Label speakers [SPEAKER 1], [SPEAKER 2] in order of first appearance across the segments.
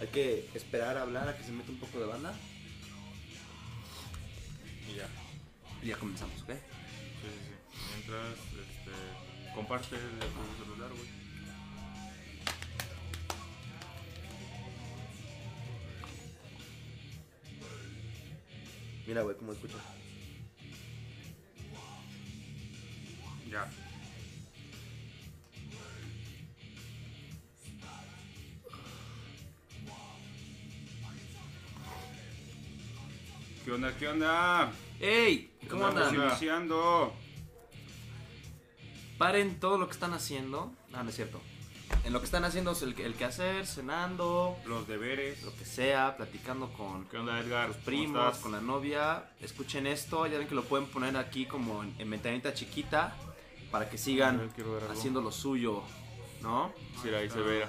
[SPEAKER 1] Hay que esperar a hablar a que se meta un poco de banda.
[SPEAKER 2] Y ya.
[SPEAKER 1] Y ya comenzamos, ¿ok?
[SPEAKER 2] Sí, sí, sí. Mientras, este, comparte tu celular, güey.
[SPEAKER 1] Mira, güey, cómo escucha.
[SPEAKER 2] Ya. Onda? ¿Qué onda?
[SPEAKER 1] ¡Ey! ¿Cómo
[SPEAKER 2] Estamos
[SPEAKER 1] andan?
[SPEAKER 2] iniciando.
[SPEAKER 1] Paren todo lo que están haciendo. Ah, no es cierto. En lo que están haciendo es el, el que hacer, cenando,
[SPEAKER 2] Los deberes.
[SPEAKER 1] lo que sea, platicando con
[SPEAKER 2] ¿Qué onda, Edgar? ¿Cómo
[SPEAKER 1] primos, con la novia. Escuchen esto, ya ven que lo pueden poner aquí como en, en ventanita chiquita para que sigan
[SPEAKER 2] ver,
[SPEAKER 1] haciendo lo suyo, ¿no?
[SPEAKER 2] Sí, ahí se ve.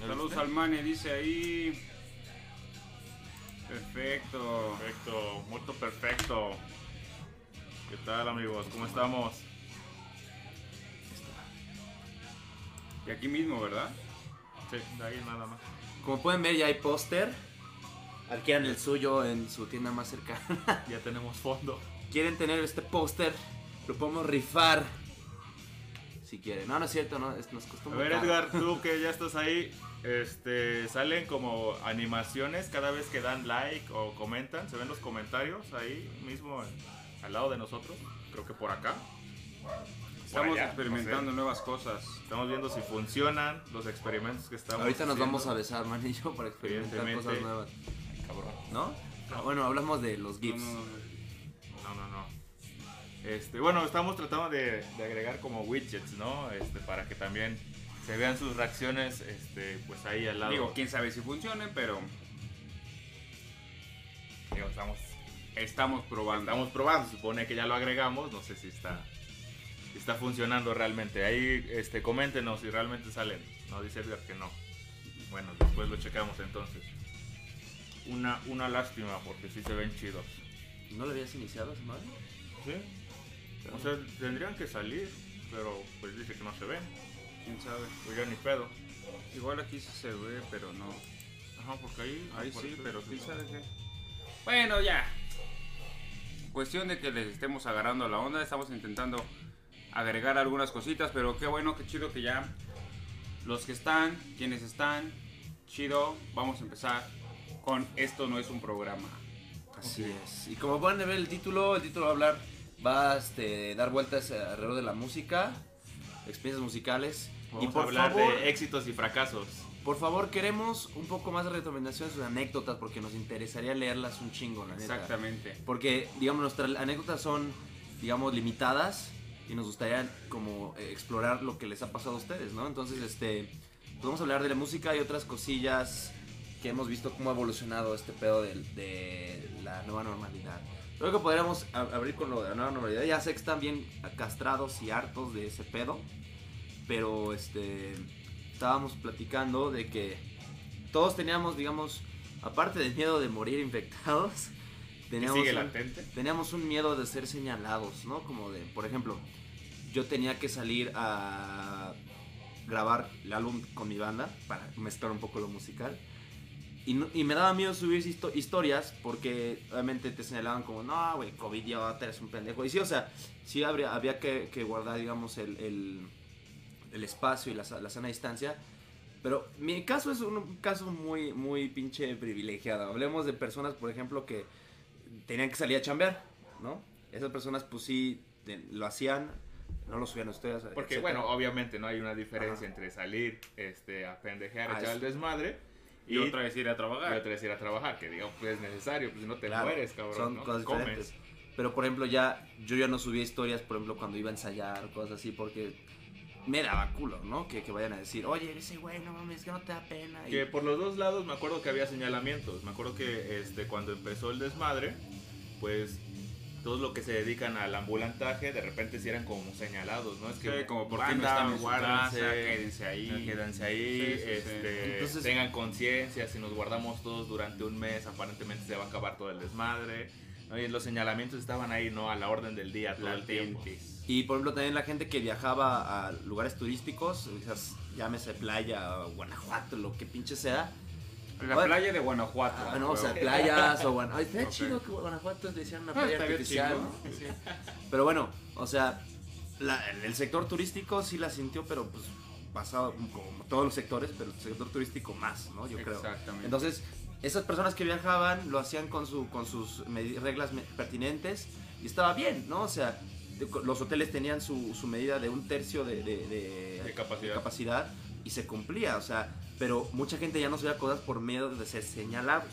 [SPEAKER 2] Saludos al Mane, dice ahí. Perfecto.
[SPEAKER 3] Perfecto, muy perfecto. ¿Qué tal amigos? ¿Cómo estamos?
[SPEAKER 2] Y aquí mismo, ¿verdad?
[SPEAKER 3] Sí, de ahí nada más.
[SPEAKER 1] Como pueden ver ya hay póster. Adquieran el suyo en su tienda más cercana.
[SPEAKER 3] Ya tenemos fondo.
[SPEAKER 1] quieren tener este póster, lo podemos rifar. Si quieren. No, no es cierto, no, es, nos costó
[SPEAKER 3] A ver
[SPEAKER 1] caro.
[SPEAKER 3] Edgar, tú que ya estás ahí, este, salen como animaciones cada vez que dan like o comentan, se ven los comentarios ahí mismo en- al lado de nosotros, creo que por acá.
[SPEAKER 2] Estamos
[SPEAKER 3] allá,
[SPEAKER 2] experimentando nuevas cosas.
[SPEAKER 3] Estamos viendo si funcionan los experimentos que estamos
[SPEAKER 1] Ahorita nos
[SPEAKER 3] haciendo.
[SPEAKER 1] vamos a besar, man y yo, para experimentar cosas nuevas.
[SPEAKER 3] Ay, cabrón.
[SPEAKER 1] ¿No? Ah, bueno, hablamos de los GIFs.
[SPEAKER 2] No, no, no.
[SPEAKER 3] No, no, no. Este, bueno, estamos tratando de, de agregar como widgets, ¿no? Este, para que también se vean sus reacciones, este, pues ahí al lado.
[SPEAKER 2] Digo, quién sabe si funcionen, pero
[SPEAKER 3] Digo, estamos,
[SPEAKER 2] estamos probando.
[SPEAKER 3] estamos probando, se supone que ya lo agregamos, no sé si está, si está funcionando realmente. Ahí, este, coméntenos si realmente salen. No dice Edgar que no. Bueno, después lo checamos entonces. Una, una lástima porque sí se ven chidos.
[SPEAKER 1] ¿No lo habías iniciado, esa madre?
[SPEAKER 3] ¿Sí? O sea, tendrían que salir, pero pues dice que no se ven.
[SPEAKER 2] Quién sabe.
[SPEAKER 3] Pues ya ni pedo.
[SPEAKER 2] Igual aquí sí se ve, pero no.
[SPEAKER 3] Ajá, porque ahí.
[SPEAKER 2] Ahí
[SPEAKER 3] por
[SPEAKER 2] sí, pero quién sabe qué. Bueno, ya. Cuestión de que les estemos agarrando la onda. Estamos intentando agregar algunas cositas, pero qué bueno, qué chido que ya los que están, quienes están, chido. Vamos a empezar con esto no es un programa.
[SPEAKER 1] Así es. Y como pueden ver el título, el título va a hablar, va a este, dar vueltas alrededor de la música, experiencias musicales.
[SPEAKER 3] Vamos
[SPEAKER 1] y por
[SPEAKER 3] a hablar
[SPEAKER 1] favor,
[SPEAKER 3] de éxitos y fracasos.
[SPEAKER 1] por favor, queremos un poco más de recomendaciones de anécdotas porque nos interesaría leerlas un chingo, la neta.
[SPEAKER 2] Exactamente.
[SPEAKER 1] Porque, digamos, nuestras anécdotas son, digamos, limitadas y nos gustaría como eh, explorar lo que les ha pasado a ustedes, ¿no? Entonces, este, a hablar de la música y otras cosillas que hemos visto cómo ha evolucionado este pedo de, de la nueva normalidad. Creo que podríamos a- abrir con lo de la nueva normalidad. Ya sé que están bien castrados y hartos de ese pedo, pero este, estábamos platicando de que todos teníamos, digamos, aparte del miedo de morir infectados, teníamos
[SPEAKER 3] sigue
[SPEAKER 1] un- teníamos un miedo de ser señalados, ¿no? Como de, por ejemplo, yo tenía que salir a grabar el álbum con mi banda para mezclar un poco lo musical. Y, no- y me daba miedo subir histo- historias porque obviamente te señalaban como, no, güey, COVID ya eres un pendejo. Y sí, o sea, sí habría, había que, que guardar, digamos, el, el, el espacio y la, la sana distancia. Pero mi caso es un caso muy, muy pinche privilegiado. Hablemos de personas, por ejemplo, que tenían que salir a chambear, ¿no? Esas personas, pues sí, de- lo hacían, no lo subían a ustedes.
[SPEAKER 3] Porque,
[SPEAKER 1] etcétera.
[SPEAKER 3] bueno, obviamente no hay una diferencia
[SPEAKER 1] Ajá.
[SPEAKER 3] entre salir este, a pendejear,
[SPEAKER 1] Ah,
[SPEAKER 3] echar el desmadre
[SPEAKER 2] Y otra vez ir a
[SPEAKER 3] y
[SPEAKER 2] trabajar.
[SPEAKER 3] otra vez ir a trabajar, que digamos pues es necesario, pues si no te
[SPEAKER 1] Claro,
[SPEAKER 3] mueres, cabrón.
[SPEAKER 1] Son
[SPEAKER 3] ¿no?
[SPEAKER 1] cosas
[SPEAKER 3] Comes.
[SPEAKER 1] diferentes. Pero, por ejemplo, ya yo ya no subía historias, por ejemplo, cuando iba a ensayar cosas así, porque me daba culo, ¿no? Que, que vayan a decir, oye, ese güey, no mames, que no te da pena. Y-
[SPEAKER 3] Que por los dos lados me acuerdo que había señalamientos. Me acuerdo que este, cuando empezó el desmadre, pues todos los que se dedican al ambulantaje de repente sí eran como señalados, ¿no? Es que
[SPEAKER 2] Sí, como por qué no están en su
[SPEAKER 3] guárdense,
[SPEAKER 2] casa, quédense ahí.
[SPEAKER 3] Quédense ahí,
[SPEAKER 2] Sí, sí, sí.
[SPEAKER 3] este,
[SPEAKER 1] Entonces-
[SPEAKER 3] tengan conciencia, si nos guardamos todos durante un mes, aparentemente se va a acabar todo el desmadre. Y los señalamientos estaban ahí, ¿no? A la orden del día, todo el tiempo.
[SPEAKER 1] Y por ejemplo también la gente que viajaba a lugares turísticos, esas, llámese playa, Guanajuato, lo que pinche sea,
[SPEAKER 2] La playa de Guanajuato.
[SPEAKER 1] Ah, no, o sea, playas o Guanajuato. Ay, estaría
[SPEAKER 2] Ok.
[SPEAKER 1] chido que Guanajuato le hicieran una
[SPEAKER 2] Ah,
[SPEAKER 1] playa
[SPEAKER 2] estaría
[SPEAKER 1] artificial.
[SPEAKER 2] chido.
[SPEAKER 1] ¿no? Sí. Pero bueno, o sea, la- el sector turístico sí la sintió, pero pues pasado como todos los sectores, pero el sector turístico más, ¿no? Yo creo.
[SPEAKER 2] Exactamente.
[SPEAKER 1] Entonces, esas personas que viajaban lo hacían con, su, con sus reglas pertinentes y estaba bien, ¿no? O sea, los hoteles tenían su, su medida de un tercio de, de- de-
[SPEAKER 3] De capacidad.
[SPEAKER 1] capacidad y se cumplía, o sea, pero mucha gente ya no sabía cosas por miedo de ser señalados,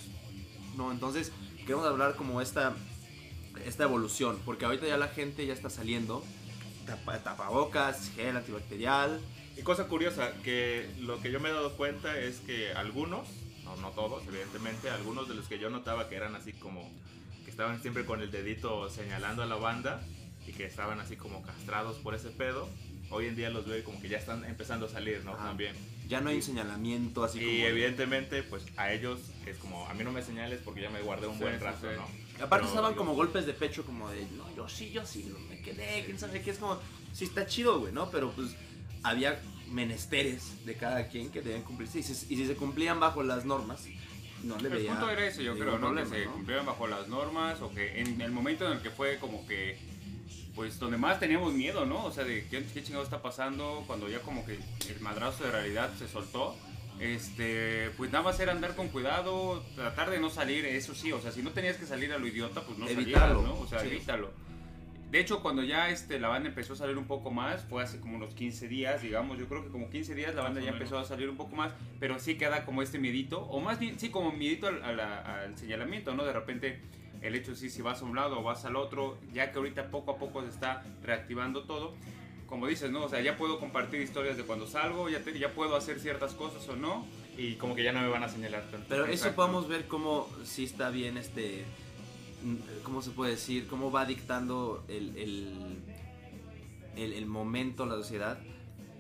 [SPEAKER 1] ¿no? Entonces, queremos hablar como esta, esta evolución, porque ahorita ya la gente ya está saliendo, tapa- tapabocas, gel antibacterial,
[SPEAKER 3] Y cosa curiosa, que lo que yo me he dado cuenta es que algunos, no, no todos, evidentemente, algunos de los que yo notaba que eran así como, que estaban siempre con el dedito señalando a la banda y que estaban así como castrados por ese pedo, hoy en día los veo y como que ya están empezando a salir, ¿no?
[SPEAKER 1] Ajá.
[SPEAKER 3] También.
[SPEAKER 1] ya no hay un señalamiento así como...
[SPEAKER 3] Y evidentemente, pues a ellos es como, a mí no me señales porque ya me guardé un
[SPEAKER 2] Sí,
[SPEAKER 3] buen rato,
[SPEAKER 2] sí.
[SPEAKER 3] ¿no?
[SPEAKER 1] Aparte
[SPEAKER 3] Pero
[SPEAKER 1] estaban
[SPEAKER 3] yo-
[SPEAKER 1] como golpes de pecho como de, no, yo sí, yo sí, no me quedé, quién sabe qué, es como, sí está chido, güey, ¿no? Pero pues había menesteres de cada quien que debían cumplirse y si, y si se cumplían bajo las normas, no le
[SPEAKER 2] El
[SPEAKER 1] veía
[SPEAKER 2] punto era ese, yo creo, ¿no?
[SPEAKER 1] problema,
[SPEAKER 2] que se
[SPEAKER 1] ¿no?
[SPEAKER 2] bajo las normas o que en el momento en el que fue como que, pues donde más teníamos miedo, ¿no? O sea, de qué, qué chingado está pasando cuando ya como que el madrazo de realidad se soltó. Este, pues nada más era andar con cuidado, tratar de no salir, eso sí, o sea, si no tenías que salir a lo idiota, pues no
[SPEAKER 1] Evitarlo,
[SPEAKER 2] salieras, ¿no? O sea,
[SPEAKER 1] sí.
[SPEAKER 2] evítalo. De hecho, cuando ya este, la banda empezó a salir un poco más, fue hace como unos 15 días, digamos, yo creo que como 15 días la banda ya empezó a salir un poco más, pero sí queda como este miedito, o más bien, sí, como miedito al, señalamiento, ¿no? De repente, el hecho sí, si vas a un lado o vas al otro, ya que ahorita poco a poco se está reactivando todo, como dices, ¿no? O sea, ya puedo compartir historias de cuando salgo, ya, te- ya puedo hacer ciertas cosas o no.
[SPEAKER 3] Y como que ya no me van a señalar tanto.
[SPEAKER 1] Pero eso podemos ver cómo sí está bien este, ¿cómo se puede decir? Cómo va dictando el, el, el, momento, la sociedad.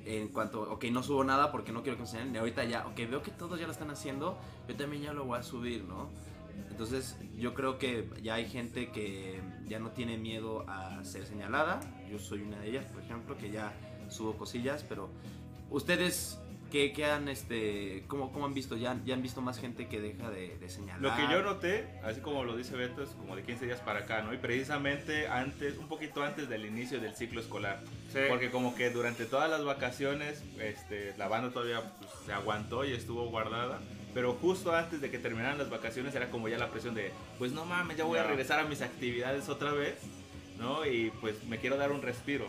[SPEAKER 1] En cuanto, ok, no subo nada porque no quiero que me señalen. Y ahorita ya, ok, veo que todos ya lo están haciendo, yo también ya lo voy a subir, ¿no? Entonces yo creo que ya hay gente que ya no tiene miedo a ser señalada. Yo soy una de ellas, por ejemplo, que ya subo cosillas, pero ustedes ¿Qué, qué han, este, cómo, cómo han visto? ¿Ya, ¿Ya han visto más gente que deja de, de señalar?
[SPEAKER 3] Lo que yo noté, así como lo dice Beto, es como de 15 días para acá, ¿no? Y precisamente antes, un poquito antes del inicio del ciclo escolar.
[SPEAKER 2] Sí.
[SPEAKER 3] Porque como que durante todas las vacaciones, este, la banda todavía pues, se aguantó y estuvo guardada. Pero justo antes de que terminaran las vacaciones era como ya la presión de, pues no mames, ya voy a
[SPEAKER 2] Ya.
[SPEAKER 3] regresar a mis actividades otra vez, ¿no? Y pues me quiero dar un respiro.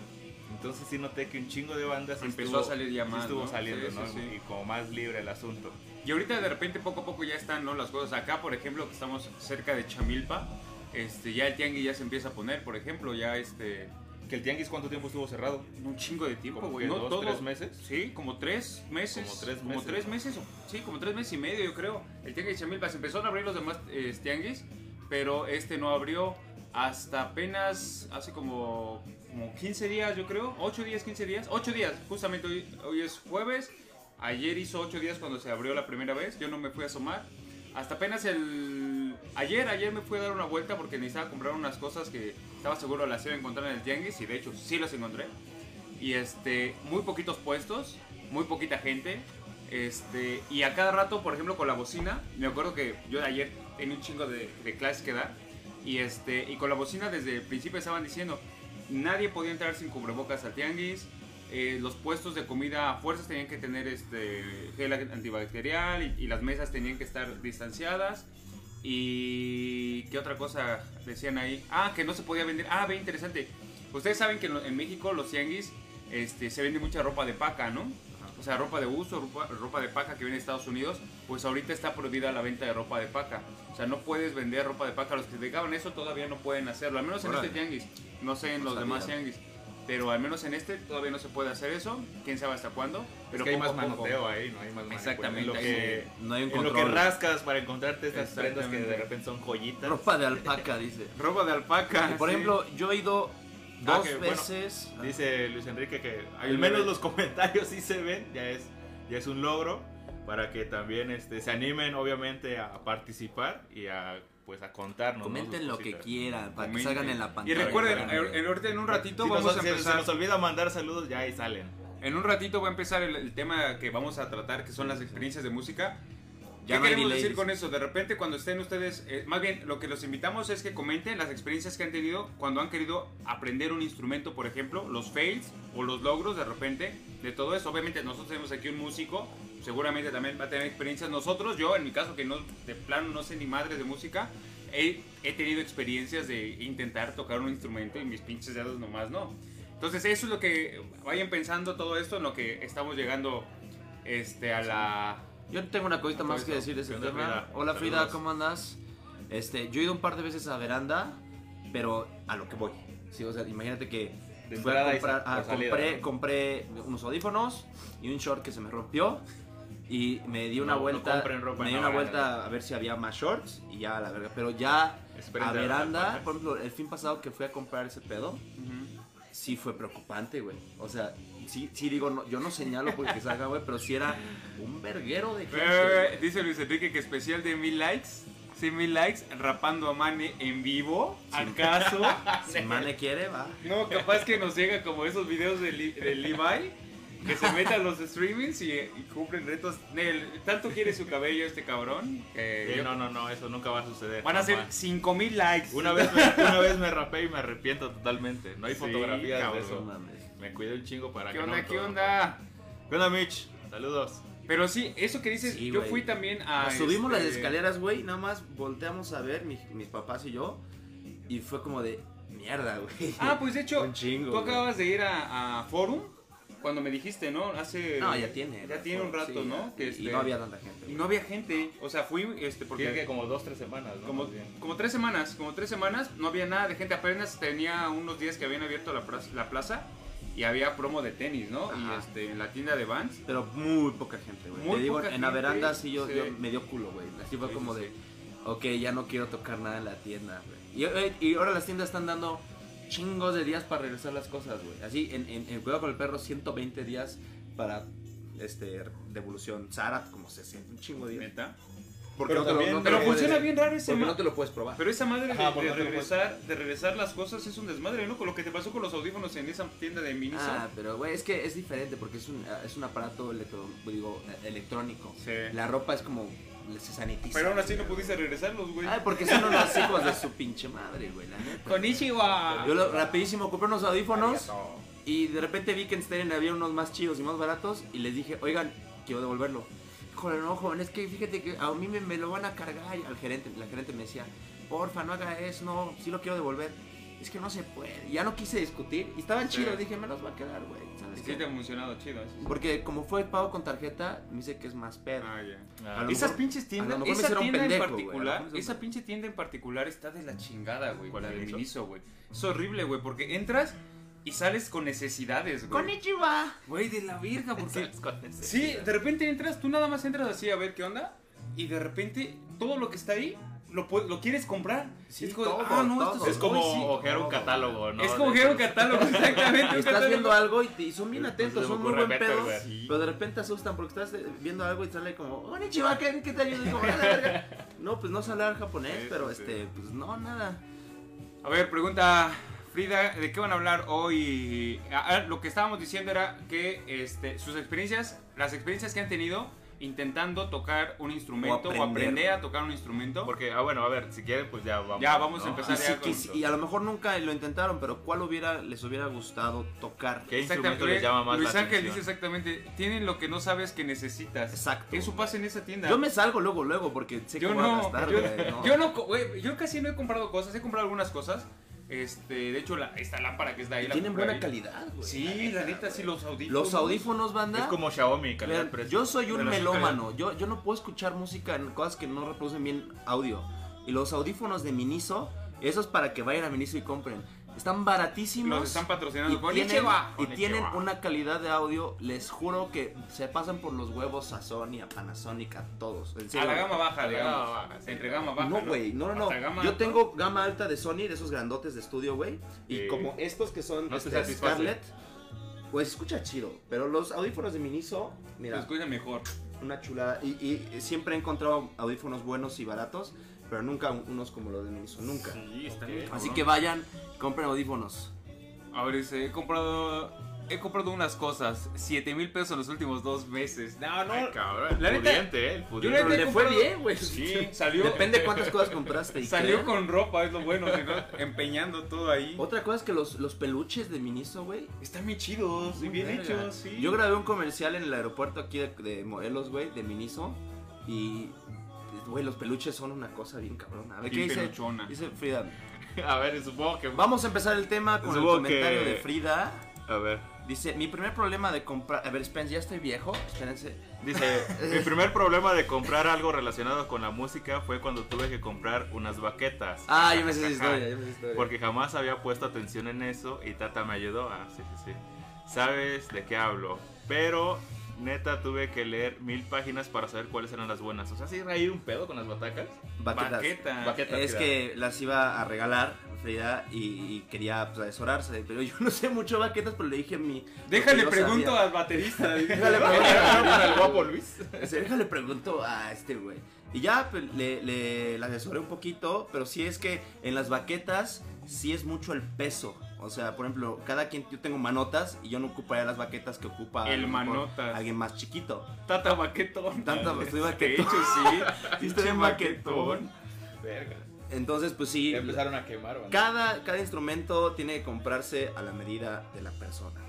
[SPEAKER 3] Entonces sí noté que un chingo de bandas
[SPEAKER 2] Empezó
[SPEAKER 3] estuvo-
[SPEAKER 2] a salir ya más,
[SPEAKER 3] estuvo
[SPEAKER 2] ¿no?
[SPEAKER 3] saliendo,
[SPEAKER 2] Sí,
[SPEAKER 3] ¿no?
[SPEAKER 2] sí, sí.
[SPEAKER 3] Y como más libre el asunto.
[SPEAKER 2] Y ahorita de repente poco a poco ya están ¿no? las cosas. Acá, por ejemplo, que estamos cerca de Chamilpa, este, ya el tianguis ya se empieza a poner, por ejemplo, ya este
[SPEAKER 3] ¿Que el tianguis cuánto tiempo estuvo cerrado?
[SPEAKER 2] un chingo de tiempo,
[SPEAKER 3] ¿Como
[SPEAKER 2] güey. No
[SPEAKER 3] dos,
[SPEAKER 2] todo.
[SPEAKER 3] tres meses?
[SPEAKER 2] Sí, como tres meses.
[SPEAKER 3] Como tres
[SPEAKER 2] Como
[SPEAKER 3] meses,
[SPEAKER 2] tres
[SPEAKER 3] ¿no?
[SPEAKER 2] meses, o- sí, como tres meses y medio, yo creo. El tianguis de Chamilpa se empezaron a abrir los demás eh, tianguis, pero este no abrió hasta apenas hace como, como 15 días, yo creo. 8 días, 15 días. 8 días, justamente hoy, hoy es jueves. Ayer hizo 8 días cuando se abrió la primera vez. Yo no me fui a asomar. Hasta apenas el... Ayer, ayer me fui a dar una vuelta porque necesitaba comprar unas cosas que estaba seguro las iba a encontrar en el tianguis y de hecho sí las encontré. Y este, muy poquitos puestos, muy poquita gente. Este, y a cada rato, por ejemplo, con la bocina, me acuerdo que yo de ayer tenía un chingo de, de clases que dar. Y, este, y con la bocina desde el principio estaban diciendo, nadie podía entrar sin cubrebocas al tianguis. eh, los puestos de comida a fuerzas tenían que tener este gel antibacterial y, las mesas tenían que estar distanciadas. Y qué otra cosa decían ahí. Ah, que no se podía vender. Ah, ve interesante. Ustedes saben que en México los tianguis este, se vende mucha ropa de paca, ¿no? O sea, ropa de uso, ropa, ropa de paca que viene de Estados Unidos, pues ahorita está prohibida la venta de ropa de paca. O sea, no puedes vender ropa de paca. Los que dedicaban eso todavía no pueden hacerlo, al menos en este tianguis. No sé en
[SPEAKER 1] No
[SPEAKER 2] los demás tianguis. Pero al menos en este todavía no se puede hacer eso. Quién sabe hasta cuándo. Pero
[SPEAKER 3] es que hay más manoteo ahí, ¿no? Hay más.
[SPEAKER 2] Exactamente,
[SPEAKER 3] En lo que,
[SPEAKER 1] No hay un
[SPEAKER 3] en lo que
[SPEAKER 1] control.
[SPEAKER 3] rascas para encontrarte estas prendas que de repente son joyitas.
[SPEAKER 1] Ropa de alpaca, dice.
[SPEAKER 2] Ropa de alpaca.
[SPEAKER 1] Y por
[SPEAKER 2] sí.
[SPEAKER 1] ejemplo, yo he ido
[SPEAKER 3] Ah,
[SPEAKER 1] dos
[SPEAKER 3] que, bueno,
[SPEAKER 1] veces.
[SPEAKER 3] Dice Luis Enrique que
[SPEAKER 2] Ahí
[SPEAKER 3] al menos los comentarios sí se ven, ya es, ya es un logro para que también este, se animen obviamente a participar y a pues a contarnos. ¿no?
[SPEAKER 1] Comenten lo que quieran para que salgan en la
[SPEAKER 2] Y
[SPEAKER 1] pantalla.
[SPEAKER 2] recuerden,
[SPEAKER 3] Para que
[SPEAKER 2] eh, en, ahorita en un ratito
[SPEAKER 3] Si nos-
[SPEAKER 2] vamos a
[SPEAKER 3] si- si
[SPEAKER 2] empezar.
[SPEAKER 3] nos olvida mandar saludos, ya ahí salen.
[SPEAKER 2] En un ratito va a empezar el, el tema que vamos a tratar, que son las experiencias de música.
[SPEAKER 1] Ya
[SPEAKER 2] ¿Qué
[SPEAKER 1] no
[SPEAKER 2] queremos decir con eso? De repente cuando estén ustedes, eh, más bien lo que los invitamos es que comenten las experiencias que han tenido cuando han querido aprender un instrumento, por ejemplo, los fails o los logros de repente de todo eso. Obviamente nosotros tenemos aquí un músico, seguramente también va a tener experiencias. Nosotros, yo en mi caso que no de plano no sé ni madre de música, he, he tenido experiencias de intentar tocar un instrumento y mis pinches dedos nomás no. Entonces eso es lo que vayan pensando todo esto en lo que estamos llegando este a la
[SPEAKER 1] Yo tengo una cosita más que decir de ese
[SPEAKER 3] ¿Qué onda,
[SPEAKER 1] tema.
[SPEAKER 3] Frida?
[SPEAKER 1] Hola Frida,
[SPEAKER 3] Saludos.
[SPEAKER 1] ¿cómo andas? Este, yo he ido un par de veces a veranda, pero a lo que voy. Sí, o sea, imagínate que
[SPEAKER 3] De
[SPEAKER 1] fui a comprar, ah,
[SPEAKER 3] salida,
[SPEAKER 1] compré,
[SPEAKER 3] ¿no?
[SPEAKER 1] compré unos audífonos y un short que se me rompió y me di una
[SPEAKER 3] No, no
[SPEAKER 1] vuelta,
[SPEAKER 3] ropa
[SPEAKER 1] me di una vuelta a ver si había más shorts y ya la verga, pero ya
[SPEAKER 3] Esperen
[SPEAKER 1] a veranda, por ejemplo, el fin pasado que fui a comprar ese pedo,
[SPEAKER 2] Ujú.
[SPEAKER 1] sí fue preocupante, güey. O sea, sí, sí digo, no, yo no señalo porque salga, güey, pero sí era un verguero de gente.
[SPEAKER 2] Eh, dice Luis Enrique que especial de mil likes. Sí, mil likes, rapando a Mane en vivo. ¿Acaso?
[SPEAKER 1] Si Mane quiere, va.
[SPEAKER 2] no, capaz que nos llega como esos videos de, Li- de Levi. Que se meta a los streamings y, y cumplen retos. Nel, tanto quiere su cabello este cabrón. que
[SPEAKER 3] Sí,
[SPEAKER 2] yo-
[SPEAKER 3] no, no, no, eso nunca va a suceder.
[SPEAKER 2] Van a ser
[SPEAKER 3] jamás.
[SPEAKER 2] 5000 likes.
[SPEAKER 3] Una vez, me, una vez me rapé y me arrepiento totalmente. No hay
[SPEAKER 2] Sí,
[SPEAKER 3] fotografías
[SPEAKER 2] cabrón.
[SPEAKER 3] de eso.
[SPEAKER 1] No mames.
[SPEAKER 3] Me cuidé un chingo para
[SPEAKER 2] ¿Qué
[SPEAKER 3] que
[SPEAKER 2] onda?
[SPEAKER 3] no
[SPEAKER 2] ¿Qué
[SPEAKER 3] todo-
[SPEAKER 2] onda?
[SPEAKER 3] ¿Qué onda, Mitch? Saludos.
[SPEAKER 2] Pero sí, eso que dices,
[SPEAKER 1] Sí,
[SPEAKER 2] yo
[SPEAKER 1] güey.
[SPEAKER 2] fui también a.
[SPEAKER 1] Nos subimos las
[SPEAKER 2] este,
[SPEAKER 1] escaleras, güey, nada más volteamos a ver, mi- mis papás y yo, y fue como de mierda, güey.
[SPEAKER 2] Ah, pues de hecho,
[SPEAKER 1] Un chingo,
[SPEAKER 2] tú acabas de ir a, a Forum cuando me dijiste, ¿no? Hace.
[SPEAKER 1] No, ya tiene.
[SPEAKER 2] Ya tiene un rato,
[SPEAKER 1] Sí,
[SPEAKER 2] ¿no?
[SPEAKER 1] ya.
[SPEAKER 2] Que
[SPEAKER 1] Y
[SPEAKER 2] este-
[SPEAKER 1] no había tanta gente.
[SPEAKER 2] Y no había gente. O sea, fui, este, porque.
[SPEAKER 3] Tiene que como dos, tres semanas, ¿no?
[SPEAKER 2] Como, como tres semanas, como tres semanas, no había nada de gente. Apenas tenía unos días que habían abierto la plaza, la plaza y había promo de tenis, ¿no? Y
[SPEAKER 1] Ajá.
[SPEAKER 2] este, en la tienda de Vans.
[SPEAKER 1] Pero muy poca gente, güey. Te digo,
[SPEAKER 2] poca
[SPEAKER 1] en la veranda sí yo, yo me dio culo, güey. Así fue
[SPEAKER 2] Sí,
[SPEAKER 1] como
[SPEAKER 2] sí,
[SPEAKER 1] de, ok, ya no quiero tocar nada en la tienda, güey. Y, eh, y ahora las tiendas están dando chingos de días para regresar las cosas, güey. Así, en, en, en Cuidado con el Perro, 120 días para este devolución. Zara, como 60, un chingo de días.
[SPEAKER 2] Neta.
[SPEAKER 1] Porque
[SPEAKER 3] Pero
[SPEAKER 1] no te lo-
[SPEAKER 3] también-
[SPEAKER 1] no te
[SPEAKER 2] Pero
[SPEAKER 1] puedes-
[SPEAKER 2] funciona bien raro ese
[SPEAKER 1] Porque no te lo puedes probar.
[SPEAKER 2] Pero esa madre de-
[SPEAKER 3] Ajá,
[SPEAKER 2] regresar, de regresar las cosas es un desmadre, ¿no? Con lo que te pasó con los audífonos en esa tienda de Miniso.
[SPEAKER 1] Ah, pero güey, es que es diferente porque es un, es un aparato electro- digo, electrónico.
[SPEAKER 2] Sí.
[SPEAKER 1] La ropa es como se sanitiza.
[SPEAKER 2] Pero aún así no pudiste regresarlos, güey.
[SPEAKER 1] Ay, porque son unos hijos de su pinche madre, güey, la neta.
[SPEAKER 2] Con Ichiwa.
[SPEAKER 1] Yo lo- rapidísimo compré unos audífonos y de repente vi que en Steren había unos más chidos y más baratos y les dije, oigan, quiero devolverlo. Joder, no, joven, es que fíjate que a mí me, me lo van a cargar. Y al gerente, la gerente me decía, porfa, no haga eso, no, sí lo quiero devolver. Es que no se puede. Ya no quise discutir y estaban
[SPEAKER 2] Sí.
[SPEAKER 1] chidos. Dije, me los va a quedar, güey. ¿sabes
[SPEAKER 2] Sí
[SPEAKER 1] qué?
[SPEAKER 2] te ha funcionado chido. eso sí.
[SPEAKER 1] Porque como fue pago con tarjeta, me dice que es más pedo.
[SPEAKER 2] Ah.
[SPEAKER 3] Ah,
[SPEAKER 1] lo
[SPEAKER 2] Esas
[SPEAKER 1] mejor-
[SPEAKER 2] pinches tiendas, esa tienda
[SPEAKER 1] pendejo,
[SPEAKER 2] en particular, esa pinche tienda en particular está de la chingada, güey.
[SPEAKER 3] ¿Cuál,
[SPEAKER 2] La de
[SPEAKER 3] Miniso?
[SPEAKER 2] Miniso, güey. Es horrible, güey, porque entras y sales con necesidades, güey.
[SPEAKER 1] Konnichiwa.
[SPEAKER 2] Güey, de la virga, porque...
[SPEAKER 3] ¿sabes cuál es?
[SPEAKER 2] Sí, de repente entras, tú nada más entras así a ver qué onda y de repente todo lo que está ahí lo, quieres comprar.
[SPEAKER 1] Sí,
[SPEAKER 2] es como,
[SPEAKER 1] todo,
[SPEAKER 2] ah, no,
[SPEAKER 1] todo.
[SPEAKER 2] esto
[SPEAKER 3] Es como
[SPEAKER 2] hoy sí.
[SPEAKER 3] ojear un catálogo, ¿no?
[SPEAKER 2] Es como ojear un catálogo, exactamente.
[SPEAKER 1] Estás
[SPEAKER 2] catálogo.
[SPEAKER 1] viendo algo y, te- y son bien
[SPEAKER 3] Pues
[SPEAKER 1] atentos,
[SPEAKER 3] se me
[SPEAKER 1] son muy buen pedo.
[SPEAKER 2] Sí.
[SPEAKER 1] Pero de repente asustan porque estás eh, viendo algo y sale como, Konnichiwa, ¿qué, qué te ayudo? Y como, "Ah, la verga". No, pues no sé hablar japonés,
[SPEAKER 2] Sí,
[SPEAKER 1] pero este, pues no, nada.
[SPEAKER 2] A ver, pregunta Frida, ¿de qué van a hablar hoy? Ah, ah, lo que estábamos diciendo era que este, sus experiencias, las experiencias que han tenido intentando tocar un instrumento o aprender,
[SPEAKER 1] aprender.
[SPEAKER 2] a tocar un instrumento.
[SPEAKER 3] Porque, ah, bueno, a ver, si quieren, pues ya vamos.
[SPEAKER 2] Ya, vamos a
[SPEAKER 3] ¿no?
[SPEAKER 2] empezar
[SPEAKER 1] Y,
[SPEAKER 2] ya
[SPEAKER 1] si-
[SPEAKER 2] con-
[SPEAKER 1] y a lo mejor nunca lo intentaron, pero ¿cuál hubiera, les hubiera gustado tocar?
[SPEAKER 3] ¿Qué instrumento les llama más
[SPEAKER 2] Luis Ángel dice exactamente, tienen lo que no sabes que necesitas.
[SPEAKER 1] Exacto.
[SPEAKER 2] Eso pasa en esa tienda.
[SPEAKER 1] Yo me salgo luego, luego, porque sé que
[SPEAKER 2] yo
[SPEAKER 1] voy a
[SPEAKER 2] no,
[SPEAKER 1] gastar,
[SPEAKER 2] yo,
[SPEAKER 1] güey, no.
[SPEAKER 2] yo no, güey, yo casi no he comprado cosas, he comprado algunas cosas. Este, de hecho, la, esta lámpara que está ahí la
[SPEAKER 1] Tienen buena
[SPEAKER 2] ahí.
[SPEAKER 1] calidad, güey.
[SPEAKER 2] Sí, la neta, sí, los audífonos.
[SPEAKER 1] Los audífonos, banda.
[SPEAKER 3] Es como Xiaomi,
[SPEAKER 1] Vean,
[SPEAKER 3] calidad-precio.
[SPEAKER 1] yo soy un melómano. Yo, yo no puedo escuchar música en cosas que no reproducen bien audio. Y los audífonos de Miniso, esos para que vayan a Miniso y compren. Están baratísimos.
[SPEAKER 2] Los están patrocinando.
[SPEAKER 1] y
[SPEAKER 2] con
[SPEAKER 1] tienen,
[SPEAKER 2] Ichiwa.
[SPEAKER 1] y tienen
[SPEAKER 2] Ichiwa.
[SPEAKER 1] una calidad de audio, les juro que se pasan por los huevos a Sony, a Panasonic, a todos. En
[SPEAKER 2] A
[SPEAKER 1] serio.
[SPEAKER 2] la gama baja,
[SPEAKER 3] A la
[SPEAKER 2] digamos.
[SPEAKER 3] gama baja, sí.
[SPEAKER 2] Entre gama baja.
[SPEAKER 1] No, güey, no, no, no.
[SPEAKER 2] gama
[SPEAKER 1] Yo tengo gama alta de Sony, de esos grandotes de estudio, güey. Y
[SPEAKER 3] Sí.
[SPEAKER 1] como estos que son
[SPEAKER 3] No te
[SPEAKER 1] este. Scarlett, pues escucha chido. Pero los audífonos de Miniso,
[SPEAKER 2] Se
[SPEAKER 1] mira,
[SPEAKER 2] escucha mejor.
[SPEAKER 1] una chulada. Y, y siempre he encontrado audífonos buenos y baratos, pero nunca un- unos como los de Miniso, nunca.
[SPEAKER 2] Sí, están
[SPEAKER 3] Ok.
[SPEAKER 2] bien
[SPEAKER 1] Así que vayan, compren audífonos.
[SPEAKER 2] A ver, dice, he comprado he comprado unas cosas, 7 mil pesos en los últimos dos meses. No, no.
[SPEAKER 3] Ay, cabrón, el
[SPEAKER 2] La neta-
[SPEAKER 3] pudiente, eh, el
[SPEAKER 2] Yo
[SPEAKER 3] pudiente.
[SPEAKER 2] neta-
[SPEAKER 1] le fue bien, güey.
[SPEAKER 2] Sí, salió.
[SPEAKER 1] Depende cuántas cosas compraste. y
[SPEAKER 2] Salió
[SPEAKER 1] qué.
[SPEAKER 2] con ropa, es lo bueno, si no, empeñando todo ahí.
[SPEAKER 1] Otra cosa es que los, los peluches de Miniso, güey.
[SPEAKER 2] Están bien chidos y
[SPEAKER 1] muy
[SPEAKER 2] bien
[SPEAKER 1] verga.
[SPEAKER 2] hechos, sí.
[SPEAKER 1] Yo grabé un comercial en el aeropuerto aquí de, de Morelos, güey, de Miniso. Y, güey, los peluches son una cosa bien cabrona. A ver, ¿qué dice? Dice Frida.
[SPEAKER 3] A ver, supongo que.
[SPEAKER 1] Vamos a empezar el tema con
[SPEAKER 3] Supongo
[SPEAKER 1] el comentario
[SPEAKER 3] que-
[SPEAKER 1] de Frida.
[SPEAKER 3] A ver.
[SPEAKER 1] Dice, mi primer problema de comprar... A ver, Spence, ya estoy viejo. Espérense.
[SPEAKER 3] Dice, mi primer problema de comprar algo relacionado con la música fue cuando tuve que comprar unas baquetas.
[SPEAKER 1] Ah, yo me sé esa historia, yo me sé historia.
[SPEAKER 3] Porque jamás había puesto atención en eso y Tata me ayudó. Ah, sí, sí, sí. Sabes de qué hablo. Pero neta tuve que leer mil páginas para saber cuáles eran las buenas. O sea, sí reír un pedo con las batacas.
[SPEAKER 1] Baquetas.
[SPEAKER 2] Baqueta.
[SPEAKER 3] Baquetas,
[SPEAKER 1] Es que las iba a regalar Frida y, y quería pues, asesorarse, pero yo no sé mucho baquetas, pero le dije a mi...
[SPEAKER 2] Déjale pregunto
[SPEAKER 1] sabía.
[SPEAKER 2] al baterista.
[SPEAKER 1] Déjale pregunto,
[SPEAKER 3] el guapo Luis.
[SPEAKER 1] déjale pregunto a este güey. Y ya pues, le, le, le asesoré un poquito, pero sí es que en las baquetas sí es mucho el peso. O sea, por ejemplo, cada quien, yo tengo manotas y yo no ocuparía las baquetas que ocupa
[SPEAKER 2] El manotas.
[SPEAKER 1] alguien más chiquito.
[SPEAKER 2] Tata baquetón.
[SPEAKER 1] Tanta, estoy
[SPEAKER 2] De
[SPEAKER 1] baquetón.
[SPEAKER 2] hecho, sí.
[SPEAKER 1] Sí, estoy baquetón.
[SPEAKER 3] Verga.
[SPEAKER 1] Entonces, pues sí,
[SPEAKER 3] Empezaron a quemar, banda.
[SPEAKER 1] cada, cada instrumento tiene que comprarse a la medida de la persona.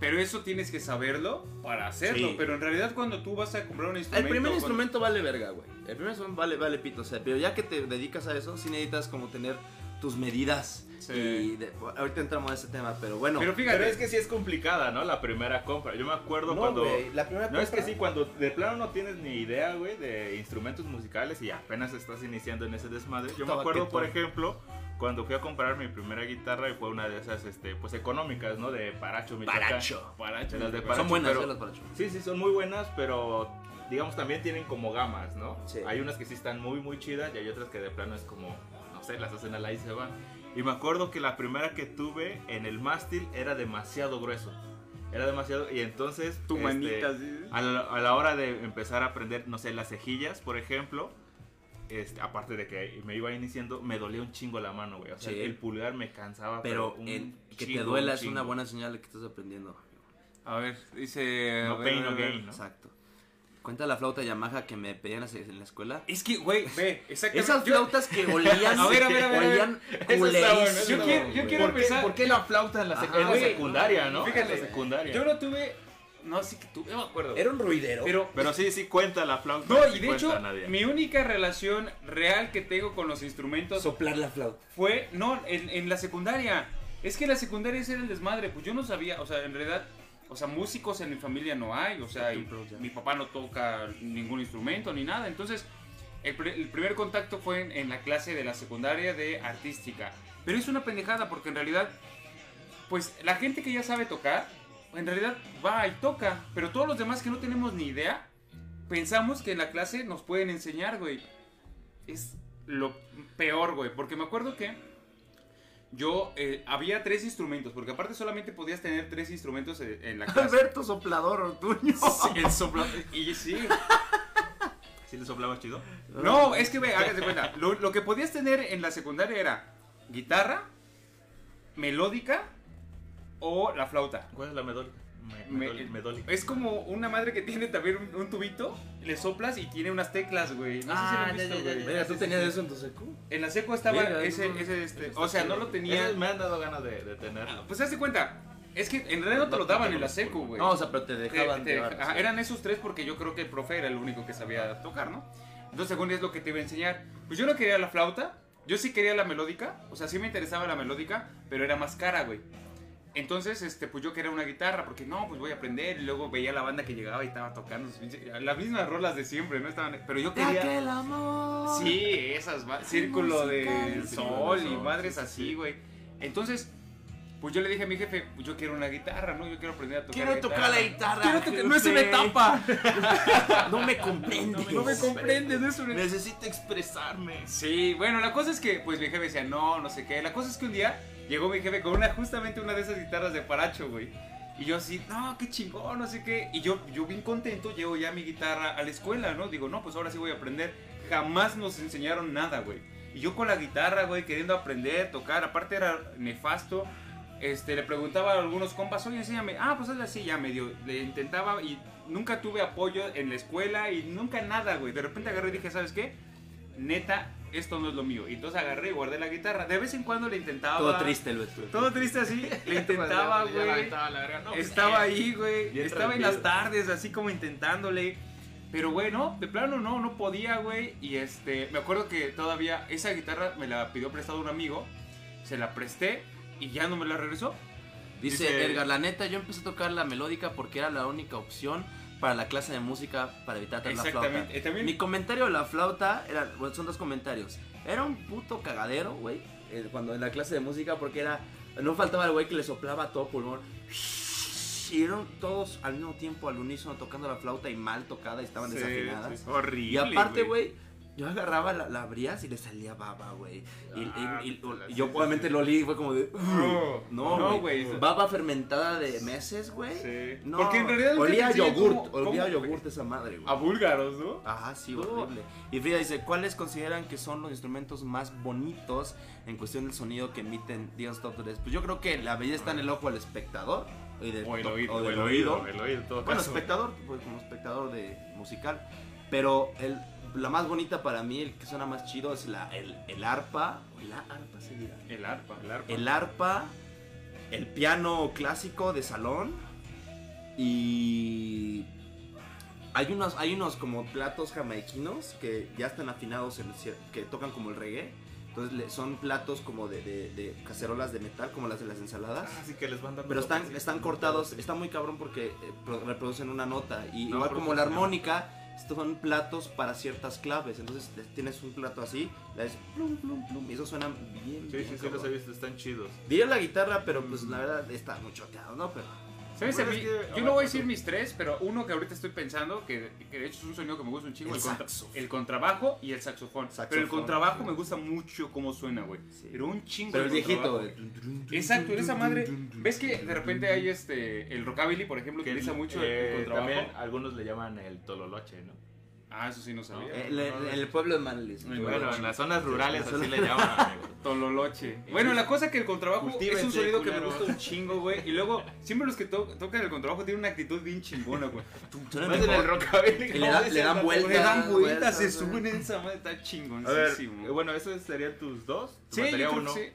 [SPEAKER 2] Pero eso tienes que saberlo para hacerlo.
[SPEAKER 1] Sí.
[SPEAKER 2] Pero en realidad cuando tú vas a comprar un
[SPEAKER 1] El
[SPEAKER 2] instrumento...
[SPEAKER 1] primer
[SPEAKER 2] cuando-
[SPEAKER 1] instrumento vale verga, güey. El primer instrumento vale, vale pito, o sea, pero ya que te dedicas a eso, sí necesitas como tener tus medidas.
[SPEAKER 2] Sí.
[SPEAKER 1] Y de- ahorita entramos a ese tema, pero bueno.
[SPEAKER 2] Pero fíjate,
[SPEAKER 3] Pero es que sí es complicada, ¿no? La primera compra. Yo me acuerdo
[SPEAKER 1] no,
[SPEAKER 3] cuando.
[SPEAKER 1] güey, la primera
[SPEAKER 3] No es que sí, cuando de plano no tienes ni idea, güey, de instrumentos musicales y apenas estás iniciando en ese desmadre. Yo me acuerdo, por ejemplo, cuando fui a comprar mi primera guitarra y fue una de esas, este, pues económicas, ¿no? De Paracho, Michoacán.
[SPEAKER 1] Paracho.
[SPEAKER 2] Paracho,
[SPEAKER 3] las de Paracho,
[SPEAKER 1] Son buenas,
[SPEAKER 3] pero-
[SPEAKER 1] las paracho.
[SPEAKER 3] Sí, sí, son muy buenas, pero digamos también tienen como gamas, ¿no?
[SPEAKER 1] Sí.
[SPEAKER 3] Hay unas que sí están muy, muy chidas y hay otras que de plano es como, no sé, las hacen al aire y se van. Y me acuerdo que la primera que tuve en el mástil era demasiado grueso. Era demasiado, y entonces...
[SPEAKER 2] tu
[SPEAKER 3] este,
[SPEAKER 2] manita. ¿sí?
[SPEAKER 3] a la, a la hora de empezar a aprender, no sé, las cejillas, por ejemplo, este, aparte de que me iba iniciando, me dolía un chingo la mano, güey. O sea,
[SPEAKER 1] Sí.
[SPEAKER 3] el pulgar me cansaba.
[SPEAKER 1] Pero
[SPEAKER 3] un
[SPEAKER 1] que te duela
[SPEAKER 3] un
[SPEAKER 1] es una buena señal de que estás aprendiendo.
[SPEAKER 2] A ver, dice...
[SPEAKER 3] No
[SPEAKER 2] a ver,
[SPEAKER 3] pain, no gain, ¿no?
[SPEAKER 1] Exacto. Cuenta la flauta Yamaha que me pedían en la escuela.
[SPEAKER 2] Es que, güey, ve, exactamente.
[SPEAKER 1] Esas
[SPEAKER 2] Yo-
[SPEAKER 1] flautas que olían,
[SPEAKER 2] A ver, a ver, a ver,
[SPEAKER 1] olían culerísimo,
[SPEAKER 2] Yo quiero- yo quiero-
[SPEAKER 3] ¿Por qué,
[SPEAKER 2] empezar-
[SPEAKER 3] por qué la flauta en la, sec-
[SPEAKER 1] Ajá,
[SPEAKER 3] en la
[SPEAKER 2] güey.
[SPEAKER 3] secundaria, no?
[SPEAKER 2] Fíjate,
[SPEAKER 3] En la secundaria.
[SPEAKER 2] Yo no tuve... No, sí que tuve, no me acuerdo.
[SPEAKER 1] Era un ruidero.
[SPEAKER 2] Pero...
[SPEAKER 3] Pero sí, sí cuenta la flauta.
[SPEAKER 2] No,
[SPEAKER 3] sí
[SPEAKER 2] y de hecho,
[SPEAKER 3] Nadia.
[SPEAKER 2] mi única relación real que tengo con los instrumentos
[SPEAKER 1] soplar la flauta.
[SPEAKER 2] fue, no, en, en la secundaria. Es que la secundaria ese era el desmadre, pues yo no sabía, o sea, en realidad, o sea, músicos en mi familia no hay, o sea, y mi papá no toca ningún instrumento ni nada, entonces el primer contacto fue en, en la clase de la secundaria de artística. Pero es una pendejada porque en realidad, pues la gente que ya sabe tocar, en realidad va y toca, pero todos los demás que no tenemos ni idea, pensamos que en la clase nos pueden enseñar, güey. Es lo peor, güey, porque me acuerdo que yo eh, había tres instrumentos, porque aparte solamente podías tener tres instrumentos en, en la clase.
[SPEAKER 1] Alberto Soplador Ortuño.
[SPEAKER 2] Sí, el sopla- Y sí.
[SPEAKER 3] ¿Sí le soplaba chido?
[SPEAKER 2] No, es que ve, hágase cuenta. Lo, lo que podías tener en la secundaria era guitarra, melódica o la flauta.
[SPEAKER 3] ¿Cuál es la medólica? Me,
[SPEAKER 2] Me-. Es como una madre que tiene también un, un tubito, le soplas y tiene unas teclas, güey. No
[SPEAKER 3] Ah,
[SPEAKER 2] sé si lo han
[SPEAKER 3] ya,
[SPEAKER 2] visto, güey.
[SPEAKER 1] Venga, ¿tú
[SPEAKER 2] Sí,
[SPEAKER 1] tenías
[SPEAKER 2] sí,
[SPEAKER 1] eso en tu secu?
[SPEAKER 2] En la seco estaba ese, ese, este, o sea, no lo tenía.
[SPEAKER 3] Me han dado ganas de, de tener.
[SPEAKER 2] Pues hazte cuenta, es que en realidad no te lo daban en la seco, güey.
[SPEAKER 1] No, o sea, pero te
[SPEAKER 2] Te-
[SPEAKER 1] dejaban
[SPEAKER 2] te-
[SPEAKER 1] llevar.
[SPEAKER 2] ajá,
[SPEAKER 1] sí.
[SPEAKER 2] eran esos tres porque yo creo que el profe era el único que sabía tocar, ¿no? Entonces, según es lo que te iba a enseñar. Pues yo no quería la flauta, yo sí quería la melódica, o sea, sí me interesaba la melódica, pero era más cara, güey. Entonces, este, pues yo quería una guitarra, porque no, pues voy a aprender. Y luego veía la banda que llegaba y estaba tocando sus pinches- las mismas rolas de siempre, ¿no? Estaban, pero yo quería...
[SPEAKER 1] Aquel amor.
[SPEAKER 2] Sí, esas, círculo de sol y madres
[SPEAKER 3] sí, sí,
[SPEAKER 2] así,
[SPEAKER 3] sí.
[SPEAKER 2] güey. Entonces, pues yo le dije a mi jefe, pues yo quiero una guitarra, ¿no? Yo quiero aprender a tocar
[SPEAKER 1] Quiero tocar la guitarra.
[SPEAKER 2] Quiero tocar, no es una etapa.
[SPEAKER 1] No me comprendes.
[SPEAKER 2] No me comprendes, no es una
[SPEAKER 3] Necesito expresarme.
[SPEAKER 2] Sí, bueno, la cosa es que, pues mi jefe decía, no, no sé qué. La cosa es que un día llegó mi jefe con una, justamente una de esas guitarras de paracho, güey. Y yo así, no, qué chingón, no sé qué. Y yo, yo bien contento, llevo ya mi guitarra a la escuela, ¿no? Digo, no, pues ahora sí voy a aprender. Jamás nos enseñaron nada, güey. Y yo con la guitarra, güey, queriendo aprender, tocar. Aparte era nefasto. este, le preguntaba a algunos compas, oye, enséñame. Ah, pues es así, ya medio. Le intentaba y nunca tuve apoyo en la escuela y nunca nada, güey. De repente agarré y dije, ¿sabes qué? Neta, esto no es lo mío. Y entonces agarré y guardé la guitarra. De vez en cuando le intentaba.
[SPEAKER 1] Todo triste el.
[SPEAKER 2] Todo triste así. Le intentaba, güey.
[SPEAKER 3] No, pues,
[SPEAKER 2] Estaba
[SPEAKER 3] eh,
[SPEAKER 2] ahí, güey. Estaba en las tardes, así como intentándole. Pero, güey, no, de plano no, no podía, güey. Y este, me acuerdo que todavía esa guitarra me la pidió prestada un amigo. Se la presté y ya no me la regresó.
[SPEAKER 1] Dice
[SPEAKER 3] Dice-
[SPEAKER 1] Edgar, la neta, yo empecé a tocar la melódica porque era la única opción para la clase de música para evitar la flauta.
[SPEAKER 2] También,
[SPEAKER 1] Mi comentario de la flauta era, bueno, son dos comentarios. Era un puto cagadero, güey, eh, cuando en la clase de música porque era no faltaba el güey que le soplaba todo pulmón. Y eran todos al mismo tiempo al unísono tocando la flauta y mal tocada y estaban
[SPEAKER 2] Sí,
[SPEAKER 1] desafinadas.
[SPEAKER 2] sí, horrible.
[SPEAKER 1] Y aparte, güey, yo agarraba la, la abrías y le salía baba, güey. Y,
[SPEAKER 3] Ah,
[SPEAKER 1] y-
[SPEAKER 3] pues,
[SPEAKER 1] y yo obviamente lo olí y fue como de...
[SPEAKER 2] No,
[SPEAKER 1] No, güey. Baba fermentada de meses, güey.
[SPEAKER 2] Sí.
[SPEAKER 1] No,
[SPEAKER 2] Porque en realidad
[SPEAKER 1] olía a yogurt,
[SPEAKER 2] cómo-
[SPEAKER 1] olía yogurt esa madre, güey.
[SPEAKER 2] A búlgaros, ¿no?
[SPEAKER 1] Ajá, sí,
[SPEAKER 2] No.
[SPEAKER 1] horrible. Y Frida dice, ¿cuáles consideran que son los instrumentos más bonitos en cuestión del sonido que emiten Dios Top 3? Pues yo creo que la belleza está en el ojo del espectador. Y del
[SPEAKER 2] O el oído,
[SPEAKER 1] o
[SPEAKER 3] O
[SPEAKER 1] del
[SPEAKER 3] el oído, el oído, todo
[SPEAKER 1] Bueno,
[SPEAKER 3] caso.
[SPEAKER 1] espectador, pues como espectador de musical. Pero el, la más bonita para mí, el que suena más chido, es la, el, el arpa. ¿La arpa se dirá?
[SPEAKER 2] El arpa.
[SPEAKER 3] El arpa.
[SPEAKER 1] El arpa, el piano clásico de salón y hay unos, hay unos como platos jamaiquinos que ya están afinados, en que tocan como el reggae. Entonces son platos como de, de- de cacerolas de metal, como las de las ensaladas.
[SPEAKER 3] Así que les van dando
[SPEAKER 1] Pero están, están
[SPEAKER 3] sí.
[SPEAKER 1] cortados, está muy cabrón porque eh, pro- reproducen una nota. Y
[SPEAKER 3] No,
[SPEAKER 1] igual como la armónica, son platos para ciertas claves. Entonces tienes un plato así, le das plum, plum, plum, y eso suena bien.
[SPEAKER 3] Sí,
[SPEAKER 1] bien
[SPEAKER 3] sí, sí, los he visto, están chidos.
[SPEAKER 1] Diría la guitarra, pero pues la verdad está muy choteado, ¿no? Pero
[SPEAKER 2] ¿Sabes?
[SPEAKER 3] Bueno,
[SPEAKER 2] a mí-
[SPEAKER 3] es que
[SPEAKER 2] yo no voy a decir mis tres, pero uno que ahorita estoy pensando, que, que de hecho es un sonido que me gusta un chingo,
[SPEAKER 1] El
[SPEAKER 2] el, contra-
[SPEAKER 1] saxo.
[SPEAKER 2] el contrabajo y el saxofón.
[SPEAKER 1] Saxofón.
[SPEAKER 2] Pero el contrabajo me gusta mucho cómo suena, güey.
[SPEAKER 1] Sí.
[SPEAKER 2] Pero un chingo
[SPEAKER 1] Pero el viejito.
[SPEAKER 2] Exacto, en esa madre. ¿Ves que de repente hay este. El rockabilly, por ejemplo,
[SPEAKER 3] Que
[SPEAKER 2] utiliza mucho
[SPEAKER 3] eh,
[SPEAKER 2] el contrabajo?
[SPEAKER 3] También algunos le llaman el tololoche, ¿no?
[SPEAKER 2] Ah, eso sí no sabía.
[SPEAKER 3] Eh,
[SPEAKER 1] En el, pueblo de Manlis.
[SPEAKER 2] Bueno,
[SPEAKER 3] en las zonas rurales
[SPEAKER 1] Sí,
[SPEAKER 3] así le llaman, amigo.
[SPEAKER 2] Tololoche. Bueno, la cosa que el contrabajo es un sonido que me gusta un chingo, güey. Y luego, siempre los que to- tocan el contrabajo tienen una actitud bien chingona, güey.
[SPEAKER 3] Más en el rockabilly.
[SPEAKER 1] Le
[SPEAKER 3] ¿cómo
[SPEAKER 1] da-
[SPEAKER 3] dice
[SPEAKER 1] le dan
[SPEAKER 3] el
[SPEAKER 1] vueltas.
[SPEAKER 2] Le dan vueltas, se suben en esa madre, está
[SPEAKER 3] A ver,
[SPEAKER 2] chingoncísimo.
[SPEAKER 3] eh, bueno, esos serían tus dos. ¿Te
[SPEAKER 2] Sí, yo creo
[SPEAKER 3] uno?
[SPEAKER 2] que sí.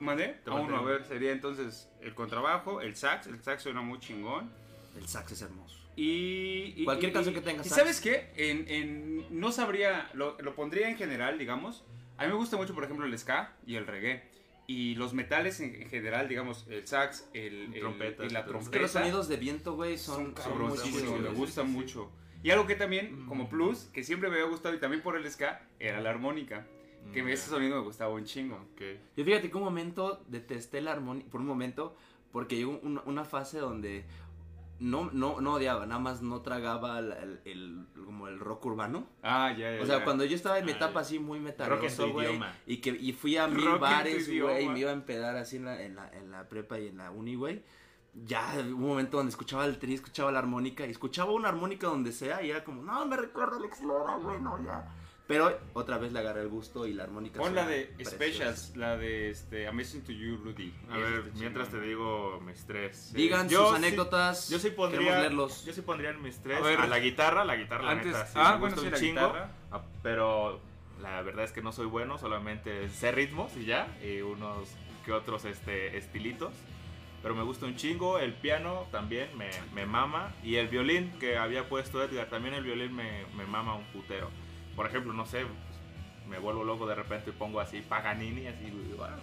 [SPEAKER 2] ¿Mandé? A uno, a ver, sería entonces el contrabajo, el sax, el sax suena muy chingón.
[SPEAKER 1] El sax es hermoso.
[SPEAKER 2] Y, y-
[SPEAKER 1] Cualquier
[SPEAKER 2] y-
[SPEAKER 1] canción
[SPEAKER 2] y-
[SPEAKER 1] que tenga
[SPEAKER 2] ¿Y sabes qué? En, en- no sabría, lo, lo pondría en general, digamos. A mí me gusta mucho, por ejemplo, el ska y el reggae. Y los metales en, en general, digamos, el sax, el, el-
[SPEAKER 3] Trompetas,
[SPEAKER 2] y la
[SPEAKER 3] es que
[SPEAKER 1] Es
[SPEAKER 2] trompeta.
[SPEAKER 1] que los sonidos de viento, güey, son,
[SPEAKER 2] son
[SPEAKER 1] chidos,
[SPEAKER 2] me gustan
[SPEAKER 3] sí, sí.
[SPEAKER 2] mucho. Y algo que también,
[SPEAKER 3] Mm.
[SPEAKER 2] como plus, que siempre me había gustado y también por el ska, era la armónica. Que
[SPEAKER 3] Mm,
[SPEAKER 2] ese sonido me gustaba un chingo.
[SPEAKER 3] Ok.
[SPEAKER 1] Yo fíjate que un momento detesté la armónica, por un momento, porque llegó un- una fase donde no, no, no odiaba, nada más no tragaba el, el- el- como el rock urbano.
[SPEAKER 2] Ah, ya, ya.
[SPEAKER 1] O sea, cuando yo estaba en mi
[SPEAKER 3] Ah,
[SPEAKER 1] etapa así muy metaloso, güey, y que y fui a mil
[SPEAKER 2] Rock
[SPEAKER 1] bares, güey, y me iba a empedar así en la, en la, en la prepa y en la uni, güey. Ya hubo un momento donde escuchaba el tri, escuchaba la armónica, y escuchaba una armónica donde sea, y era como, no, me recuerda Alex Lora, güey, no, ya. Pero otra vez le agarré el gusto y la armónica.
[SPEAKER 2] Pon la de
[SPEAKER 1] preciosa.
[SPEAKER 2] Specials, la de este, Amazing to You, Rudy.
[SPEAKER 3] A ver,
[SPEAKER 2] está
[SPEAKER 3] mientras te digo mis tres.
[SPEAKER 1] Digan
[SPEAKER 3] Yo
[SPEAKER 1] sus
[SPEAKER 3] sí-
[SPEAKER 1] anécdotas.
[SPEAKER 3] Yo sí pondría,
[SPEAKER 1] leerlos.
[SPEAKER 3] yo sí pondría en mis tres
[SPEAKER 2] A ver.
[SPEAKER 3] a la guitarra, la guitarra la
[SPEAKER 2] Antes,
[SPEAKER 3] neta, sí,
[SPEAKER 2] ah,
[SPEAKER 3] me
[SPEAKER 2] bueno,
[SPEAKER 3] gusta
[SPEAKER 2] sí,
[SPEAKER 3] un
[SPEAKER 2] la
[SPEAKER 3] chingo,
[SPEAKER 2] guitarra.
[SPEAKER 3] ah, pero la verdad es que no soy bueno, solamente sé ritmos y ya, y unos que otros este, estilitos. Pero me gusta un chingo, el piano también me, me mama, y el violín que había puesto Edgar, también el violín me, me mama un putero. Por ejemplo, no sé, pues, me vuelvo loco de repente y pongo así Paganini, así, "Ah,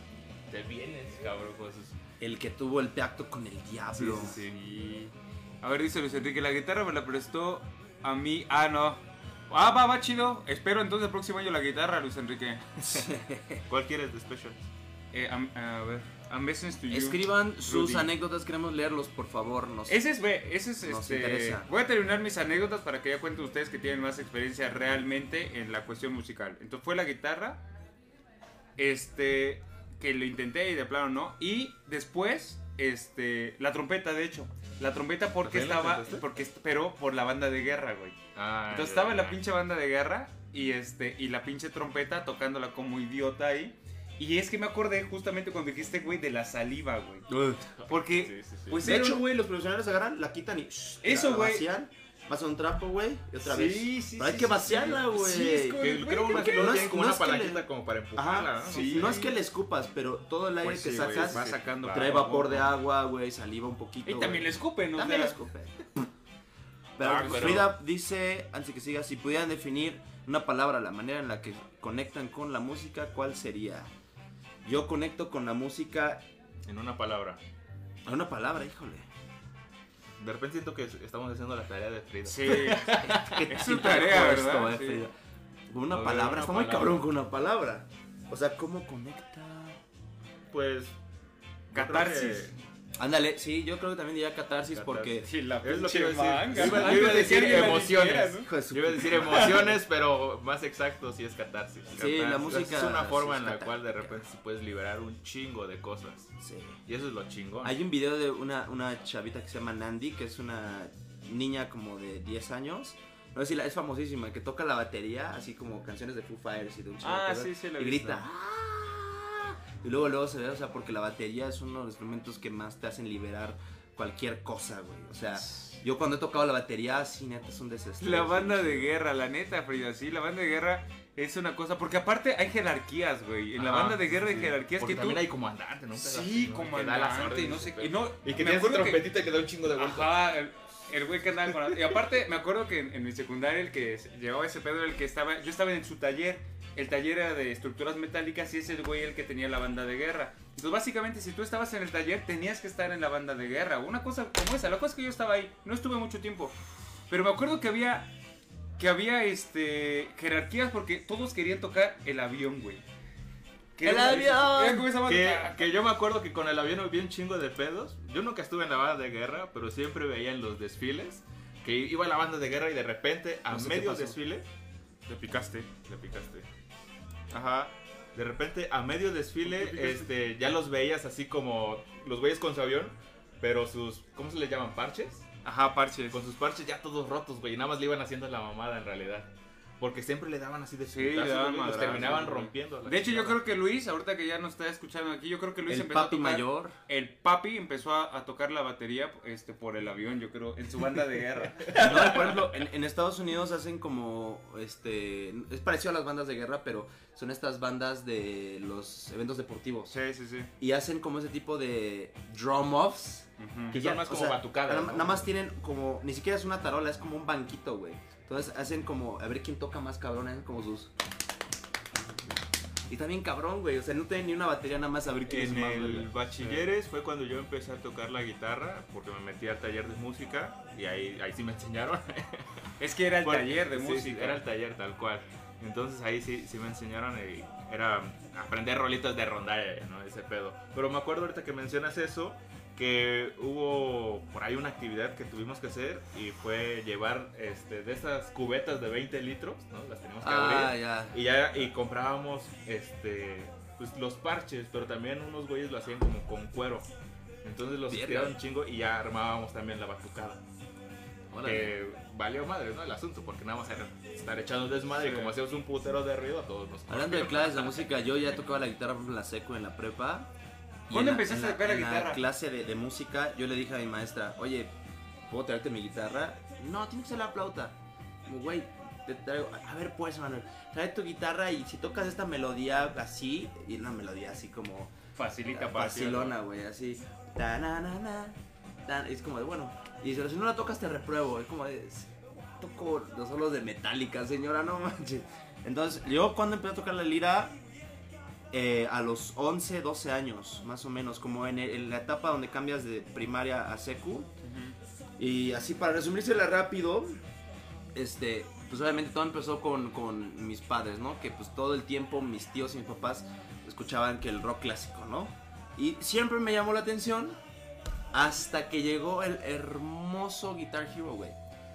[SPEAKER 3] te vienes, cabrón, con esos-
[SPEAKER 1] El que tuvo el pacto con el diablo.
[SPEAKER 3] Sí, sí,
[SPEAKER 2] Sí. A ver, dice Luis Enrique, la guitarra me la prestó a mí. Ah, no. Ah, va, va, chido. Espero entonces el próximo año la guitarra, Luis Enrique.
[SPEAKER 3] ¿Cuál quieres de Special?
[SPEAKER 2] Eh, am- a ver.
[SPEAKER 1] Escriban sus
[SPEAKER 2] Rudy.
[SPEAKER 1] anécdotas, queremos leerlos, por favor. Nos...
[SPEAKER 2] Ese es, ve, ese es
[SPEAKER 1] Nos
[SPEAKER 2] este.
[SPEAKER 1] interesa.
[SPEAKER 2] Voy a terminar mis anécdotas para que ya cuenten ustedes que tienen más experiencia realmente en la cuestión musical. Entonces fue la guitarra, este, que lo intenté y de plano no. Y después, este, la trompeta, de hecho. La trompeta porque
[SPEAKER 3] ¿También la
[SPEAKER 2] estaba, porque, pero por la banda de guerra, güey.
[SPEAKER 3] Ah,
[SPEAKER 2] Entonces
[SPEAKER 3] ya,
[SPEAKER 2] estaba en la
[SPEAKER 3] ya.
[SPEAKER 2] pinche banda de guerra y este y la pinche trompeta tocándola como idiota ahí Y es que me acordé justamente cuando dijiste, güey, de la saliva, güey. Porque,
[SPEAKER 3] Sí, sí, sí.
[SPEAKER 2] pues
[SPEAKER 1] De hecho, güey, los profesionales agarran, la quitan y. shh,
[SPEAKER 2] Eso, güey.
[SPEAKER 1] Vacían, pasan un trapo, güey, y otra
[SPEAKER 2] Sí,
[SPEAKER 1] vez.
[SPEAKER 2] sí,
[SPEAKER 1] Pero hay
[SPEAKER 2] sí,
[SPEAKER 1] que
[SPEAKER 2] sí,
[SPEAKER 1] vaciarla,
[SPEAKER 2] sí.
[SPEAKER 1] güey.
[SPEAKER 2] Sí, es como-
[SPEAKER 3] Que creo que
[SPEAKER 1] No es-
[SPEAKER 3] tienen como
[SPEAKER 1] no
[SPEAKER 3] una
[SPEAKER 1] que le-
[SPEAKER 3] palanquita como para empujarla,
[SPEAKER 1] Ajá,
[SPEAKER 3] ¿no?
[SPEAKER 2] sí.
[SPEAKER 1] No es que le escupas, pero todo el aire
[SPEAKER 2] Pues
[SPEAKER 1] que
[SPEAKER 2] sí,
[SPEAKER 1] sacas
[SPEAKER 2] va sacando
[SPEAKER 1] trae
[SPEAKER 2] a
[SPEAKER 1] vapor de agua, güey, saliva un poquito.
[SPEAKER 2] Y también le escupen, ¿no?
[SPEAKER 1] También le
[SPEAKER 2] sea,
[SPEAKER 1] escupe. Pero,
[SPEAKER 3] Ah, pero-
[SPEAKER 1] Frida dice, antes que siga, si pudieran definir una palabra, la manera en la que conectan con la música, ¿cuál sería? Yo conecto con la música
[SPEAKER 3] En una palabra.
[SPEAKER 1] a una palabra, híjole.
[SPEAKER 3] De repente siento que estamos haciendo la tarea de Frida.
[SPEAKER 2] Sí.
[SPEAKER 1] ¿Qué
[SPEAKER 2] Es su tarea, ¿verdad?
[SPEAKER 1] esto, eh,
[SPEAKER 2] Sí.
[SPEAKER 1] Frida? Con una palabra,
[SPEAKER 3] una
[SPEAKER 1] está muy cabrón con una palabra. O sea, ¿cómo conecta?
[SPEAKER 3] Pues.
[SPEAKER 2] Catarsis.
[SPEAKER 1] Ándale, sí, yo creo que también diría catarsis
[SPEAKER 3] Catarsis.
[SPEAKER 1] porque...
[SPEAKER 2] Sí, la
[SPEAKER 3] Es lo que iba a decir.
[SPEAKER 2] manga.
[SPEAKER 3] Iba-
[SPEAKER 2] Antes
[SPEAKER 3] iba a decir emociones.
[SPEAKER 2] ¿no?
[SPEAKER 3] Yo iba a decir emociones, pero más exacto sí es catarsis.
[SPEAKER 1] Sí, la música
[SPEAKER 3] Es una forma
[SPEAKER 1] sí es
[SPEAKER 3] en la cual de repente puedes liberar un chingo de cosas.
[SPEAKER 1] Sí.
[SPEAKER 3] Y eso es lo chingón.
[SPEAKER 1] Hay un video de una, una chavita que se llama Nandi, que es una niña como de 10 años. No sé si la, es famosísima, que toca la batería, así como canciones de Foo Fighters y de un chingo de
[SPEAKER 2] Ah, sí, sí, la
[SPEAKER 1] Y
[SPEAKER 2] visto.
[SPEAKER 1] grita. "Ah". Y luego, luego se ve, o sea, porque la batería es uno de los instrumentos que más te hacen liberar cualquier cosa, güey. O sea, yo cuando he tocado la batería, sí, neta, es un desastre.
[SPEAKER 2] La banda de guerra, la neta, Frida, sí, la banda de guerra es una cosa, porque aparte hay jerarquías, güey. En la
[SPEAKER 3] Ajá,
[SPEAKER 2] banda de guerra hay
[SPEAKER 3] sí.
[SPEAKER 2] jerarquías
[SPEAKER 3] Porque
[SPEAKER 2] que tú...
[SPEAKER 3] también hay comandante, ¿no?
[SPEAKER 2] Sí,
[SPEAKER 3] ¿no? Que da las
[SPEAKER 2] comandante, y no sé qué. Y, no,
[SPEAKER 3] Y que
[SPEAKER 2] me
[SPEAKER 3] tiene su
[SPEAKER 2] acuerdo que-
[SPEAKER 3] trompetita que da un chingo de vueltas.
[SPEAKER 2] Ajá, el, el güey que andaba con la- Y aparte, me acuerdo que en, en mi secundaria el que llevaba ese pedo era el que estaba... Yo estaba en su taller. El taller era de estructuras metálicas y ese güey el que tenía la banda de guerra. Entonces, básicamente, si tú estabas en el taller, tenías que estar en la banda de guerra. Una cosa como esa. La cosa es que yo estaba ahí. No estuve mucho tiempo. Pero me acuerdo que había... Que había, este... Jerarquías porque todos querían tocar el avión, güey. Que
[SPEAKER 1] ¡El avión!
[SPEAKER 3] Que, yo me acuerdo que con el avión había un chingo de pedos. Yo nunca estuve en la banda de guerra, pero siempre veía en los desfiles que iba la banda de guerra y de repente a
[SPEAKER 1] No sé qué
[SPEAKER 3] medio desfile le picaste, le picaste. Ajá. De repente a medio desfile este ya los veías así como los güeyes con su avión, pero sus ¿cómo se les llaman? parches.
[SPEAKER 2] Ajá, parches.
[SPEAKER 3] Con sus parches ya todos rotos, güey, y nada más le iban haciendo la mamada en realidad. Porque siempre le daban así de
[SPEAKER 2] Sí, le
[SPEAKER 3] putazos,
[SPEAKER 2] daban
[SPEAKER 3] y los terminaban
[SPEAKER 2] güey.
[SPEAKER 3] rompiendo. a
[SPEAKER 2] De hecho, yo creo que Luis, ahorita que ya nos está escuchando aquí, yo creo que Luis
[SPEAKER 1] El
[SPEAKER 2] empezó a
[SPEAKER 1] papi
[SPEAKER 2] tocar-
[SPEAKER 1] mayor.
[SPEAKER 2] El papi empezó a, a tocar la batería este, por el avión, yo creo, en su banda de guerra.
[SPEAKER 1] No, por ejemplo, en, en Estados Unidos hacen como, este, es parecido a las bandas de guerra, pero son estas bandas de los eventos deportivos.
[SPEAKER 2] sí, sí, sí.
[SPEAKER 1] Y hacen como ese tipo de drum offs.
[SPEAKER 2] Ujú.
[SPEAKER 3] Que son más
[SPEAKER 1] o
[SPEAKER 3] como batucadas,
[SPEAKER 1] Nada,
[SPEAKER 3] ¿no?
[SPEAKER 1] nada más tienen como, ni siquiera es una tarola, es como un banquito, güey. Entonces hacen como, a ver quién toca más cabrón, hacen como sus... Y también cabrón, güey, o sea, no tienen ni una batería nada más a ver quién es
[SPEAKER 3] En
[SPEAKER 1] más,
[SPEAKER 3] el
[SPEAKER 1] güey.
[SPEAKER 3] bachilleres fue cuando yo empecé a tocar la guitarra, porque me metí al taller de música y ahí, ahí sí me enseñaron.
[SPEAKER 2] Es que era el
[SPEAKER 3] Bueno,
[SPEAKER 2] taller de
[SPEAKER 3] sí,
[SPEAKER 2] música.
[SPEAKER 3] sí, era el taller tal cual. Entonces ahí sí, sí me enseñaron y era aprender rolitos de rondalla, ¿no? Ese pedo. Pero me acuerdo ahorita que mencionas eso, que hubo por ahí una actividad que tuvimos que hacer y fue llevar este, de esas cubetas de 20 litros, ¿no? Las teníamos que
[SPEAKER 1] Ah,
[SPEAKER 3] abrir.
[SPEAKER 1] ya.
[SPEAKER 3] Y ya y comprábamos este pues los parches, pero también unos güeyes lo hacían como con cuero. Entonces los tiraron un chingo y ya armábamos también la batucada. Que valió madre, ¿no? El asunto, porque nada más era estar echando desmadre y
[SPEAKER 2] Sí.
[SPEAKER 3] como hacíamos un putero de ruido, a todos nos
[SPEAKER 1] Hablando de clases de música, yo ya tocaba la guitarra en la seco, en la prepa.
[SPEAKER 2] ¿Cuándo
[SPEAKER 1] la-
[SPEAKER 2] empezaste a tocar la
[SPEAKER 1] en
[SPEAKER 2] guitarra?
[SPEAKER 1] clase de, de música, yo le dije a mi maestra, oye, ¿puedo traerte mi guitarra? No, tiene que ser la flauta. Como, güey, te traigo. A ver, pues, Manuel, trae tu guitarra y si tocas esta melodía así, y una melodía así como.
[SPEAKER 2] Facilita para
[SPEAKER 1] Facilona, güey, así. Tan- Es como de, bueno. Y dice, si no la tocas, te repruebo. Es como de. Toco los solos de Metallica, señora, no manches. Entonces, yo cuando empecé a tocar la lira, eh, a los 11, 12 años, más o menos, como en, el- en la etapa donde cambias de primaria a secu. Y así, para resumírsela rápido, este, pues obviamente todo empezó con, con mis padres, ¿no? Que pues todo el tiempo mis tíos y mis papás escuchaban que el rock clásico, ¿no? Y siempre me llamó la atención hasta que llegó el hermoso Guitar Hero, güey.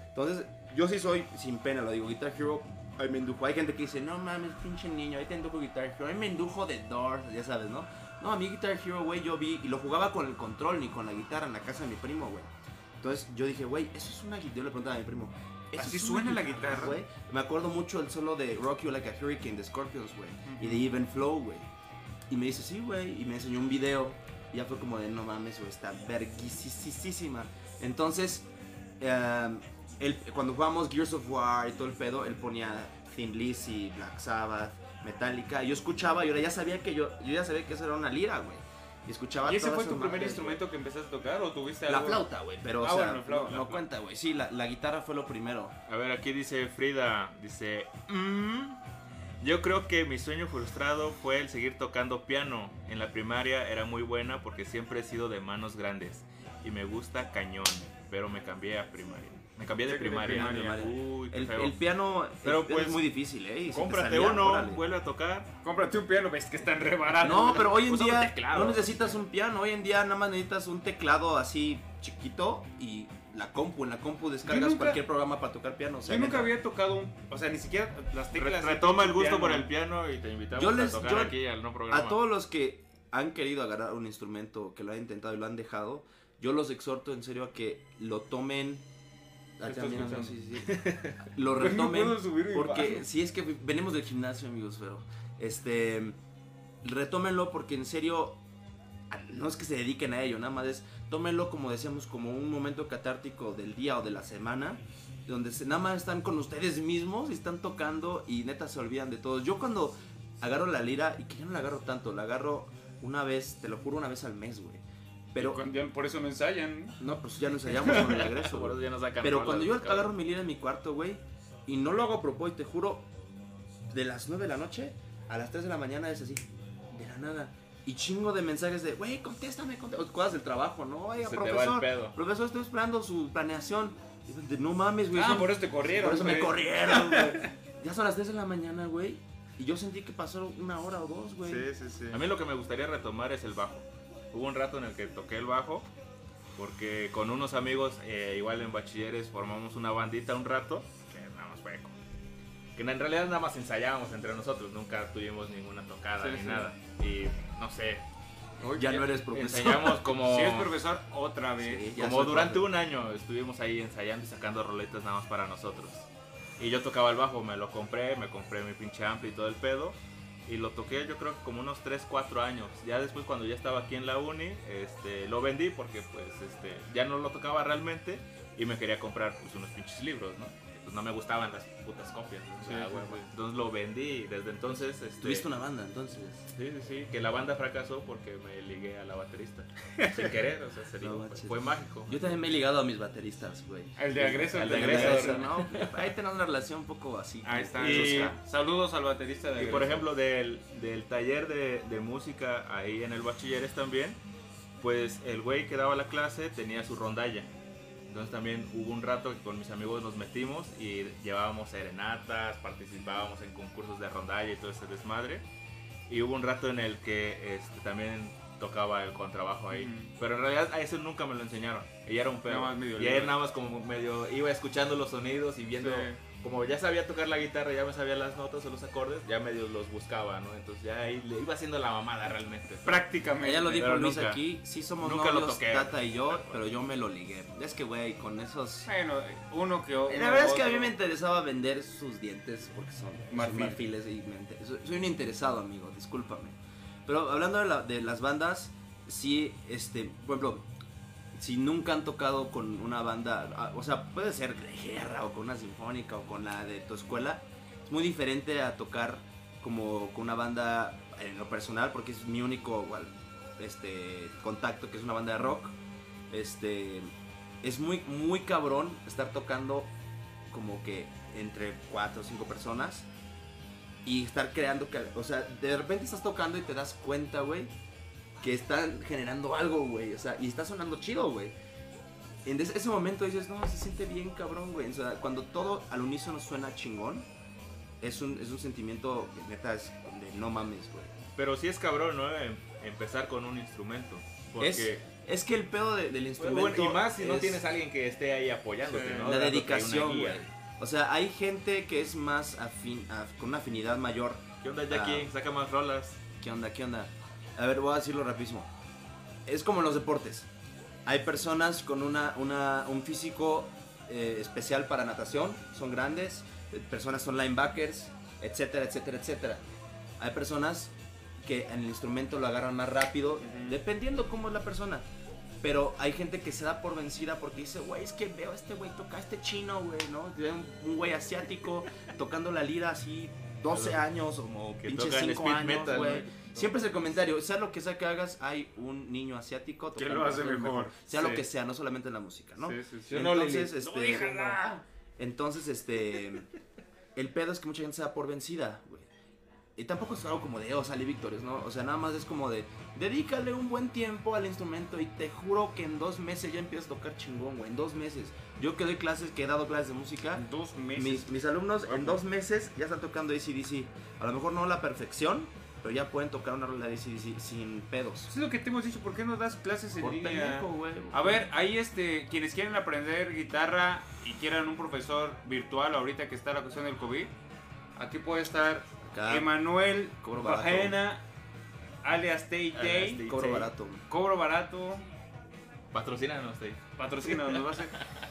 [SPEAKER 1] Entonces, yo sí soy, sin pena lo digo, Guitar Hero, me. Hay gente que dice, no mames, pinche niño, ahí te indujo Guitar Hero. A mí me indujo de Doors, ya sabes, ¿no? No, a mí Guitar Hero, güey, yo vi y lo jugaba con el control ni con la guitarra en la casa de mi primo, güey. Entonces yo dije, güey, eso es una guitarra. Yo le preguntaba a mi primo, ¿eso
[SPEAKER 2] ¿Así
[SPEAKER 1] es
[SPEAKER 2] suena la guitarra?
[SPEAKER 1] güey? Me acuerdo mucho el solo de Rock You Like a Hurricane de Scorpions, güey. Y de Even Flow, güey. Y me dice, sí, güey. Y me enseñó un video. Y ya fue como de, no mames, güey, está verguisísima. Entonces, eh, él- cuando jugamos Gears of War y todo el pedo, él ponía Thin Lizzy, Black Sabbath, Metallica. Yo escuchaba y ahora ya sabía que yo, yo ya sabía que eso era una lira, güey. Y escuchaba
[SPEAKER 2] ¿Y ese fue tu primer instrumento que empezaste a tocar o tuviste
[SPEAKER 1] La
[SPEAKER 2] algo?
[SPEAKER 1] flauta, güey, pero o
[SPEAKER 2] Ah,
[SPEAKER 1] sea,
[SPEAKER 2] bueno, la flauta,
[SPEAKER 1] no,
[SPEAKER 2] la
[SPEAKER 1] no cuenta, güey. Sí, la, la guitarra fue lo primero.
[SPEAKER 3] A ver, aquí dice Frida, dice, "Mm, yo creo que mi sueño frustrado fue el seguir tocando piano. En la primaria era muy buena porque siempre he sido de manos grandes y me gusta cañón, pero me cambié a primaria. Me cambié de
[SPEAKER 2] Sí, que de
[SPEAKER 3] primaria.
[SPEAKER 1] primaria.
[SPEAKER 3] Uy,
[SPEAKER 1] El, piano,
[SPEAKER 3] Pero
[SPEAKER 1] piano
[SPEAKER 3] pues,
[SPEAKER 1] es muy difícil, ¿eh? Y
[SPEAKER 3] Cómprate
[SPEAKER 1] salía,
[SPEAKER 3] uno,
[SPEAKER 1] órale.
[SPEAKER 3] vuelve a tocar.
[SPEAKER 2] Cómprate un piano, ves que están re baratos.
[SPEAKER 1] No, pero hoy en
[SPEAKER 3] Usa
[SPEAKER 1] día no necesitas un piano. Hoy en día nada más necesitas un teclado así chiquito y la compu. En la compu descargas
[SPEAKER 2] nunca-
[SPEAKER 1] cualquier programa para tocar piano. o sea,
[SPEAKER 2] Yo nunca había tocado un. O sea, ni siquiera las
[SPEAKER 3] Re-
[SPEAKER 2] teclas.
[SPEAKER 3] retoma el gusto
[SPEAKER 2] piano.
[SPEAKER 3] por el piano y te invitamos
[SPEAKER 1] Yo les-
[SPEAKER 3] a tocar
[SPEAKER 1] yo-
[SPEAKER 3] aquí al no programa.
[SPEAKER 1] A todos los que han querido agarrar un instrumento, que lo han intentado y lo han dejado, yo los exhorto en serio a que lo tomen. Ah, también, sí. Lo
[SPEAKER 2] No
[SPEAKER 1] retomen.
[SPEAKER 2] mi
[SPEAKER 1] porque si es que venimos del gimnasio, amigos, pero este retómenlo porque en serio no es que se dediquen a ello, nada más es tómenlo como decíamos como un momento catártico del día o de la semana donde se, nada más están con ustedes mismos y están tocando y neta se olvidan de todos. Yo cuando agarro la lira y que ya no la agarro tanto, la agarro una vez, te lo juro, una vez al mes, güey. Pero
[SPEAKER 2] ya por eso no ensayan.
[SPEAKER 1] no, pues ya no ensayamos con el regreso,
[SPEAKER 3] Por eso ya nos sacan
[SPEAKER 1] Pero cuando yo agarro mi lira en mi cuarto, güey, y no lo hago a propósito, te juro, de las 9 de la noche a las 3 de la mañana es así, de la nada. Y chingo de mensajes de, güey, contéstame, contéstame. Cosas del trabajo, ¿no? Oiga,
[SPEAKER 3] Se te va el
[SPEAKER 1] profesor,
[SPEAKER 3] pedo.
[SPEAKER 1] profesor, estoy esperando su planeación. De, no mames, güey.
[SPEAKER 2] Ah,
[SPEAKER 1] son-
[SPEAKER 2] por eso te corrieron.
[SPEAKER 1] por eso me
[SPEAKER 2] güey.
[SPEAKER 1] corrieron, güey. Ya son las 3 de la mañana, güey. Y yo sentí que pasó una hora o dos, güey.
[SPEAKER 2] Sí, sí, sí.
[SPEAKER 3] A mí lo que me gustaría retomar es el bajo. Hubo un rato en el que toqué el bajo porque con unos amigos, eh, igual en bachilleres, formamos una bandita un rato que nada más fue que en realidad nada más ensayábamos entre nosotros, nunca tuvimos ninguna tocada
[SPEAKER 2] Sí,
[SPEAKER 3] ni
[SPEAKER 2] sí.
[SPEAKER 3] nada. Y no sé,
[SPEAKER 2] Oye,
[SPEAKER 1] Ya no eres profesor.
[SPEAKER 3] ensayamos como
[SPEAKER 2] Si es profesor, otra vez.
[SPEAKER 1] Sí, ya
[SPEAKER 3] como durante un año estuvimos ahí ensayando y sacando roletas nada más para nosotros. Y yo tocaba el bajo, me lo compré, me compré mi pinche ampli y todo el pedo. Y lo toqué yo creo que como unos 3, 4 años. Ya después cuando ya estaba aquí en la uni, este, lo vendí porque pues este, ya no lo tocaba realmente y me quería comprar pues unos pinches libros, ¿no? Pues no me gustaban las putas copias. ¿no?
[SPEAKER 2] Sí,
[SPEAKER 3] Ah,
[SPEAKER 2] sí,
[SPEAKER 3] bueno,
[SPEAKER 2] sí.
[SPEAKER 3] Entonces lo vendí y desde entonces... Este,
[SPEAKER 1] Tuviste una banda, entonces.
[SPEAKER 3] Sí, sí, sí, que la banda fracasó porque me ligué a la baterista. Sin querer, o sea, se
[SPEAKER 1] No
[SPEAKER 3] ligó,
[SPEAKER 1] manches.
[SPEAKER 3] fue mágico.
[SPEAKER 1] Yo también me he ligado a mis bateristas, güey.
[SPEAKER 2] El de agreso,
[SPEAKER 3] El
[SPEAKER 2] el
[SPEAKER 3] de agreso,
[SPEAKER 2] agreso.
[SPEAKER 1] no, ahí tenemos una relación un poco así.
[SPEAKER 2] Ahí está.
[SPEAKER 3] Y-.
[SPEAKER 2] Saludos al baterista de
[SPEAKER 3] Y por
[SPEAKER 2] Agreso.
[SPEAKER 3] ejemplo, del, del taller de, de música ahí en el bachilleres también, pues el güey que daba la clase tenía su rondalla. Entonces también hubo un rato que con mis amigos nos metimos y llevábamos serenatas, participábamos en concursos de rondalla y todo ese desmadre. Y hubo un rato en el que este, también tocaba el contrabajo ahí.
[SPEAKER 2] Ujú.
[SPEAKER 3] Pero en realidad a eso nunca me lo enseñaron. Y era un pedo. Y ahí nada más como medio iba escuchando los sonidos y viendo
[SPEAKER 2] Sí.
[SPEAKER 3] Como ya sabía tocar la guitarra, ya me sabía las notas o los acordes, ya medio los buscaba, ¿no? Entonces ya ahí le iba haciendo la mamada realmente.
[SPEAKER 2] Prácticamente.
[SPEAKER 1] Ya lo dijo Luis
[SPEAKER 3] nunca-
[SPEAKER 1] aquí, sí somos
[SPEAKER 3] nunca lo
[SPEAKER 1] novios,
[SPEAKER 3] toqué.
[SPEAKER 1] Tata y yo, pero yo me lo ligué. Es que, güey, con esos...
[SPEAKER 2] Bueno, uno que otro.
[SPEAKER 1] La verdad es que a mí me interesaba vender sus dientes porque son
[SPEAKER 2] Marfil.
[SPEAKER 1] marfiles y me inter- soy, soy un interesado, amigo, discúlpame. Pero hablando de, la- de las bandas, sí, este, por ejemplo, si nunca han tocado con una banda, o sea, puede ser de guerra o con una sinfónica o con la de tu escuela, es muy diferente a tocar como con una banda en lo personal porque es mi único este, contacto que es una banda de rock. Este, es muy, muy cabrón estar tocando como que entre cuatro o cinco personas y estar creando, que- o sea, de repente estás tocando y te das cuenta, güey, que están generando algo, güey, o sea, y está sonando chido, güey. En ese ese momento dices, no, se siente bien cabrón, güey. O sea, cuando todo al unísono suena chingón, es un, es un sentimiento que neta es de no mames, güey.
[SPEAKER 3] Pero sí es cabrón, ¿no? Em- empezar con un instrumento. Porque,
[SPEAKER 1] Es, es que el pedo de- del instrumento.
[SPEAKER 3] bueno, y más si no
[SPEAKER 1] es
[SPEAKER 3] tienes a alguien que esté ahí apoyándote,
[SPEAKER 2] Sí.
[SPEAKER 3] ¿no?
[SPEAKER 1] La dedicación, güey. O sea, hay gente que es más afín, af- con una afinidad mayor.
[SPEAKER 3] ¿Qué onda, Jackie? Saca más rolas.
[SPEAKER 1] ¿Qué onda? ¿Qué onda? A ver, voy a decirlo rapidísimo. Es como en los deportes. Hay personas con una, una- un físico eh, especial para natación, son grandes, eh, personas son linebackers, etcétera, etcétera, etcétera. Hay personas que en el instrumento lo agarran más rápido,
[SPEAKER 2] Ujú.
[SPEAKER 1] dependiendo cómo es la persona. Pero hay gente que se da por vencida porque dice, güey, es que veo a este güey tocar este chino, güey, ¿no? Veo Un, güey asiático tocando la lira así 12
[SPEAKER 3] Claro.
[SPEAKER 1] años o pinches
[SPEAKER 3] tocan
[SPEAKER 1] 5
[SPEAKER 3] speed
[SPEAKER 1] años, güey. Siempre es el comentario, sea lo que sea que hagas, hay un niño asiático
[SPEAKER 2] Que lo hace
[SPEAKER 1] algo
[SPEAKER 2] mejor.
[SPEAKER 1] Sea
[SPEAKER 2] Sí.
[SPEAKER 1] lo que sea, no solamente en la música, ¿no?
[SPEAKER 2] Sí, sí, sí.
[SPEAKER 3] No,
[SPEAKER 1] Entonces, este,
[SPEAKER 2] ¡No, déjala!
[SPEAKER 1] entonces, este. El pedo es que mucha gente se da por vencida, güey. Y tampoco es algo como de, oh, salí victorios, ¿no? O sea, nada más es como de, dedícale un buen tiempo al instrumento y te juro que en dos meses ya empiezas a tocar chingón, güey. En dos meses. Yo que doy clases, que he dado clases de música,
[SPEAKER 2] En Dos meses.
[SPEAKER 1] mis, mis alumnos en dos meses ya están tocando ACDC. A lo mejor no a la perfección, pero ya pueden tocar una rola de ACDC sin pedos.
[SPEAKER 2] Eso es lo que te hemos dicho, ¿por qué no das clases en
[SPEAKER 1] Por
[SPEAKER 2] línea?
[SPEAKER 1] pendejo, güey.
[SPEAKER 2] A ver, ahí este, quienes quieren aprender guitarra y quieran un profesor virtual ahorita que está la cuestión del COVID, aquí puede estar
[SPEAKER 1] Acá,
[SPEAKER 2] Emanuel
[SPEAKER 1] Cobro barato.
[SPEAKER 2] Bajena, alias Tay
[SPEAKER 3] Alias
[SPEAKER 2] Tay,
[SPEAKER 3] Tay.
[SPEAKER 1] cobro
[SPEAKER 3] sí.
[SPEAKER 1] barato. güey.
[SPEAKER 2] cobro barato,
[SPEAKER 3] Patrocínanos, Tay.
[SPEAKER 2] patrocina, nos va a hacer.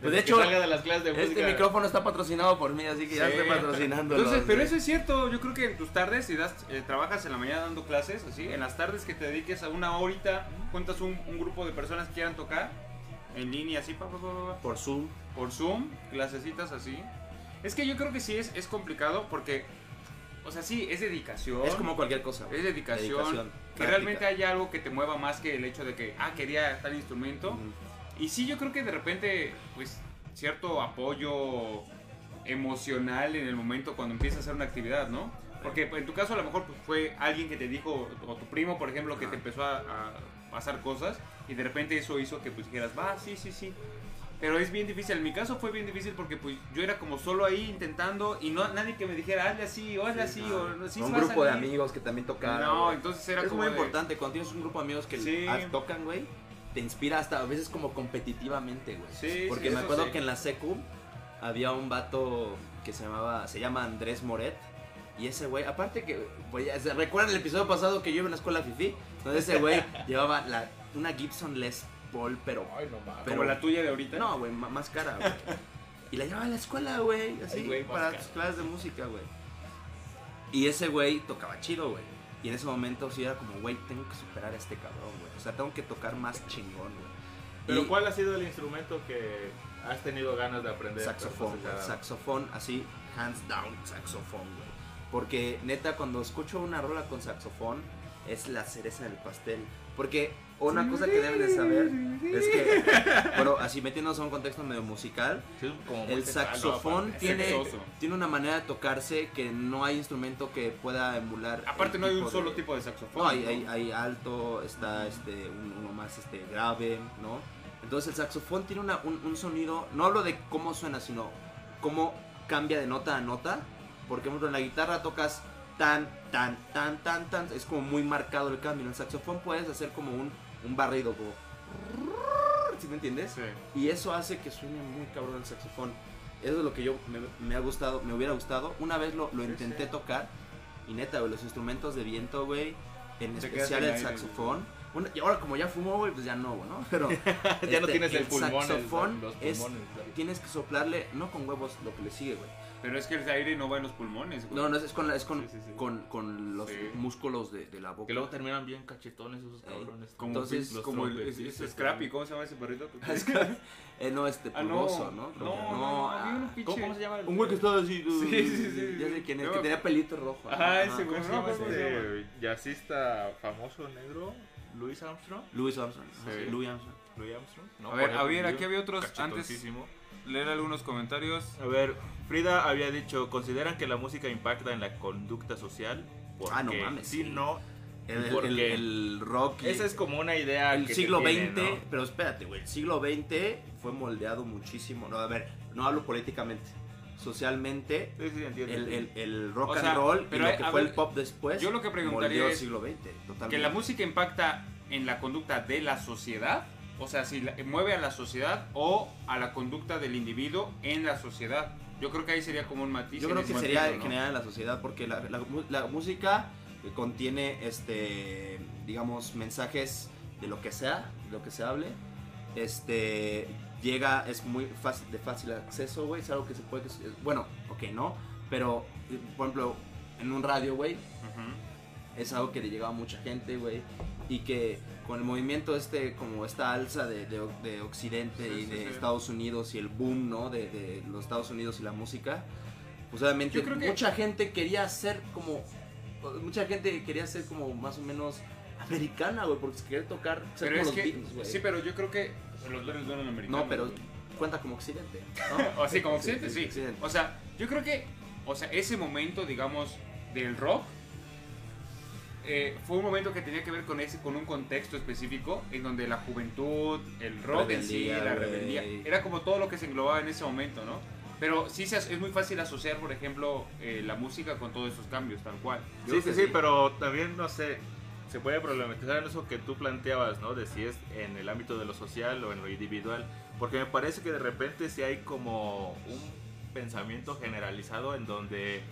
[SPEAKER 1] Pues, de hecho,
[SPEAKER 3] salga de las clases de
[SPEAKER 1] Este micrófono está patrocinado por mí, así que ya estoy patrocinando.
[SPEAKER 2] Entonces, pero eso es cierto, yo creo que en tus tardes, si das, eh, trabajas en la mañana dando clases, así, en las tardes que te dediques a una horita, cuentas un, un grupo de personas que quieran tocar en línea, así, pa, pa, pa, pa, pa,
[SPEAKER 1] Por Zoom.
[SPEAKER 2] por Zoom, clasecitas así. Es que yo creo que sí es, es complicado porque, o sea, sí, es dedicación.
[SPEAKER 1] Es como cualquier cosa.
[SPEAKER 2] es dedicación.
[SPEAKER 1] Dedicación,
[SPEAKER 2] que
[SPEAKER 1] práctica.
[SPEAKER 2] realmente haya algo que te mueva más que el hecho de que, ah, quería tal instrumento. Y sí, yo creo que de repente, pues, cierto apoyo emocional en el momento cuando empiezas a hacer una actividad, ¿no? Porque pues, en tu caso a lo mejor pues, fue alguien que te dijo, o tu primo, por ejemplo, que te empezó a, a pasar cosas y de repente eso hizo que pues dijeras, va, sí, sí, sí. Pero es bien difícil, en mi caso fue bien difícil porque pues yo era como solo ahí intentando y no nadie que me dijera, hazle así, o hazle así,
[SPEAKER 1] Ah,
[SPEAKER 2] o no, sí
[SPEAKER 1] un grupo de
[SPEAKER 2] salir".
[SPEAKER 1] amigos que también tocan.
[SPEAKER 2] No,
[SPEAKER 1] güey.
[SPEAKER 2] entonces era
[SPEAKER 1] es
[SPEAKER 2] como
[SPEAKER 1] muy
[SPEAKER 2] de-
[SPEAKER 1] importante cuando tienes un grupo de amigos que
[SPEAKER 2] Sí.
[SPEAKER 1] tocan, güey. Te inspira hasta a veces como competitivamente, güey.
[SPEAKER 2] Sí,
[SPEAKER 1] Porque
[SPEAKER 2] sí,
[SPEAKER 1] me acuerdo
[SPEAKER 2] sí.
[SPEAKER 1] que en la secu había un vato que se llamaba, se llama Andrés Moret. Y ese güey, aparte que, güey, ¿recuerdan el episodio pasado que yo iba en la escuela Fifi? Donde ese güey llevaba la, una Gibson Les Paul, pero
[SPEAKER 3] Ay, no mames.
[SPEAKER 1] pero-
[SPEAKER 2] como la tuya de ahorita.
[SPEAKER 1] No, güey, más cara, güey. Y la llevaba a la escuela, güey, así,
[SPEAKER 3] Ay, güey,
[SPEAKER 1] para sus clases de música, güey. Y ese güey tocaba chido, güey. Y en ese momento sí era como, güey, tengo que superar a este cabrón, güey. O sea, tengo que tocar más chingón, güey.
[SPEAKER 3] Pero
[SPEAKER 1] Y-
[SPEAKER 3] ¿cuál ha sido el instrumento que has tenido ganas de aprender?
[SPEAKER 1] Saxofón, güey. Saxofón, así, hands down, saxofón, güey. Porque neta, cuando escucho una rola con saxofón, es la cereza del pastel. Porque una cosa que deben de saber es que, bueno, así metiéndonos a un contexto medio musical,
[SPEAKER 3] sí, como
[SPEAKER 1] el saxofón tiene,
[SPEAKER 2] Sexoso.
[SPEAKER 1] tiene una manera de tocarse que no hay instrumento que pueda emular.
[SPEAKER 2] Aparte no hay un solo tipo de saxofón.
[SPEAKER 1] No, hay,
[SPEAKER 2] ¿no?
[SPEAKER 1] hay, hay alto, está este, un- uno más este, grave, ¿no? Entonces el saxofón tiene una- un, un sonido, no hablo de cómo suena, sino cómo cambia de nota a nota. Porque, por ejemplo, en la guitarra tocas tan, tan, tan, tan, tan, es como muy marcado el cambio. En el saxofón puedes hacer como un, un barrido, como... ¿Sí me entiendes?
[SPEAKER 2] Sí.
[SPEAKER 1] Y eso hace que suene muy cabrón el saxofón. Eso es lo que yo me, me ha gustado, me hubiera gustado. Una vez lo, lo
[SPEAKER 2] Sí,
[SPEAKER 1] intenté
[SPEAKER 2] sí.
[SPEAKER 1] tocar y neta, güey, los instrumentos de viento, güey, en
[SPEAKER 2] Te
[SPEAKER 1] especial el
[SPEAKER 2] aire,
[SPEAKER 1] y ahora como ya fumó, güey, pues ya no, güey, ¿no? Pero
[SPEAKER 3] ya no
[SPEAKER 1] este,
[SPEAKER 3] tienes el, pulmón, el-
[SPEAKER 1] saxofón
[SPEAKER 3] los
[SPEAKER 1] es tienes que soplarle no con huevos lo que le sigue, güey.
[SPEAKER 2] Pero es que el aire no va en los pulmones. güey.
[SPEAKER 1] No, no es, es con la- es con,
[SPEAKER 3] Sí, sí, sí.
[SPEAKER 1] con, con los
[SPEAKER 2] Sí.
[SPEAKER 1] músculos de, de la boca.
[SPEAKER 3] Que luego terminan bien cachetones esos cabrones.
[SPEAKER 2] Como,
[SPEAKER 1] Entonces,
[SPEAKER 2] Entonces, como el, es, es Scrappy. ¿cómo se llama ese perrito?
[SPEAKER 1] Eh, no, este
[SPEAKER 2] Ah, no.
[SPEAKER 1] pulgoso, ¿no?
[SPEAKER 2] No, no, no,
[SPEAKER 1] ah,
[SPEAKER 2] un pinche-
[SPEAKER 3] ¿Cómo, cómo se llama? el-
[SPEAKER 1] Un güey que estaba así. uh,
[SPEAKER 2] Sí, sí, sí,
[SPEAKER 1] Ya
[SPEAKER 2] sí.
[SPEAKER 1] sé quién es,
[SPEAKER 2] No,
[SPEAKER 1] que tenía pelito rojo. ¿no?
[SPEAKER 2] Ajá, ese
[SPEAKER 1] ¿cómo
[SPEAKER 2] güey,
[SPEAKER 1] se
[SPEAKER 2] no,
[SPEAKER 1] llama ese?
[SPEAKER 2] ¿cómo se llama?
[SPEAKER 3] Este jazzista famoso negro, Louis Armstrong.
[SPEAKER 1] Louis Armstrong.
[SPEAKER 2] Sí.
[SPEAKER 1] Louis Armstrong.
[SPEAKER 3] Louis Armstrong. ¿no?
[SPEAKER 2] A ver, a ver, aquí había otros antes. Leer algunos comentarios.
[SPEAKER 3] A ver, Frida había dicho, ¿consideran que la música impacta en la conducta social? Porque
[SPEAKER 1] Ah, no mames,
[SPEAKER 3] Si
[SPEAKER 1] sí.
[SPEAKER 3] no,
[SPEAKER 1] El, el-
[SPEAKER 3] Porque
[SPEAKER 1] el rock.
[SPEAKER 3] esa es como una idea
[SPEAKER 1] el
[SPEAKER 3] que
[SPEAKER 1] siglo XX,
[SPEAKER 3] ¿no?
[SPEAKER 1] pero espérate, güey, el siglo XX fue moldeado muchísimo. No, a ver, no hablo políticamente. Socialmente,
[SPEAKER 3] Sí, sí, entiendo.
[SPEAKER 1] el, el- el rock
[SPEAKER 2] O
[SPEAKER 1] and
[SPEAKER 2] sea,
[SPEAKER 1] roll y
[SPEAKER 2] pero
[SPEAKER 1] lo
[SPEAKER 2] hay-
[SPEAKER 1] que fue
[SPEAKER 2] ver,
[SPEAKER 1] el pop después.
[SPEAKER 2] yo lo que preguntaría es
[SPEAKER 1] siglo XX, totalmente.
[SPEAKER 2] Que la música impacta en la conducta de la sociedad. O sea, si la- mueve a la sociedad o a la conducta del individuo en la sociedad. Yo creo que ahí sería como un matiz.
[SPEAKER 1] Yo creo que sería en
[SPEAKER 2] ¿no?
[SPEAKER 1] general en la sociedad porque la, la mu- la música contiene, este, digamos, mensajes de lo que sea, de lo que se hable. Este, llega, es muy fácil, de fácil acceso, güey. Es algo que se puede, bueno, ok, no, pero, eh, por ejemplo, en un radio, güey, es algo que le llegaba a mucha gente, güey. Y que con el movimiento este, como esta alza de, de, de Occidente
[SPEAKER 2] Sí,
[SPEAKER 1] y
[SPEAKER 2] sí,
[SPEAKER 1] de
[SPEAKER 2] sí.
[SPEAKER 1] Estados Unidos y el boom, ¿no? De, de los Estados Unidos y la música, pues obviamente
[SPEAKER 2] que-
[SPEAKER 1] mucha gente quería ser como, mucha gente quería ser como más o menos americana, güey, porque quería tocar, ser
[SPEAKER 2] Pero
[SPEAKER 1] como
[SPEAKER 2] es
[SPEAKER 1] los
[SPEAKER 2] que,
[SPEAKER 1] Beatles, güey.
[SPEAKER 2] sí, pero yo creo que los no eran americanos.
[SPEAKER 1] No, pero cuenta como Occidente, ¿no?
[SPEAKER 2] O sí, como occidente, sí.
[SPEAKER 1] Occidente.
[SPEAKER 2] O sea, yo creo que, o sea, ese momento, digamos, del rock, eh, fue un momento que tenía que ver con ese, con un contexto específico, en donde la juventud, el rock en sí, la rebeldía, era como todo lo que se englobaba en ese momento, ¿no? Pero sí se es muy fácil asociar, por ejemplo, eh, la música con todos esos cambios, tal cual.
[SPEAKER 1] Yo
[SPEAKER 3] Sí, sí, sí, pero también, no sé, se puede problematizar en eso que tú planteabas, ¿no? De si es en el ámbito de lo social o en lo individual. Porque me parece que de repente sí hay como un pensamiento generalizado en donde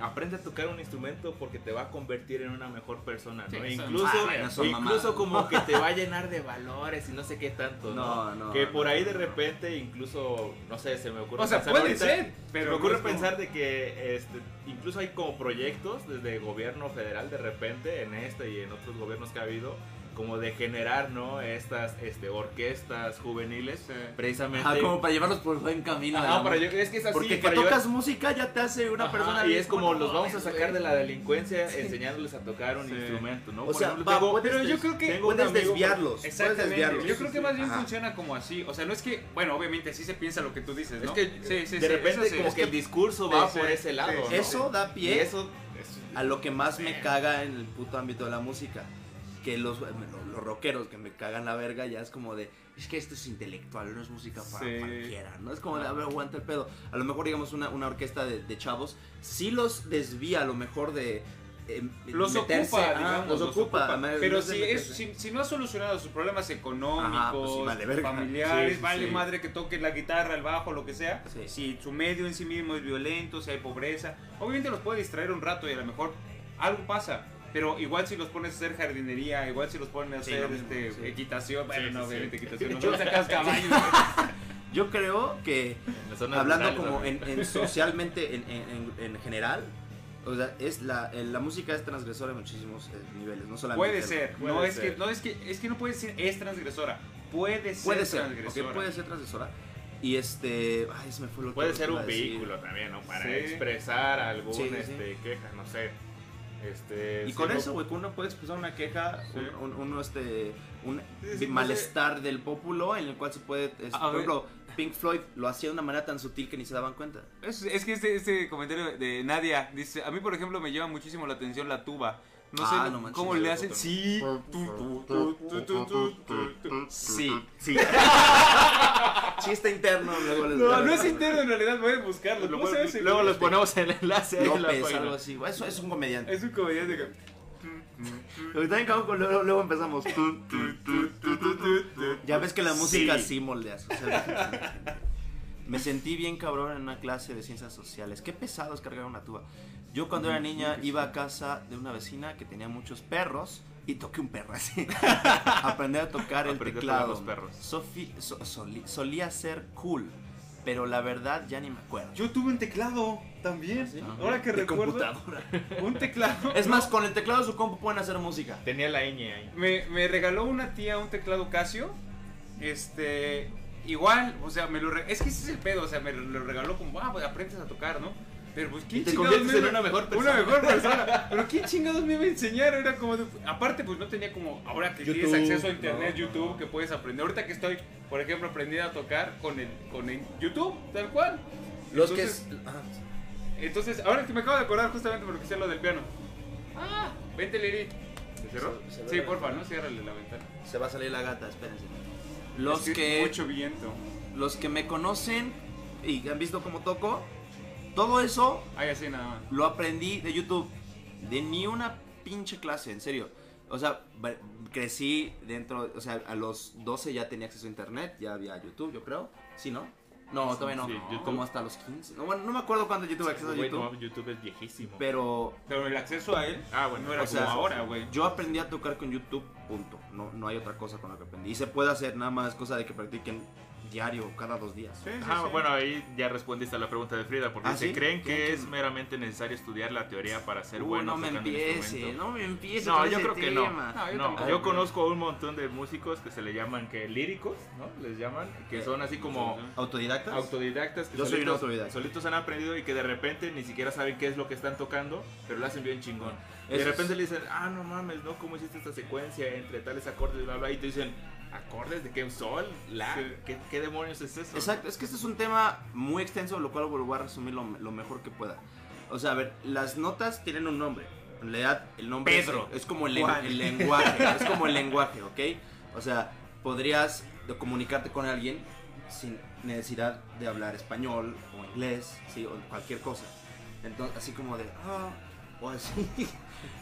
[SPEAKER 3] aprende a tocar un instrumento porque te va a convertir en una mejor persona, ¿no?
[SPEAKER 2] Sí, son-
[SPEAKER 3] incluso
[SPEAKER 1] ah,
[SPEAKER 3] incluso
[SPEAKER 1] mamadas.
[SPEAKER 3] como que te va a llenar de valores y no sé qué tanto, ¿no?
[SPEAKER 1] No, no,
[SPEAKER 3] que por ahí de repente incluso, no sé, se me ocurre
[SPEAKER 2] O sea,
[SPEAKER 3] pensar
[SPEAKER 2] puede
[SPEAKER 3] ahorita-
[SPEAKER 2] ser, pero
[SPEAKER 3] se me
[SPEAKER 2] no
[SPEAKER 3] ocurre
[SPEAKER 2] como-
[SPEAKER 3] pensar de que este, incluso hay como proyectos desde gobierno federal de repente en este y en otros gobiernos que ha habido como de generar no estas este, orquestas juveniles
[SPEAKER 2] Sí.
[SPEAKER 3] precisamente
[SPEAKER 1] Ajá, como para llevarlos por buen camino.
[SPEAKER 3] Ajá, para yo- es que es así
[SPEAKER 1] Porque que tocas
[SPEAKER 3] llevar-
[SPEAKER 1] música ya te hace una
[SPEAKER 3] Ajá,
[SPEAKER 1] persona
[SPEAKER 3] y es como los vamos a sacar de la delincuencia enseñándoles a tocar un
[SPEAKER 2] Sí.
[SPEAKER 3] instrumento no
[SPEAKER 1] O
[SPEAKER 3] Por
[SPEAKER 1] sea,
[SPEAKER 3] ejemplo,
[SPEAKER 1] va,
[SPEAKER 3] tengo-
[SPEAKER 2] pero yo
[SPEAKER 1] des-
[SPEAKER 2] creo que
[SPEAKER 1] puedes
[SPEAKER 3] amigo-
[SPEAKER 1] desviarlos. puedes
[SPEAKER 2] Exactamente.
[SPEAKER 1] desviarlos.
[SPEAKER 2] Yo creo que más bien
[SPEAKER 1] Ajá.
[SPEAKER 2] funciona como así. O sea, no es que, bueno, obviamente así se piensa lo que tú dices,
[SPEAKER 3] es
[SPEAKER 2] ¿no?
[SPEAKER 3] que
[SPEAKER 2] sí, sí,
[SPEAKER 3] de
[SPEAKER 2] sí,
[SPEAKER 3] repente
[SPEAKER 2] eso sí.
[SPEAKER 3] como
[SPEAKER 2] Es
[SPEAKER 3] que el discurso va
[SPEAKER 2] Sí,
[SPEAKER 3] por
[SPEAKER 2] sí,
[SPEAKER 3] ese lado
[SPEAKER 2] sí,
[SPEAKER 3] ¿no?
[SPEAKER 1] Eso da pie
[SPEAKER 3] eso-
[SPEAKER 1] a lo que más me caga en el puto ámbito de la música. Que los, los, los rockeros que me cagan la verga ya es como de, es que esto es intelectual, no es música para
[SPEAKER 2] Sí.
[SPEAKER 1] cualquiera, ¿no? Es como de, a ver, aguanta el pedo. A lo mejor, digamos, una, una orquesta de, de chavos, sí los desvía a lo mejor de... eh,
[SPEAKER 2] los
[SPEAKER 1] meterse-
[SPEAKER 2] ocupa,
[SPEAKER 1] ajá,
[SPEAKER 2] digamos,
[SPEAKER 1] los ocupa.
[SPEAKER 2] ocupa.
[SPEAKER 1] en
[SPEAKER 2] Pero
[SPEAKER 1] vez de
[SPEAKER 2] si, es, si, si no ha solucionado sus problemas económicos,
[SPEAKER 1] Ajá, pues sí, vale
[SPEAKER 2] familiares,
[SPEAKER 3] Sí,
[SPEAKER 2] vale
[SPEAKER 3] sí.
[SPEAKER 2] madre que toque la guitarra, el bajo, lo que sea. Si su medio en sí mismo es violento, si hay pobreza, obviamente los puede distraer un rato y a lo mejor algo pasa. Pero igual si los pones a hacer jardinería, igual si los ponen a
[SPEAKER 1] Sí,
[SPEAKER 2] hacer
[SPEAKER 1] lo mismo,
[SPEAKER 2] este,
[SPEAKER 1] sí.
[SPEAKER 2] equitación, bueno,
[SPEAKER 3] Sí,
[SPEAKER 2] no,
[SPEAKER 3] sí, sí.
[SPEAKER 2] obviamente equitación, no, sacas caballos.
[SPEAKER 1] Yo creo que hablando como en, en socialmente en, en- en- en general o sea es la, eh, la música es transgresora en muchísimos eh, niveles no solamente
[SPEAKER 2] Puede ser,
[SPEAKER 3] Puede
[SPEAKER 2] no es
[SPEAKER 3] ser.
[SPEAKER 2] que no es que es que no puede ser es transgresora, puede ser
[SPEAKER 1] puede ser
[SPEAKER 2] transgresora.
[SPEAKER 1] ok, puede ser transgresora y este ay se me fue lo
[SPEAKER 3] Puede
[SPEAKER 1] que
[SPEAKER 3] ser un
[SPEAKER 1] a decir.
[SPEAKER 3] vehículo también, ¿no? Para
[SPEAKER 2] Sí.
[SPEAKER 3] expresar algún
[SPEAKER 1] Sí, sí, sí.
[SPEAKER 3] este, queja, no sé. Este,
[SPEAKER 1] y con eso güey que uno puede expresar una queja
[SPEAKER 3] Sí.
[SPEAKER 1] un, este un
[SPEAKER 3] Sí, sí, no
[SPEAKER 1] malestar del pópulo en el cual se puede por ejemplo Pink Floyd lo hacía de una manera tan sutil que ni se daban cuenta
[SPEAKER 2] Es, es que este, este comentario de Nadia dice, a mí por ejemplo me llama muchísimo la atención la tuba. No
[SPEAKER 1] Ah,
[SPEAKER 2] sé
[SPEAKER 1] no manches,
[SPEAKER 2] cómo le hacen. Sí. Sí.
[SPEAKER 1] sí chiste interno luego les
[SPEAKER 2] No, no es interno en realidad, a buscarlo.
[SPEAKER 3] Lo-
[SPEAKER 2] ¿Cómo se llama ese
[SPEAKER 3] luego les ponemos el enlace ahí en la página.
[SPEAKER 1] algo así eso es un comediante
[SPEAKER 2] Es un comediante que...
[SPEAKER 1] Ahorita con- luego, luego empezamos. Ya ves que la música
[SPEAKER 3] Sí.
[SPEAKER 1] sí, moldeas. o sea, me sentí bien cabrón en una clase de ciencias sociales. Qué pesado es cargar una tuba. Yo cuando era niña iba a casa de una vecina que tenía muchos perros y toqué un perro así. Aprender a tocar el
[SPEAKER 3] Aprendí a tocar
[SPEAKER 1] teclado.
[SPEAKER 3] los perros.
[SPEAKER 1] Sofi- so- soli- solía ser cool, pero la verdad ya ni me acuerdo.
[SPEAKER 2] Yo tuve un teclado también.
[SPEAKER 1] ¿Sí?
[SPEAKER 2] Ahora que
[SPEAKER 1] De
[SPEAKER 2] recuerdo.
[SPEAKER 1] computadora.
[SPEAKER 2] Un teclado.
[SPEAKER 1] Es más, con el teclado de su compu pueden hacer música.
[SPEAKER 3] Tenía la ñ ahí.
[SPEAKER 2] Me, me regaló una tía un teclado Casio. Este. Igual, o sea, me lo re- es que ese es el pedo, o sea, me lo regaló como, ah, pues aprendes a tocar, ¿no? Pero pues quién
[SPEAKER 1] Y te
[SPEAKER 2] chingados
[SPEAKER 1] conviertes
[SPEAKER 2] me
[SPEAKER 1] en
[SPEAKER 2] iba-
[SPEAKER 1] una mejor persona.
[SPEAKER 2] Una mejor persona. Pero quién chingados me iba a enseñar, era como de- aparte pues no tenía como ahora que tienes acceso a internet,
[SPEAKER 1] no,
[SPEAKER 2] YouTube,
[SPEAKER 1] no.
[SPEAKER 2] que puedes aprender. Ahorita que estoy, por ejemplo, aprendiendo a tocar con el con el YouTube, tal cual.
[SPEAKER 1] Los
[SPEAKER 2] Entonces-
[SPEAKER 1] que. es-.
[SPEAKER 2] Entonces, ahora que me acabo de acordar justamente porque sé lo del piano. Ah, vente Lili. ¿Se cerró?
[SPEAKER 1] Se- se ve
[SPEAKER 2] Sí, porfa, ¿no? Ciérrale la ventana.
[SPEAKER 1] Se va a salir la gata, espérense. Los
[SPEAKER 2] Es
[SPEAKER 1] que,
[SPEAKER 2] Mucho viento.
[SPEAKER 1] los que me conocen y han visto cómo toco, todo eso
[SPEAKER 2] Ay, así nada más.
[SPEAKER 1] lo aprendí de YouTube. De ni una pinche clase, en serio. O sea, crecí dentro, o sea, a los 12 ya tenía acceso a internet, ya había YouTube, yo creo. ¿Sí, no? No, todavía no.
[SPEAKER 3] Sí, YouTube.
[SPEAKER 1] Como hasta los 15. No, bueno, no me acuerdo cuándo yo tuve acceso a YouTube.
[SPEAKER 3] no, YouTube es viejísimo.
[SPEAKER 1] Pero
[SPEAKER 2] Pero el acceso a él
[SPEAKER 3] Ah, bueno,
[SPEAKER 2] no era
[SPEAKER 1] o sea,
[SPEAKER 2] como ahora, güey.
[SPEAKER 1] Yo aprendí a tocar con YouTube, punto. No, no hay otra cosa con la que aprendí. Y se puede hacer, nada más cosa de que practiquen diario, cada dos días.
[SPEAKER 2] Sí, sí,
[SPEAKER 3] Ajá,
[SPEAKER 2] sí.
[SPEAKER 3] bueno, ahí ya respondiste a la pregunta de Frida, porque
[SPEAKER 1] ¿Ah,
[SPEAKER 3] se
[SPEAKER 1] sí?
[SPEAKER 3] creen
[SPEAKER 1] ¿Quién-
[SPEAKER 3] que es meramente necesario estudiar la teoría para ser
[SPEAKER 1] Uy,
[SPEAKER 3] bueno
[SPEAKER 1] no me empiece, no me empiece.
[SPEAKER 3] No,
[SPEAKER 1] con
[SPEAKER 3] yo
[SPEAKER 1] ese
[SPEAKER 3] creo que no.
[SPEAKER 1] tema.
[SPEAKER 2] No, yo
[SPEAKER 3] No, yo conozco un montón de músicos que se le llaman que líricos, ¿no? Les llaman, que son así como
[SPEAKER 1] ¿Autodidactas?
[SPEAKER 3] autodidactas que
[SPEAKER 1] Yo soy un
[SPEAKER 3] solitos,
[SPEAKER 1] autodidacta.
[SPEAKER 3] solitos han aprendido y que de repente ni siquiera saben qué es lo que están tocando, pero lo hacen bien chingón. Y de
[SPEAKER 1] Eso es-
[SPEAKER 3] repente le dicen, ah, no mames, ¿no? ¿Cómo hiciste esta secuencia entre tales acordes, bla, bla? Y te dicen, ¿acordes de qué? ¿Sol? ¿La?
[SPEAKER 2] Sí.
[SPEAKER 3] ¿Qué, qué demonios es eso?
[SPEAKER 1] Exacto, es que este es un tema muy extenso, lo cual lo voy a resumir lo, lo mejor que pueda. O sea, a ver, las notas tienen un nombre. En realidad, el nombre es-
[SPEAKER 2] Pedro.
[SPEAKER 1] Es, como el, lenguaje. es como el lenguaje, ¿ok? O sea, podrías comunicarte con alguien sin necesidad de hablar español o inglés, ¿sí? O cualquier cosa. Entonces, así como de, ah, o así.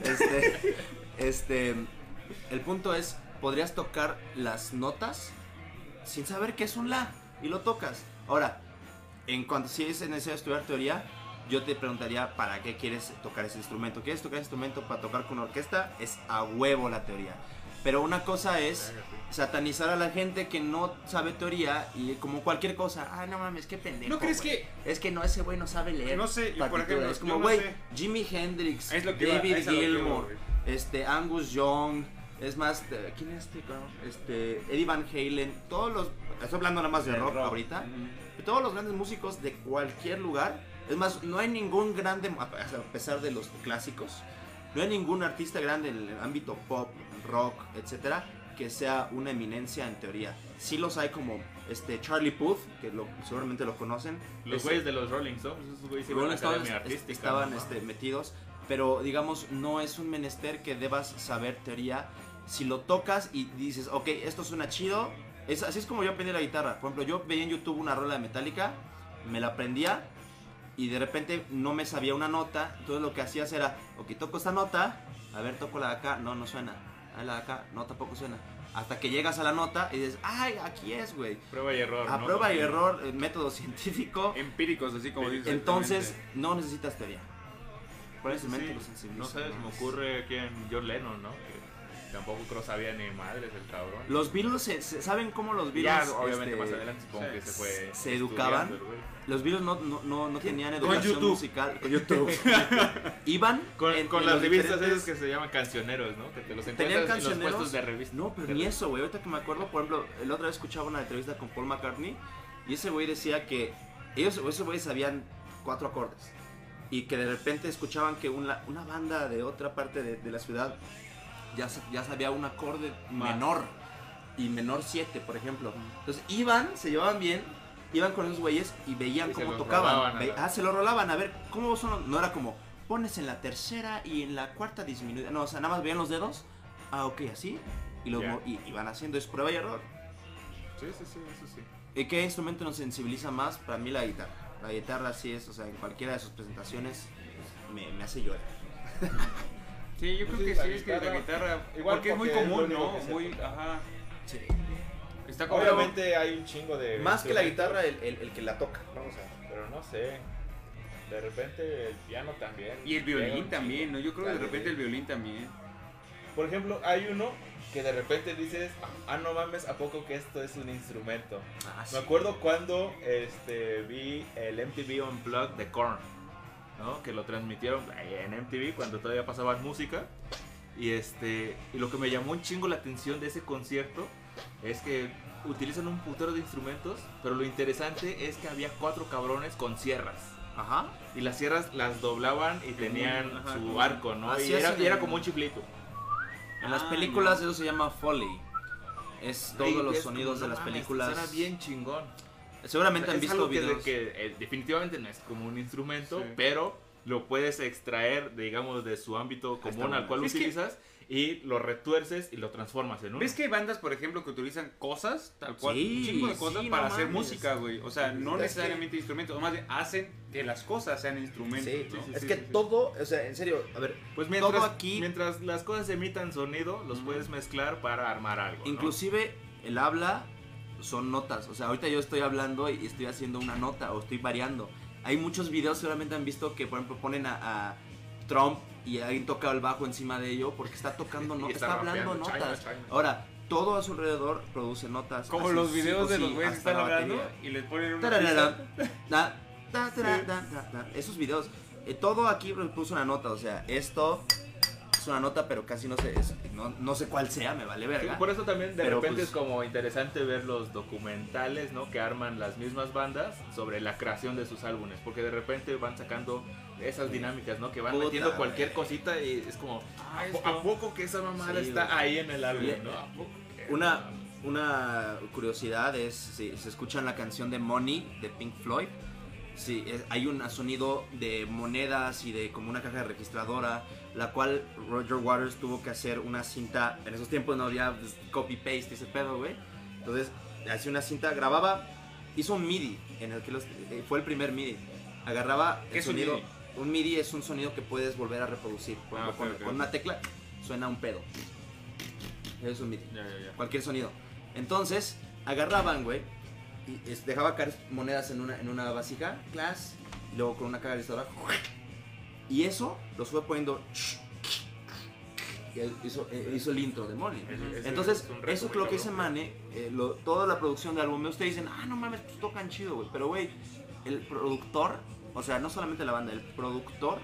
[SPEAKER 1] Este, este, el punto es, podrías tocar las notas sin saber qué es un la y lo tocas. Ahora, en cuanto si es necesario estudiar teoría, yo te preguntaría para qué quieres tocar ese instrumento. ¿Quieres tocar ese instrumento para tocar con orquesta? Es a huevo la teoría. Pero una cosa es satanizar a la gente que no sabe teoría y como cualquier cosa, ay no mames, qué pendejo.
[SPEAKER 2] ¿No crees
[SPEAKER 1] güey".
[SPEAKER 2] que
[SPEAKER 1] Es que no, ese güey no sabe leer.
[SPEAKER 2] No sé, yo, por ejemplo,
[SPEAKER 1] es como,
[SPEAKER 2] no
[SPEAKER 1] güey,
[SPEAKER 2] sé.
[SPEAKER 1] Jimi Hendrix,
[SPEAKER 2] Es lo que iba-
[SPEAKER 1] David
[SPEAKER 2] es a lo que iba,
[SPEAKER 1] este, Angus Young, es más, ¿quién es este? Este, Eddie Van Halen, todos los, estoy hablando nada más de rock,
[SPEAKER 2] rock.
[SPEAKER 1] ahorita, todos los grandes músicos de cualquier lugar, es más, no hay ningún grande, a pesar de los clásicos, no hay ningún artista grande en el ámbito pop, rock, etcétera, que sea una eminencia en teoría. Sí los hay como este Charlie Puth, que lo, seguramente lo conocen.
[SPEAKER 3] Los güeyes de los Rolling Stones, esos güeyes
[SPEAKER 1] Rolling Stones est- estaban
[SPEAKER 3] ¿no?
[SPEAKER 1] este, metidos, pero digamos, no es un menester que debas saber teoría. Si lo tocas y dices, ok, esto suena chido, es, así es como yo aprendí la guitarra. Por ejemplo, yo veía en YouTube una rola de Metallica, me la aprendía y de repente no me sabía una nota, entonces lo que hacías era, ok, toco esta nota, a ver, toco la de acá, no, no suena, a la de acá, no, tampoco suena. Hasta que llegas a la nota y dices, ay, aquí es, güey.
[SPEAKER 3] Prueba y error.
[SPEAKER 1] A
[SPEAKER 3] ¿no?
[SPEAKER 1] prueba y error, eh, método científico.
[SPEAKER 2] Empíricos, así como dices.
[SPEAKER 1] Entonces, no necesitas teoría. Por ese
[SPEAKER 3] sí. No sé, me ocurre quién, John Lennon, ¿no? Que tampoco creo sabía ni madres el cabrón.
[SPEAKER 1] Los Beatles, se- se- ¿saben cómo los Beatles?
[SPEAKER 3] ya, obviamente
[SPEAKER 1] este,
[SPEAKER 3] más adelante supongo
[SPEAKER 2] sí,
[SPEAKER 3] que se fue.
[SPEAKER 1] se educaban.
[SPEAKER 3] estudiando el güey.
[SPEAKER 1] Los Beatles no, no, no, no tenían
[SPEAKER 2] Con
[SPEAKER 1] educación
[SPEAKER 2] YouTube.
[SPEAKER 1] musical. Con YouTube. Iban
[SPEAKER 3] Con,
[SPEAKER 1] en-
[SPEAKER 3] con
[SPEAKER 1] en
[SPEAKER 3] las
[SPEAKER 1] los
[SPEAKER 3] revistas
[SPEAKER 1] diferentes-
[SPEAKER 3] esas que se llaman cancioneros, ¿no? Que te los
[SPEAKER 1] Tenían
[SPEAKER 3] encuentras en los
[SPEAKER 1] cancioneros.
[SPEAKER 3] puestos de revista.
[SPEAKER 1] No, pero ni eso, güey. Ahorita que me acuerdo, por ejemplo, el otra vez escuchaba una entrevista con Paul McCartney y ese güey decía que ellos, esos güeyes sabían cuatro acordes y que de repente escuchaban que una, una banda de otra parte de, de la ciudad ya, ya sabía un acorde
[SPEAKER 2] Más.
[SPEAKER 1] menor y menor 7, por ejemplo. Entonces iban, se llevaban bien, iban con esos güeyes y veían
[SPEAKER 3] Y
[SPEAKER 1] cómo tocaban. Ve- ah, se lo rolaban, a ver, ¿cómo son? los- No era como, pones en la tercera y en la cuarta disminuida. No, o sea, nada más veían los dedos. Ah, ok, así. Y,
[SPEAKER 3] Ya.
[SPEAKER 1] mo- y, y van haciendo, es prueba y error.
[SPEAKER 3] Sí, sí, sí, eso sí.
[SPEAKER 1] ¿Y qué instrumento nos sensibiliza más? Para mí la guitarra. La guitarra sí es, o sea, en cualquiera de sus presentaciones me, me hace llorar.
[SPEAKER 2] Sí, yo creo que sí, es que la
[SPEAKER 4] guitarra, igual
[SPEAKER 2] porque es muy común, ¿no? Muy. Ajá.
[SPEAKER 1] Sí.
[SPEAKER 2] Está como.
[SPEAKER 4] Obviamente hay un chingo de.
[SPEAKER 1] Más que la guitarra, el, el- el que la toca. Vamos a
[SPEAKER 4] Pero no sé. De repente el piano también.
[SPEAKER 2] Y el violín también. ¿no? Yo creo que de repente el violín también.
[SPEAKER 4] Por ejemplo, hay uno que de repente dices, ah, no mames, ¿a poco que esto es un instrumento?
[SPEAKER 1] Ah,
[SPEAKER 4] Me acuerdo cuando este, vi el MTV Unplugged de Korn.
[SPEAKER 3] ¿No? Que lo transmitieron ahí en MTV cuando todavía pasaban música. Y este y lo que me llamó un chingo la atención de ese concierto es que utilizan un putero de instrumentos, pero lo interesante es que había cuatro cabrones con sierras.
[SPEAKER 1] Ajá.
[SPEAKER 3] Y las sierras las doblaban y tenían
[SPEAKER 2] Ajá,
[SPEAKER 3] su
[SPEAKER 2] como-
[SPEAKER 3] arco, ¿no?
[SPEAKER 1] Así
[SPEAKER 3] Y era, y era como un chiflito.
[SPEAKER 1] En las
[SPEAKER 2] Ah,
[SPEAKER 1] películas eso se llama Foley. Es todos los
[SPEAKER 3] es
[SPEAKER 1] sonidos
[SPEAKER 3] como,
[SPEAKER 1] de las películas.
[SPEAKER 3] Suena bien chingón.
[SPEAKER 1] Seguramente han visto
[SPEAKER 3] algo que,
[SPEAKER 1] videos.
[SPEAKER 3] que, eh, definitivamente no es como un instrumento,
[SPEAKER 2] Sí.
[SPEAKER 3] pero lo puedes extraer, digamos, de su ámbito común
[SPEAKER 1] bueno.
[SPEAKER 3] al cual
[SPEAKER 2] que-
[SPEAKER 3] utilizas y lo retuerces y lo transformas en uno.
[SPEAKER 2] ¿Ves que hay bandas, por ejemplo, que utilizan cosas, tal cual,
[SPEAKER 1] Sí,
[SPEAKER 2] un chingo de cosas
[SPEAKER 1] sí,
[SPEAKER 2] para
[SPEAKER 1] no
[SPEAKER 2] hacer
[SPEAKER 1] mames.
[SPEAKER 2] música, güey? O sea, no
[SPEAKER 4] Es que-
[SPEAKER 2] necesariamente instrumentos, o más bien hacen que las cosas sean instrumentos,
[SPEAKER 1] Sí,
[SPEAKER 2] ¿no?
[SPEAKER 3] sí,
[SPEAKER 1] es
[SPEAKER 3] sí,
[SPEAKER 1] que
[SPEAKER 3] sí, sí.
[SPEAKER 1] todo, o sea, en serio, a ver,
[SPEAKER 3] Pues mientras,
[SPEAKER 1] todo aquí-
[SPEAKER 3] mientras las cosas emitan sonido, los
[SPEAKER 2] Ujú.
[SPEAKER 3] puedes mezclar para armar algo. ¿no?
[SPEAKER 1] inclusive el habla son notas. O sea, ahorita yo estoy hablando y estoy haciendo una nota o estoy variando. Hay muchos videos, seguramente han visto que, por ejemplo, ponen a, a Trump y alguien toca el bajo encima de ello porque está tocando notas,
[SPEAKER 3] está
[SPEAKER 1] está, hablando
[SPEAKER 3] China,
[SPEAKER 1] notas.
[SPEAKER 3] China.
[SPEAKER 1] Ahora, todo a su alrededor produce notas.
[SPEAKER 2] Como los videos de los güeyes que están
[SPEAKER 1] la
[SPEAKER 2] hablando y les ponen una
[SPEAKER 1] Tararara. Esos videos, eh, todo aquí puso una nota, o sea, esto es una nota, pero casi no sé, es- no, no sé cuál sea, me vale
[SPEAKER 3] Sí,
[SPEAKER 1] verga.
[SPEAKER 3] por eso también de
[SPEAKER 1] Pero,
[SPEAKER 3] repente
[SPEAKER 1] pues-
[SPEAKER 3] es como interesante ver los documentales, ¿no? Que arman las mismas bandas sobre la creación de sus álbumes, porque de repente van sacando esas dinámicas, ¿no? Que van
[SPEAKER 1] Puta,
[SPEAKER 3] metiendo cualquier cosita y es como,
[SPEAKER 2] Ah,
[SPEAKER 3] ¿a, a poco que esa mamada
[SPEAKER 1] Sí,
[SPEAKER 3] está ahí en el álbum. ¿no? ¿A poco que-
[SPEAKER 1] Una, una curiosidad es, si se escuchan la canción de Money de Pink Floyd, sí, hay un sonido de monedas y de como una caja registradora, la cual Roger Waters tuvo que hacer una cinta, en esos tiempos no había pues, copy-paste ese pedo, güey. Entonces, hacía una cinta, grababa, hizo un MIDI, en el que los, eh, fue el primer MIDI. Agarraba
[SPEAKER 2] ¿Qué
[SPEAKER 1] el sonido,
[SPEAKER 2] MIDI?
[SPEAKER 1] un MIDI es un sonido que puedes volver a reproducir. Por
[SPEAKER 2] Ah,
[SPEAKER 1] con, una tecla suena un pedo. Es un MIDI cualquier sonido. Entonces, agarraban, güey, y dejaba caer monedas en una, en una vasija, class, y luego con una caja registradora, y eso los fue poniendo, y hizo, eh, hizo el intro de
[SPEAKER 3] ese
[SPEAKER 1] Entonces,
[SPEAKER 3] es
[SPEAKER 1] eso es lo que dice. Mane, eh, lo- toda la producción de álbum, ustedes dicen, ah, no mames, pues tocan chido, güey, pero, güey, el productor, o sea, no solamente la banda, el productor,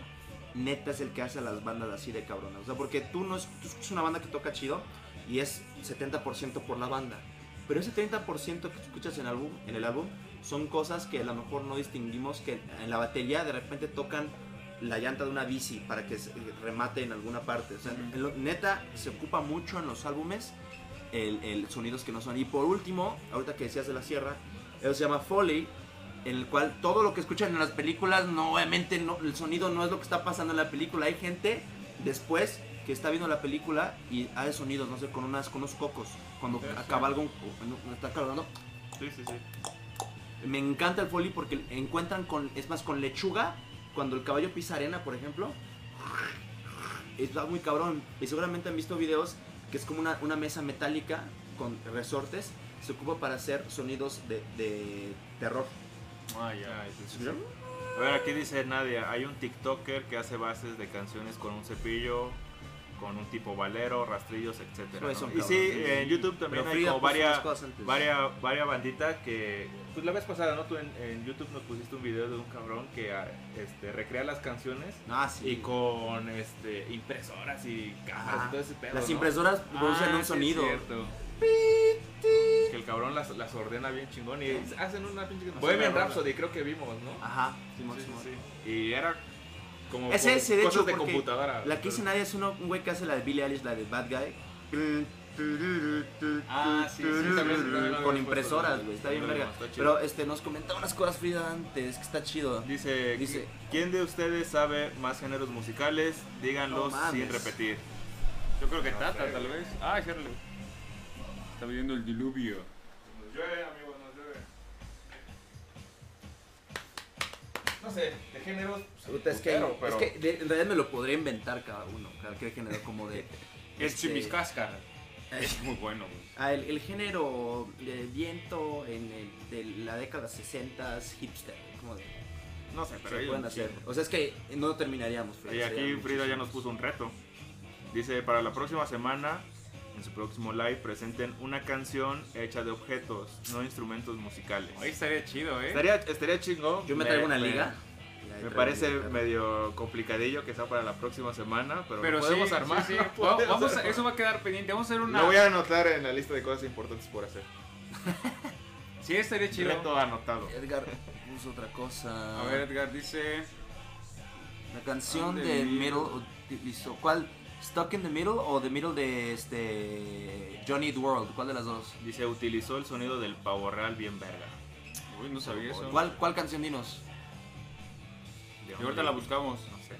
[SPEAKER 1] neta es el que hace a las bandas así de cabronas. O sea, porque tú no es, tú escuchas una banda que toca chido y es 70% por la banda. Pero ese 30% que escuchas en, álbum, en el álbum son cosas que a lo mejor no distinguimos, que en la batería de repente tocan la llanta de una bici para que se- remate en alguna parte. O sea, lo- neta se ocupa mucho en los álbumes el, el sonidos que no son. Y por último, ahorita que decías de la sierra, eso se llama Foley, en el cual todo lo que escuchan en las películas, no, obviamente no, el sonido no es lo que está pasando en la película. Hay gente después que está viendo la película y hace sonidos, no sé, con, unas, con unos cocos. Cuando
[SPEAKER 3] Sí, sí.
[SPEAKER 1] acaba algo, cuando está cargando.
[SPEAKER 3] Sí, sí, sí.
[SPEAKER 1] Me encanta el Foley porque encuentran con, es más, con lechuga, cuando el caballo pisa arena, por ejemplo. Está muy cabrón. Y seguramente han visto videos que es como una, una mesa metálica con resortes. Se ocupa para hacer sonidos de, de terror.
[SPEAKER 2] Ah, ya.
[SPEAKER 3] A ver, aquí dice Nadia, hay un TikToker que hace bases de canciones con un cepillo, con un tipo valero, rastrillos, etcétera. Y sí,
[SPEAKER 1] cabrón, sí.
[SPEAKER 3] en YouTube también hay como
[SPEAKER 1] puso
[SPEAKER 3] varias,
[SPEAKER 1] unas cosas antes.
[SPEAKER 3] varias, varias banditas que... Pues la vez pasada, ¿no? Tú en, en YouTube nos pusiste un video de un cabrón que ah, este, recrea las canciones
[SPEAKER 1] Ah, sí.
[SPEAKER 3] y con este, impresoras y
[SPEAKER 1] Ajá.
[SPEAKER 3] y todo ese pedo,
[SPEAKER 1] Las
[SPEAKER 3] ¿no?
[SPEAKER 1] impresoras producen
[SPEAKER 2] Ah,
[SPEAKER 1] un
[SPEAKER 2] sí,
[SPEAKER 1] sonido.
[SPEAKER 2] es cierto.
[SPEAKER 3] Que el cabrón las, las ordena bien chingón y hacen una pinche... Bohemian. Rhapsody creo que vimos, ¿no?
[SPEAKER 1] Ajá,
[SPEAKER 3] Sí, sí, sí. Y era como
[SPEAKER 1] Es ese, de
[SPEAKER 3] cosas
[SPEAKER 1] hecho,
[SPEAKER 3] de
[SPEAKER 1] porque
[SPEAKER 3] computadora.
[SPEAKER 1] La que dice nadie es uno, un güey que hace la de Billie Eilish, la de Bad Guy.
[SPEAKER 2] Ah, sí, sí,
[SPEAKER 1] Con impresoras, güey, está bien verga. Pero este, nos comentaba unas cosas Frida antes, que está chido.
[SPEAKER 3] Dice,
[SPEAKER 1] Dice-
[SPEAKER 3] ¿quién de ustedes sabe más géneros musicales? Díganlos
[SPEAKER 1] No
[SPEAKER 3] sin repetir.
[SPEAKER 2] Yo creo que
[SPEAKER 3] No
[SPEAKER 2] Tata,
[SPEAKER 3] sé,
[SPEAKER 2] tal vez. Ah, cierto. Está viendo el diluvio.
[SPEAKER 3] No sé, de géneros.
[SPEAKER 1] Puta, es que,
[SPEAKER 3] pero-
[SPEAKER 1] es que de- en realidad me lo podría inventar cada uno, cualquier género como de...
[SPEAKER 2] El
[SPEAKER 1] este,
[SPEAKER 2] chimiscasca. Es muy bueno, güey.
[SPEAKER 1] ah, el, el género de viento en el- de la década 60 hipster, como de...
[SPEAKER 3] No sé, pero
[SPEAKER 1] se pueden hacer. O sea, es que no terminaríamos. Frida,
[SPEAKER 3] Y aquí. Frida ya nos puso un reto. Dice, para la próxima semana, en su próximo live, presenten una canción hecha de objetos, no instrumentos musicales.
[SPEAKER 2] Ahí estaría chido, ¿eh?
[SPEAKER 3] Estaría, estaría chingón.
[SPEAKER 1] Yo me traigo una liga.
[SPEAKER 3] Me parece medio complicadillo que sea para la próxima semana, pero,
[SPEAKER 2] Pero
[SPEAKER 3] lo podemos
[SPEAKER 2] sí,
[SPEAKER 3] armar.
[SPEAKER 2] sí, sí.
[SPEAKER 3] lo podemos
[SPEAKER 2] Va- Vamos a-
[SPEAKER 3] armar.
[SPEAKER 2] eso va a quedar pendiente. Vamos a hacer una.
[SPEAKER 3] Lo voy a anotar en la lista de cosas importantes por hacer.
[SPEAKER 2] Sí, estaría chido.
[SPEAKER 3] Reto anotado.
[SPEAKER 1] Edgar puso otra cosa.
[SPEAKER 2] A ver, Edgar dice.
[SPEAKER 1] La canción de
[SPEAKER 2] Middle.
[SPEAKER 1] Middle utilizó. ¿Cuál? ¿Stuck in the Middle o The Middle de este Johnny World? ¿Cuál de las dos?
[SPEAKER 3] Dice, utilizó el sonido del pavo real bien verga.
[SPEAKER 2] Uy, no sabía eso.
[SPEAKER 1] ¿Cuál, cuál canción dinos?
[SPEAKER 3] ¿De
[SPEAKER 2] Y ahorita la buscamos.
[SPEAKER 3] No sé.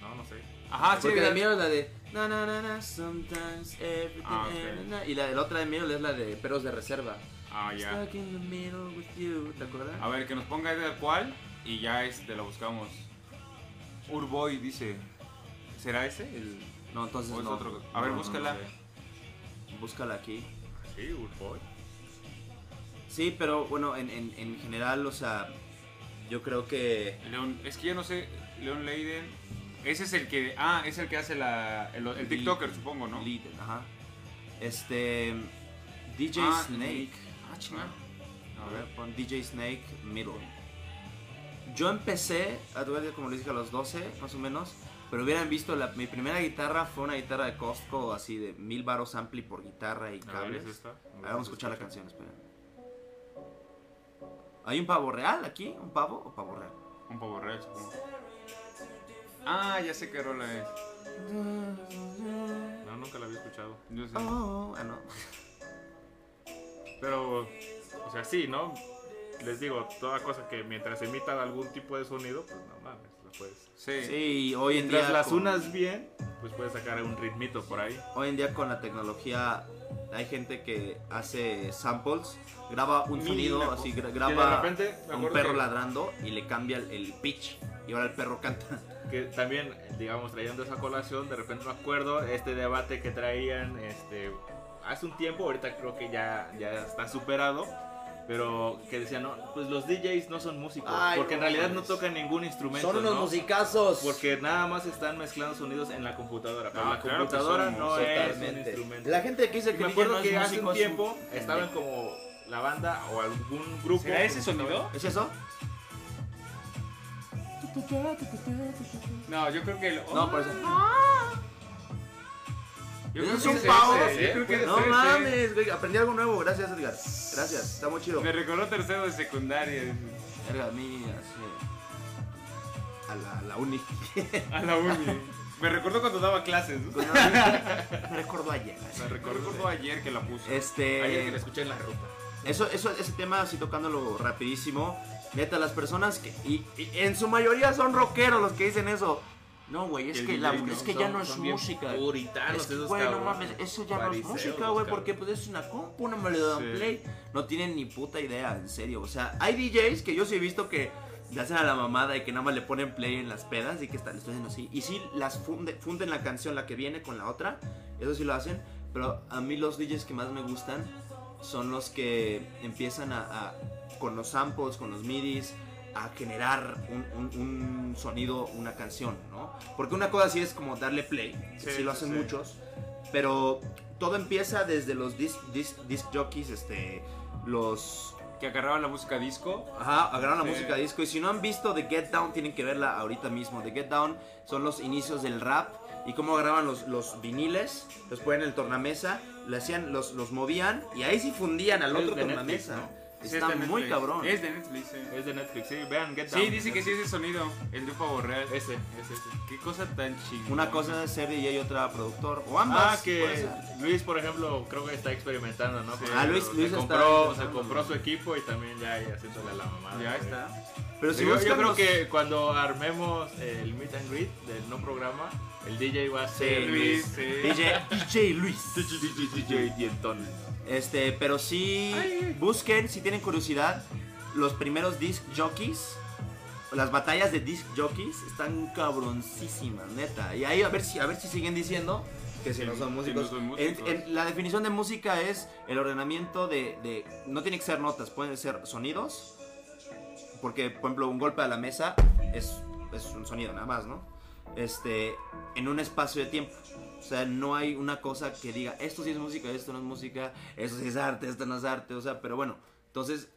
[SPEAKER 3] No, no sé.
[SPEAKER 2] Ajá, sí.
[SPEAKER 1] Porque
[SPEAKER 2] de-
[SPEAKER 1] The Middle es la de na na na na sometimes everything
[SPEAKER 2] Ah, ok.
[SPEAKER 1] eh, na, na, y la, la otra de Middle es la de Perros de Reserva.
[SPEAKER 2] Ah, ya.
[SPEAKER 1] Stuck in the middle with you, ¿te acuerdas?
[SPEAKER 2] A ver, que nos ponga Edgar cuál y ya este la buscamos. Urboy dice. ¿Será ese? El...
[SPEAKER 1] No, entonces
[SPEAKER 2] ¿O es
[SPEAKER 1] no.
[SPEAKER 2] otro? A ver,
[SPEAKER 1] No,
[SPEAKER 2] búscala.
[SPEAKER 1] no. Búscala aquí.
[SPEAKER 3] Sí.
[SPEAKER 1] Sí, pero bueno, en, en, en general, o sea, yo creo que
[SPEAKER 2] León, es que ya no sé, León Leiden. Ese es el que. Ah, es el que hace la. El, el TikToker, supongo, ¿no?
[SPEAKER 1] Lead, ajá. Este. DJ
[SPEAKER 2] Ah,
[SPEAKER 1] Snake.
[SPEAKER 2] Ah, chingada.
[SPEAKER 1] A ver, pon DJ Snake Middle. Yo empecé a tocar como les dije a los 12, más o menos. Pero hubieran visto, la, mi primera guitarra fue una guitarra de Costco, así de mil baros ampli por guitarra y
[SPEAKER 3] A ver,
[SPEAKER 1] cables.
[SPEAKER 3] ¿es esta?
[SPEAKER 1] Ahora vamos a escuchar la canción, esperen. ¿Hay un pavo real aquí? ¿Un pavo o pavo real?
[SPEAKER 2] Un pavo real, supongo. Ah, ya sé qué rola es.
[SPEAKER 3] No, nunca la había escuchado.
[SPEAKER 2] Yo sé.
[SPEAKER 1] Oh, ah, no.
[SPEAKER 3] Pero, o sea, sí, ¿no? Les digo, toda cosa que mientras emitan algún tipo de sonido, pues no mames, la puedes.
[SPEAKER 2] Sí.
[SPEAKER 1] Sí, hoy en
[SPEAKER 3] Mientras
[SPEAKER 1] día.
[SPEAKER 3] las
[SPEAKER 1] con-
[SPEAKER 3] unas bien, pues puedes sacar un ritmito por ahí.
[SPEAKER 1] Hoy en día con la tecnología hay gente que hace samples, graba un
[SPEAKER 2] Mil
[SPEAKER 1] sonido, así gra-
[SPEAKER 3] Que de
[SPEAKER 1] graba
[SPEAKER 3] repente,
[SPEAKER 1] un perro
[SPEAKER 3] que-
[SPEAKER 1] ladrando y le cambia el, el pitch y ahora el perro canta.
[SPEAKER 3] que también, digamos, trayendo esa colación, de repente me acuerdo este debate que traían este, hace un tiempo, ahorita creo que ya, ya está superado, pero que decían, no, pues los DJs no son músicos,
[SPEAKER 1] Ay,
[SPEAKER 3] porque en realidad no tocan ningún instrumento.
[SPEAKER 1] Son unos
[SPEAKER 3] ¿no?
[SPEAKER 1] musicazos.
[SPEAKER 3] Porque nada más están mezclando sonidos en la computadora, pero
[SPEAKER 2] Ah,
[SPEAKER 3] la
[SPEAKER 2] claro
[SPEAKER 3] computadora no es un
[SPEAKER 1] Totalmente.
[SPEAKER 3] instrumento.
[SPEAKER 1] La gente que dice que
[SPEAKER 3] me acuerdo que hace un tiempo estaban
[SPEAKER 1] pendejo.
[SPEAKER 3] como la banda o algún grupo.
[SPEAKER 2] ¿Será ese sonido?
[SPEAKER 1] ¿Es eso?
[SPEAKER 2] No, yo creo que. el-
[SPEAKER 1] No, por eso.
[SPEAKER 2] Yo
[SPEAKER 1] ¿Eso
[SPEAKER 2] creo que
[SPEAKER 1] un
[SPEAKER 2] ese,
[SPEAKER 1] pavo?
[SPEAKER 2] ese, Yo creo que
[SPEAKER 1] No mames, güey, aprendí algo nuevo, gracias Edgar. Gracias, está muy chido.
[SPEAKER 2] Me recordó tercero de secundaria.
[SPEAKER 1] Verga, a mí así. A la, a la uni.
[SPEAKER 2] A la uni. Me recordó cuando daba clases. ¿no?
[SPEAKER 1] Me recuerdo ayer.
[SPEAKER 3] Me
[SPEAKER 2] Me recordó ayer que la puse.
[SPEAKER 1] Este.
[SPEAKER 3] Ayer que la escuché en la ruta.
[SPEAKER 1] Eso, eso, ese tema, así tocándolo rapidísimo. Neta, las personas que. Y, y en su mayoría son rockeros los que dicen eso. No, güey, es que, la-
[SPEAKER 2] ¿no?
[SPEAKER 1] es que ya
[SPEAKER 3] Son-
[SPEAKER 1] no es música.
[SPEAKER 3] Puritanos
[SPEAKER 1] Es que,
[SPEAKER 3] esos
[SPEAKER 1] güey, no mames, eso ya no es música, güey, porque pues es una compu, una melodía
[SPEAKER 2] Sí.
[SPEAKER 1] play. No tienen ni puta idea, en serio. O sea, hay DJs que yo sí he visto que le hacen a la mamada y que nada más le ponen play en las pedas y que están, están haciendo así. Y sí, las funde- funden la canción, la que viene con la otra. Eso sí lo hacen. Pero a mí los DJs que más me gustan son los que empiezan a, a- con los samples, con los midis, a generar un, un- un sonido, una canción, ¿no? Porque una cosa sí es como darle play, sí,
[SPEAKER 2] Sí,
[SPEAKER 1] lo hacen
[SPEAKER 2] sí.
[SPEAKER 1] muchos, pero todo empieza desde los disc, disc, disc jockeys, este, los...
[SPEAKER 2] Que agarraba la música disco.
[SPEAKER 1] Ajá, agarraron la música disco y si no han visto The Get Down tienen que verla ahorita mismo. The Get Down son los inicios del rap y cómo agarraban los, los viniles, los ponían en el tornamesa, le hacían, los, los movían y ahí sí fundían al otro tornamesa.
[SPEAKER 3] Netflix,
[SPEAKER 2] Sí,
[SPEAKER 1] Está
[SPEAKER 2] es
[SPEAKER 1] muy cabrón.
[SPEAKER 2] Es de Netflix, sí.
[SPEAKER 3] Es de Netflix, sí, vean Get Down.
[SPEAKER 2] Sí, dice que sí es el sonido. El de un pavo real.
[SPEAKER 3] Ese, ese, ese.
[SPEAKER 2] Qué cosa tan chingona.
[SPEAKER 1] Una cosa es ser DJ y otra productor. O ambas.
[SPEAKER 3] Ah, que. Luis, por ejemplo, creo que está experimentando, ¿no?
[SPEAKER 2] Sí.
[SPEAKER 1] Ah, Luis-
[SPEAKER 3] se
[SPEAKER 1] Luis está
[SPEAKER 3] compró, se compró su equipo y también ya ahí haciéndole a la mamada.
[SPEAKER 2] Ya está.
[SPEAKER 1] Pero si
[SPEAKER 3] yo, yo creo que cuando armemos el meet and greet del no programa, el DJ va a ser
[SPEAKER 1] Sí,
[SPEAKER 2] Luis, sí.
[SPEAKER 1] DJ, DJ Luis.
[SPEAKER 3] DJ Dientón.
[SPEAKER 1] Este, pero sí, busquen, si tienen curiosidad, los primeros disc jockeys. Las batallas de disc jockeys están cabroncísimas, neta. Y ahí a ver si, a ver si siguen diciendo que si no son músicos.
[SPEAKER 2] no son
[SPEAKER 1] En-
[SPEAKER 2] músicos.
[SPEAKER 1] en- la definición de música es el ordenamiento de, de- No tiene que ser notas, pueden ser sonidos. Porque, por ejemplo, un golpe a la mesa es, es un sonido nada más, ¿no? Este, en un espacio de tiempo. O sea, no hay una cosa que diga, esto sí es música, esto no es música, esto sí es arte, esto no es arte. O sea, pero bueno, entonces,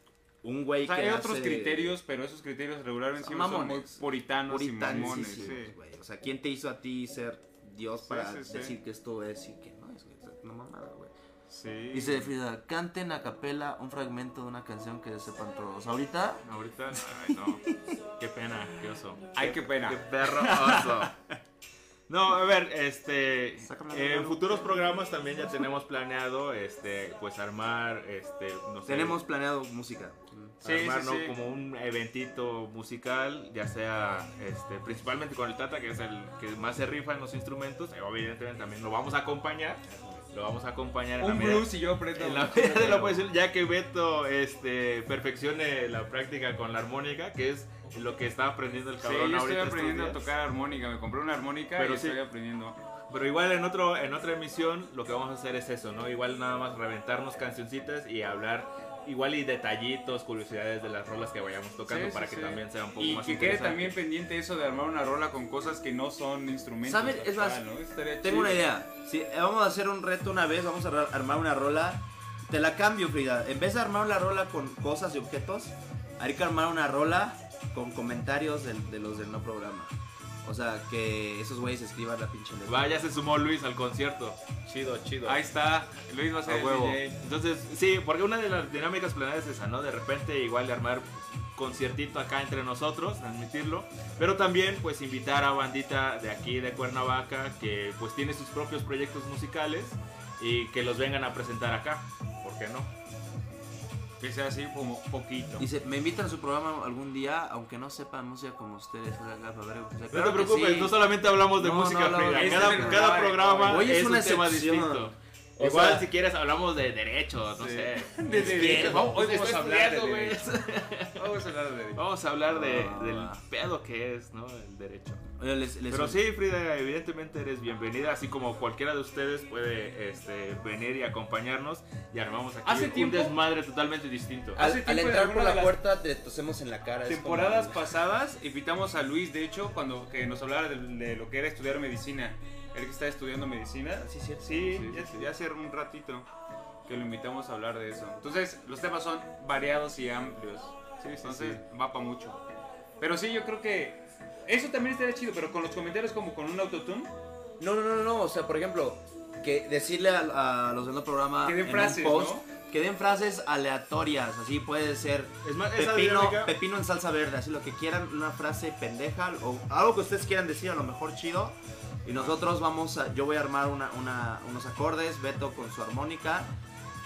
[SPEAKER 1] un güey
[SPEAKER 2] O sea,
[SPEAKER 1] que
[SPEAKER 2] hay
[SPEAKER 1] hace
[SPEAKER 2] otros criterios, pero esos criterios regularmente
[SPEAKER 1] Son
[SPEAKER 2] son muy
[SPEAKER 1] mamones.
[SPEAKER 2] puritanos, y mamones.
[SPEAKER 1] puritanísimos,
[SPEAKER 2] Sí.
[SPEAKER 1] güey. O sea, ¿quién te hizo a ti ser Dios
[SPEAKER 2] Sí,
[SPEAKER 1] para
[SPEAKER 2] sí, sí.
[SPEAKER 1] decir que esto es y que no es? güey? Una mamada,
[SPEAKER 2] Sí.
[SPEAKER 1] Dice Frida, canten a capela un fragmento de una canción que sepan todos. Ahorita,
[SPEAKER 3] Ahorita, ay no. Qué pena, qué oso.
[SPEAKER 2] Ay, qué pena.
[SPEAKER 3] Qué perro oso. No, a ver, este, en futuros programas también ya tenemos planeado, este, pues armar, este, no sé,
[SPEAKER 1] tenemos planeado música.
[SPEAKER 2] Sí,
[SPEAKER 3] armar,
[SPEAKER 2] sí,
[SPEAKER 3] ¿no?
[SPEAKER 2] sí.
[SPEAKER 3] como un eventito musical, ya sea, este, principalmente con el Tata, que es el que más se rifa en los instrumentos, evidentemente también lo vamos a acompañar, lo vamos a acompañar en la
[SPEAKER 2] Un
[SPEAKER 3] medida-
[SPEAKER 2] blues y yo aprendo.
[SPEAKER 3] en la medida de lo posible, ya que Beto este, perfeccione la práctica con la armónica, que es lo que está aprendiendo el
[SPEAKER 2] Sí,
[SPEAKER 3] cabrón
[SPEAKER 2] yo estoy
[SPEAKER 3] ahorita
[SPEAKER 2] aprendiendo a tocar armónica. Me compré una armónica
[SPEAKER 3] Pero
[SPEAKER 2] y
[SPEAKER 3] sí.
[SPEAKER 2] estoy aprendiendo.
[SPEAKER 3] Pero igual en otro en otra emisión lo que vamos a hacer es eso, ¿no? Igual nada más reventarnos cancioncitas y hablar igual y detallitos, curiosidades de las rolas que vayamos tocando
[SPEAKER 2] Sí,
[SPEAKER 3] para
[SPEAKER 2] sí,
[SPEAKER 3] que
[SPEAKER 2] sí.
[SPEAKER 3] también sea un poco
[SPEAKER 2] Y
[SPEAKER 3] más
[SPEAKER 2] que quede también pendiente eso de armar una rola con cosas que no son instrumentos.
[SPEAKER 1] ¿Saben? Es más, Tengo
[SPEAKER 2] chido.
[SPEAKER 1] una idea. Si eh, vamos a hacer un reto una vez, vamos a ar- armar una rola. Te la cambio, Frida. En vez de armar una rola con cosas y objetos, hay que armar una rola con comentarios de, los del no programa. O sea, que esos güeyes escriban la pinche letra.
[SPEAKER 3] Vaya, se sumó Luis al concierto. Chido, chido.
[SPEAKER 2] Ahí está, Luis va a ser el
[SPEAKER 3] huevo.
[SPEAKER 2] DJ.
[SPEAKER 3] Entonces, sí, porque una de las dinámicas planeadas es esa, ¿no? De repente igual de armar conciertito acá entre nosotros, transmitirlo, pero también pues invitar a bandita de aquí de Cuernavaca que pues tiene sus propios proyectos musicales y que los vengan a presentar acá, ¿por qué no?
[SPEAKER 2] Que sea así como poquito.
[SPEAKER 1] Dice, me invitan a su programa algún día, aunque no sepan música como ustedes. O sea, o sea,
[SPEAKER 3] No
[SPEAKER 1] claro
[SPEAKER 3] te
[SPEAKER 1] que
[SPEAKER 3] preocupes,
[SPEAKER 1] sí.
[SPEAKER 3] no solamente hablamos de
[SPEAKER 1] No,
[SPEAKER 3] música,
[SPEAKER 1] no, no,
[SPEAKER 3] Frida, cada, cada
[SPEAKER 2] programa.
[SPEAKER 1] Hoy es
[SPEAKER 3] es
[SPEAKER 1] una
[SPEAKER 3] un tema
[SPEAKER 1] excepción.
[SPEAKER 3] distinto.
[SPEAKER 1] O
[SPEAKER 3] Igual
[SPEAKER 1] sea-
[SPEAKER 3] si quieres hablamos de derechos, no
[SPEAKER 2] Sí.
[SPEAKER 3] sé.
[SPEAKER 2] De derechos. Vamos- hoy vamos a hablar de derechos. Vamos a hablar de derechos.
[SPEAKER 3] Vamos a hablar de,
[SPEAKER 1] Ah.
[SPEAKER 3] del pedo que es, ¿no? El derecho.
[SPEAKER 1] Les- les-
[SPEAKER 3] Pero sí, Frida, evidentemente eres bienvenida, así como cualquiera de ustedes puede este, venir y acompañarnos y armamos aquí
[SPEAKER 2] Hace
[SPEAKER 3] un
[SPEAKER 2] tiempo-
[SPEAKER 3] desmadre totalmente distinto.
[SPEAKER 1] Al,
[SPEAKER 2] hace
[SPEAKER 1] al
[SPEAKER 2] de
[SPEAKER 1] entrar por la
[SPEAKER 2] de las
[SPEAKER 1] puerta te tosemos en la cara. es como-
[SPEAKER 2] Temporadas pasadas invitamos a Luis, de hecho, cuando que nos hablara de, de lo que era estudiar medicina. Él que está estudiando medicina.
[SPEAKER 1] Sí, cierto.
[SPEAKER 2] Sí,
[SPEAKER 3] Sí,
[SPEAKER 2] ya,
[SPEAKER 3] sí, sí.
[SPEAKER 2] ya hace un ratito que lo invitamos a hablar de eso. Entonces, los temas son variados y amplios.
[SPEAKER 3] Sí, sí,
[SPEAKER 2] Entonces, va para mucho. Pero sí, yo creo que eso también estaría chido, pero con los comentarios como con un autotune.
[SPEAKER 1] No, no, no, no, o sea, por ejemplo, que decirle a, a los del programa
[SPEAKER 2] Que den
[SPEAKER 1] en
[SPEAKER 2] frases,
[SPEAKER 1] un post,
[SPEAKER 2] ¿no?
[SPEAKER 1] que den frases aleatorias, así puede ser
[SPEAKER 3] Es más,
[SPEAKER 1] pepino, pepino en salsa verde, así lo que quieran, una frase pendeja o algo que ustedes quieran decir, a lo mejor chido. Y nosotros vamos a, yo voy a armar una, una- unos acordes, Beto con su armónica.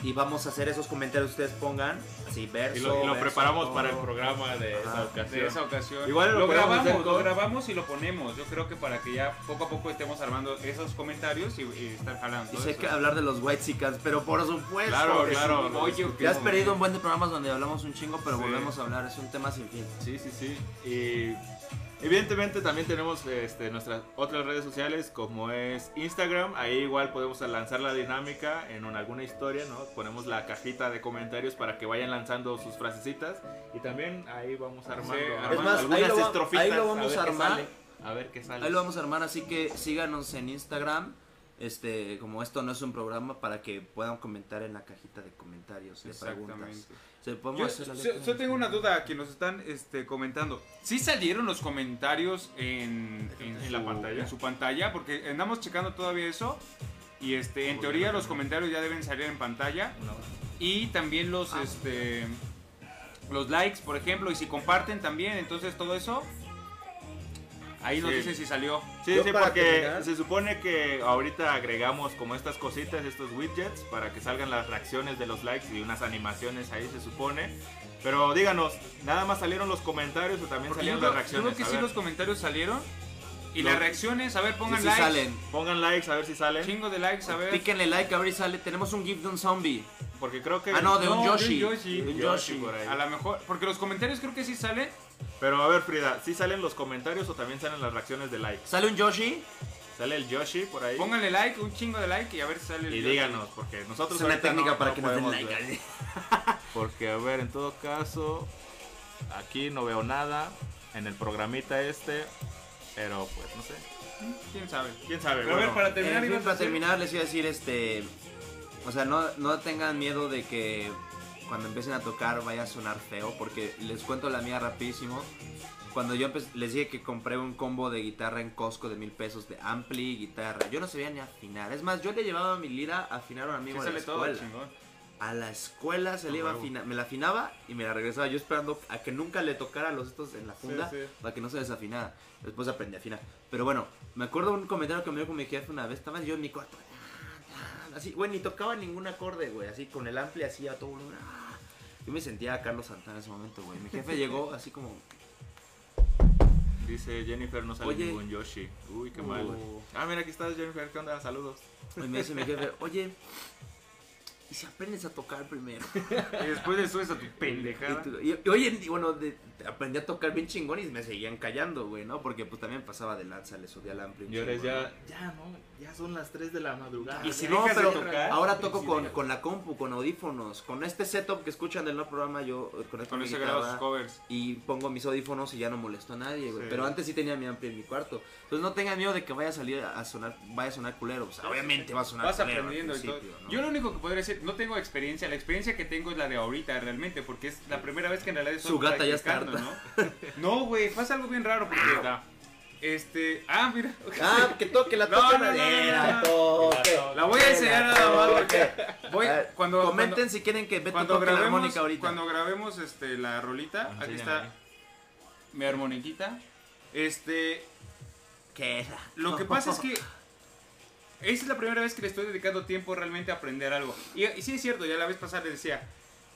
[SPEAKER 1] Y vamos a hacer esos comentarios que ustedes pongan, así verso.
[SPEAKER 3] y lo, y lo
[SPEAKER 1] verso,
[SPEAKER 3] preparamos
[SPEAKER 1] todo.
[SPEAKER 3] para el programa de esa ocasión.
[SPEAKER 2] De esa ocasión.
[SPEAKER 3] Igual lo
[SPEAKER 2] grabamos, lo grabamos y lo ponemos. Yo creo que para que ya poco a poco estemos armando esos comentarios y, y estar jalando.
[SPEAKER 1] Y sé
[SPEAKER 2] eso.
[SPEAKER 1] que hablar de los White Chicas, pero por supuesto.
[SPEAKER 3] Claro, claro. no
[SPEAKER 2] Oye.
[SPEAKER 1] Te has perdido un buen de programas donde hablamos un chingo, pero
[SPEAKER 3] Sí.
[SPEAKER 1] volvemos a hablar, es un tema sin fin.
[SPEAKER 3] Sí, sí, sí. Y evidentemente también tenemos este, nuestras otras redes sociales como es Instagram. Ahí igual podemos lanzar la dinámica en una- alguna historia, ¿no? Ponemos la cajita de comentarios para que vayan lanzando sus frasecitas. Y también ahí vamos armando,
[SPEAKER 2] Sí,
[SPEAKER 3] armando
[SPEAKER 1] ahí
[SPEAKER 3] algunas
[SPEAKER 1] lo
[SPEAKER 3] estrofitas.
[SPEAKER 1] ahí lo vamos
[SPEAKER 3] ver
[SPEAKER 1] a
[SPEAKER 3] qué
[SPEAKER 1] armar.
[SPEAKER 3] sale, A ver qué sale.
[SPEAKER 1] Ahí lo vamos a armar, así que síganos en Instagram. Este, como esto no es un programa, para que puedan comentar en la cajita de comentarios, de preguntas.
[SPEAKER 2] Exactamente.
[SPEAKER 1] Se podemos
[SPEAKER 2] Yo,
[SPEAKER 1] hacer la
[SPEAKER 2] yo- yo tengo una duda que nos están este, comentando. ¿Sí salieron los comentarios en, en,
[SPEAKER 3] ¿En
[SPEAKER 2] su,
[SPEAKER 3] la pantalla?
[SPEAKER 2] en su pantalla? Porque andamos checando todavía eso. Y este, en teoría los comentarios ya deben salir en pantalla. Y también los,
[SPEAKER 1] Ah.
[SPEAKER 2] este, los likes, por ejemplo. Y si comparten también, entonces todo eso. Ahí nos
[SPEAKER 3] Sí.
[SPEAKER 2] dicen si salió.
[SPEAKER 3] Sí,
[SPEAKER 1] Yo
[SPEAKER 3] sí, porque
[SPEAKER 1] terminar-
[SPEAKER 3] se supone que ahorita agregamos como estas cositas, estos widgets, para que salgan las reacciones de los likes y unas animaciones ahí se supone. Pero díganos, ¿nada más salieron los comentarios o también
[SPEAKER 2] Porque
[SPEAKER 3] salieron
[SPEAKER 2] creo,
[SPEAKER 3] las
[SPEAKER 2] yo
[SPEAKER 3] reacciones?
[SPEAKER 2] creo que
[SPEAKER 3] A
[SPEAKER 2] sí
[SPEAKER 3] ver,
[SPEAKER 2] los comentarios salieron. Y
[SPEAKER 3] No.
[SPEAKER 2] las reacciones, a ver, pongan
[SPEAKER 1] Sí, sí
[SPEAKER 2] likes.
[SPEAKER 1] salen.
[SPEAKER 3] Pongan likes a ver si salen.
[SPEAKER 2] Chingo de likes, a ver.
[SPEAKER 1] Píquenle like, a ver si sale. Tenemos un GIF de un zombie.
[SPEAKER 3] Porque creo que...
[SPEAKER 1] Ah, no, de un
[SPEAKER 2] No,
[SPEAKER 1] Yoshi.
[SPEAKER 2] de un Yoshi.
[SPEAKER 1] De un
[SPEAKER 3] Yoshi
[SPEAKER 1] Yoshi.
[SPEAKER 3] por ahí.
[SPEAKER 2] A lo mejor, porque los comentarios creo que sí salen.
[SPEAKER 3] Pero a ver, Frida, ¿sí salen los comentarios o también salen las reacciones de likes?
[SPEAKER 1] ¿Sale un Yoshi?
[SPEAKER 3] ¿Sale el Yoshi por ahí?
[SPEAKER 2] Pónganle like, un chingo de like y a ver si sale el
[SPEAKER 3] Y
[SPEAKER 2] Yoshi.
[SPEAKER 3] díganos, porque nosotros
[SPEAKER 1] Es una
[SPEAKER 3] ahorita
[SPEAKER 1] técnica
[SPEAKER 3] no-
[SPEAKER 1] para
[SPEAKER 3] no
[SPEAKER 1] que nos den
[SPEAKER 3] podemos
[SPEAKER 1] like.
[SPEAKER 3] ver. Porque, a ver, en todo caso, aquí no veo nada en el programita este, pero pues no sé.
[SPEAKER 2] ¿Quién sabe?
[SPEAKER 3] ¿Quién sabe?
[SPEAKER 2] Pero a ver,
[SPEAKER 3] Bueno,
[SPEAKER 2] para terminar,
[SPEAKER 1] En fin,
[SPEAKER 2] ibas a
[SPEAKER 1] para
[SPEAKER 2] hacer-
[SPEAKER 1] terminar les iba a decir este o sea no, no tengan miedo de que cuando empiecen a tocar vaya a sonar feo porque les cuento la mía rapidísimo cuando yo les dije que compré un combo de guitarra en Costco de mil pesos de ampli y guitarra yo no sabía ni afinar es más yo le llevaba mi lira a afinar a un
[SPEAKER 2] Sí
[SPEAKER 1] amigo de la
[SPEAKER 2] todo
[SPEAKER 1] escuela
[SPEAKER 2] chingón.
[SPEAKER 1] a la escuela se le iba a afinar me la afinaba y me la regresaba yo esperando a que nunca le tocara los estos en la funda
[SPEAKER 3] sí.
[SPEAKER 1] para que no se desafinara. Después aprendí a afinar. Pero bueno, me acuerdo un comentario que me dio con mi jefe una vez. Estaba yo en mi cuarto. Así, güey, ni tocaba ningún acorde, güey. Así con el ampli, así a todo volumen. Yo me sentía a Carlos Santana en ese momento, güey. Mi jefe llegó así como.
[SPEAKER 3] Dice Jennifer, no sale
[SPEAKER 1] Oye.
[SPEAKER 3] ningún Yoshi. Uy, qué
[SPEAKER 1] Uh.
[SPEAKER 3] mal. Ah, mira, aquí estás, Jennifer. ¿Qué onda? Saludos.
[SPEAKER 1] Y me dice mi jefe, oye, ¿y si aprendes a tocar primero?
[SPEAKER 2] Y después le subes a tu pendejada.
[SPEAKER 1] Y, y- y oye, y bueno, de- aprendí a tocar bien chingón y me seguían callando, güey, ¿no? Porque pues también pasaba de lanza, le subía al amplio. un
[SPEAKER 3] Y ahora es
[SPEAKER 1] chingo,
[SPEAKER 3] ya,
[SPEAKER 1] ¿no?
[SPEAKER 3] ya no, ya son las 3 de la madrugada.
[SPEAKER 2] Y si.
[SPEAKER 1] No,
[SPEAKER 2] dejas de
[SPEAKER 1] pero
[SPEAKER 2] tocar,
[SPEAKER 1] ahora toco
[SPEAKER 2] si
[SPEAKER 1] con, con la compu, con audífonos, con este setup que escuchan del no programa, yo eh, con mi
[SPEAKER 2] ese
[SPEAKER 1] guitarra,
[SPEAKER 2] covers.
[SPEAKER 1] y pongo mis audífonos y ya no molesto a nadie, güey.
[SPEAKER 2] Sí.
[SPEAKER 1] Pero antes sí tenía mi ampli en mi cuarto. Entonces no tengan miedo de que vaya a salir a sonar, vaya a sonar culero. O sea, obviamente va a sonar
[SPEAKER 2] Vas
[SPEAKER 1] culero
[SPEAKER 2] aprendiendo y todo.
[SPEAKER 1] ¿no?
[SPEAKER 2] Yo lo único que podría decir, no tengo experiencia. La experiencia que tengo es la de ahorita, realmente, porque es la primera vez que en realidad estoy
[SPEAKER 1] Su gata ya está
[SPEAKER 2] practicando, ¿no? No, güey, pasa algo bien raro porque este, ah, mira.
[SPEAKER 1] Ah, que toque la toque
[SPEAKER 2] no, no, no,
[SPEAKER 1] madera,
[SPEAKER 2] no,
[SPEAKER 1] toque.
[SPEAKER 2] La voy a enseñar nada más porque voy
[SPEAKER 1] ver,
[SPEAKER 2] cuando
[SPEAKER 1] Comenten
[SPEAKER 2] cuando-
[SPEAKER 1] si quieren que Beto
[SPEAKER 2] cuando
[SPEAKER 1] toque la
[SPEAKER 2] grabemos,
[SPEAKER 1] armónica ahorita.
[SPEAKER 2] cuando grabemos este la rolita, aquí está mi armoniquita. Este,
[SPEAKER 1] ¿Qué era?
[SPEAKER 2] Lo que pasa es que esa es la primera vez que le estoy dedicando tiempo realmente a aprender algo. Y, y sí es cierto, ya la vez pasada les decía,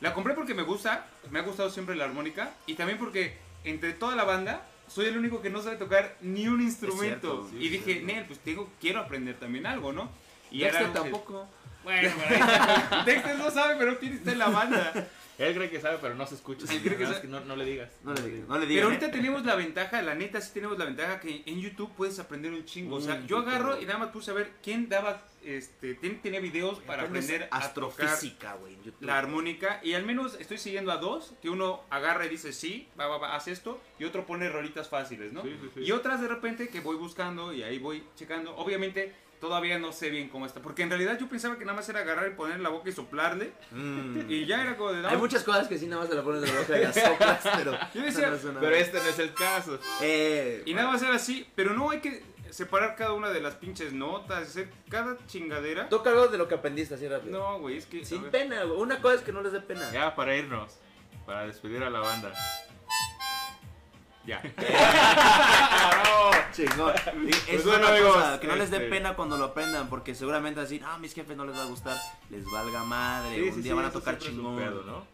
[SPEAKER 2] la compré porque me gusta, me ha gustado siempre la armónica, y también porque entre toda la banda soy el único que no sabe tocar ni un instrumento.
[SPEAKER 1] cierto, sí,
[SPEAKER 2] y dije. Nel, pues tengo, quiero aprender también algo, ¿no? Y
[SPEAKER 1] Dexter
[SPEAKER 2] que-
[SPEAKER 1] tampoco.
[SPEAKER 2] Bueno, pero Dexter no sabe, pero tiene está en la banda.
[SPEAKER 3] Él cree que sabe, pero no se escucha.
[SPEAKER 2] Él cree que sabe.
[SPEAKER 3] no, no le digas.
[SPEAKER 1] No le digas, no le
[SPEAKER 2] Pero
[SPEAKER 1] digan.
[SPEAKER 2] ahorita tenemos la ventaja, la neta sí tenemos la ventaja que en YouTube puedes aprender un chingo. O sea,
[SPEAKER 1] Mm,
[SPEAKER 2] yo agarro y nada más puse a ver quién daba, este, tenía videos para aprender
[SPEAKER 1] astrofísica, güey. en YouTube.
[SPEAKER 2] la armónica. Y al menos estoy siguiendo a dos, que uno agarra y dice sí, va, va, va, haz esto, y otro pone rolitas fáciles, ¿no?
[SPEAKER 3] Sí, sí, sí.
[SPEAKER 2] Y otras de repente que voy buscando y ahí voy checando. Obviamente todavía no sé bien cómo está, porque en realidad yo pensaba que nada más era agarrar y poner en la boca y soplarle,
[SPEAKER 1] Mm.
[SPEAKER 2] y ya era como de... no,
[SPEAKER 1] Hay muchas cosas que sí nada más se la pones de la boca y las soplas, pero...
[SPEAKER 2] Yo decía,
[SPEAKER 1] no suena
[SPEAKER 3] Pero
[SPEAKER 1] bien.
[SPEAKER 3] este no es el caso.
[SPEAKER 1] Eh,
[SPEAKER 2] Y nada va a ser así, pero no hay que separar cada una de las pinches notas, hacer cada chingadera.
[SPEAKER 1] Toca algo de lo que aprendiste así rápido.
[SPEAKER 2] No, güey, es que.
[SPEAKER 1] Sin pena, güey. Una cosa es que no les dé pena.
[SPEAKER 3] Ya, para irnos. Para despedir a la banda. Ya.
[SPEAKER 1] Chingón. Y Es
[SPEAKER 3] Pues
[SPEAKER 1] una
[SPEAKER 3] amigos,
[SPEAKER 1] cosa, que no les dé
[SPEAKER 3] este-
[SPEAKER 1] pena cuando lo aprendan, porque seguramente así, ah, mis jefes no les va a gustar, les valga madre,
[SPEAKER 3] Sí,
[SPEAKER 1] un
[SPEAKER 3] sí,
[SPEAKER 1] día
[SPEAKER 3] sí,
[SPEAKER 1] van a tocar chingón.
[SPEAKER 3] pedo.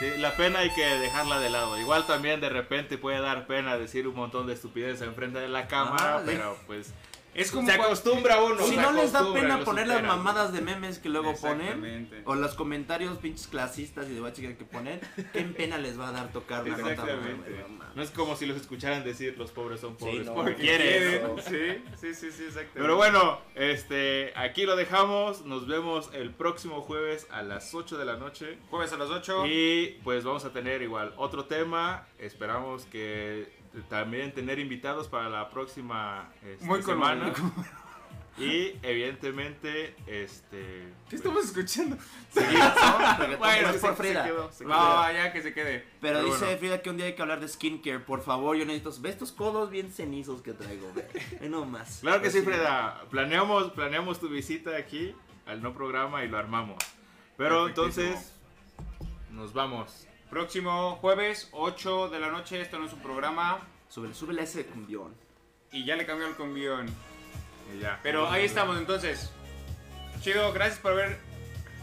[SPEAKER 3] Sí, la pena hay que dejarla de lado. Igual también de repente puede dar pena decir un montón de estupideces enfrente de la cámara, pero pues
[SPEAKER 2] Es como.
[SPEAKER 3] se
[SPEAKER 2] cuando-
[SPEAKER 3] acostumbra uno.
[SPEAKER 1] Si no les da pena poner las mamadas de memes que luego ponen, o los comentarios pinches clasistas y de guachica que ponen, ¿qué pena les va a dar tocar una nota? No.
[SPEAKER 3] No es como si los escucharan decir los pobres son pobres
[SPEAKER 1] no,
[SPEAKER 3] porque
[SPEAKER 1] porque
[SPEAKER 3] quieren.
[SPEAKER 2] Sí, sí, sí, sí, exacto.
[SPEAKER 3] Pero bueno, este, aquí lo dejamos. Nos vemos el próximo jueves a las 8 de la noche.
[SPEAKER 2] Jueves a las 8.
[SPEAKER 3] Y pues vamos a tener igual otro tema. Esperamos que también tener invitados para la próxima este,
[SPEAKER 2] Muy
[SPEAKER 3] semana. Y evidentemente, este.
[SPEAKER 2] ¿Qué estamos escuchando?
[SPEAKER 1] Reggaetón,
[SPEAKER 2] Bueno,
[SPEAKER 1] es por
[SPEAKER 3] se- se
[SPEAKER 1] Frida.
[SPEAKER 3] quedó, se
[SPEAKER 2] No,
[SPEAKER 3] quedó.
[SPEAKER 2] ya que se quede.
[SPEAKER 1] Pero,
[SPEAKER 3] Pero
[SPEAKER 1] dice
[SPEAKER 3] bueno.
[SPEAKER 1] Frida que un día hay que hablar de skincare. Por favor, yo necesito. ¿Ves estos codos bien cenizos que traigo? Ve, Ve nomás.
[SPEAKER 3] Claro que sí,
[SPEAKER 1] Así.
[SPEAKER 3] Freda. Planeamos, planeamos tu visita aquí al no programa y lo armamos. Pero entonces, nos vamos.
[SPEAKER 2] Próximo jueves, 8 de la noche. Esto no es un programa.
[SPEAKER 1] Súbele, súbele ese cumbión.
[SPEAKER 2] Y ya le cambió el convión.
[SPEAKER 3] Y ya.
[SPEAKER 2] Pero ahí estamos entonces. Chido, gracias por haber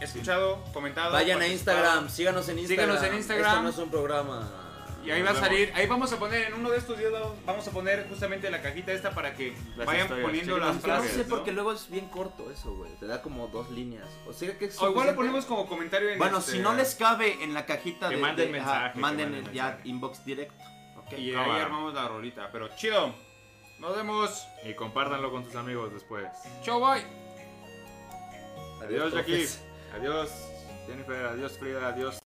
[SPEAKER 2] escuchado, comentado.
[SPEAKER 1] Vayan a. Instagram, síganos en Instagram.
[SPEAKER 2] Síganos en Instagram.
[SPEAKER 1] Esto no es un programa.
[SPEAKER 2] Y ahí va a salir, ahí vamos a poner en uno de estos días, vamos a poner justamente la cajita esta para que
[SPEAKER 3] Las
[SPEAKER 2] vayan
[SPEAKER 3] historias,
[SPEAKER 2] poniendo
[SPEAKER 3] sí,
[SPEAKER 2] las
[SPEAKER 1] Aunque no
[SPEAKER 2] frases.
[SPEAKER 1] sé,
[SPEAKER 2] ¿no?
[SPEAKER 1] porque luego es bien corto eso, güey. Te da como dos líneas. O sea que es
[SPEAKER 2] O igual lo ponemos como comentario en
[SPEAKER 1] Bueno,
[SPEAKER 2] este-
[SPEAKER 1] si no les cabe en la cajita
[SPEAKER 3] Que
[SPEAKER 1] de.
[SPEAKER 3] manden
[SPEAKER 1] de-
[SPEAKER 3] mensaje, que
[SPEAKER 1] manden
[SPEAKER 3] manden
[SPEAKER 1] el ya
[SPEAKER 3] mensaje.
[SPEAKER 1] inbox directo.
[SPEAKER 2] Y ahí armamos la rolita. Pero chido. Nos vemos.
[SPEAKER 3] Y compártanlo con tus amigos después.
[SPEAKER 2] Chau, bye.
[SPEAKER 3] Adiós, Jackie. Adiós, Jennifer. Adiós, Frida. Adiós.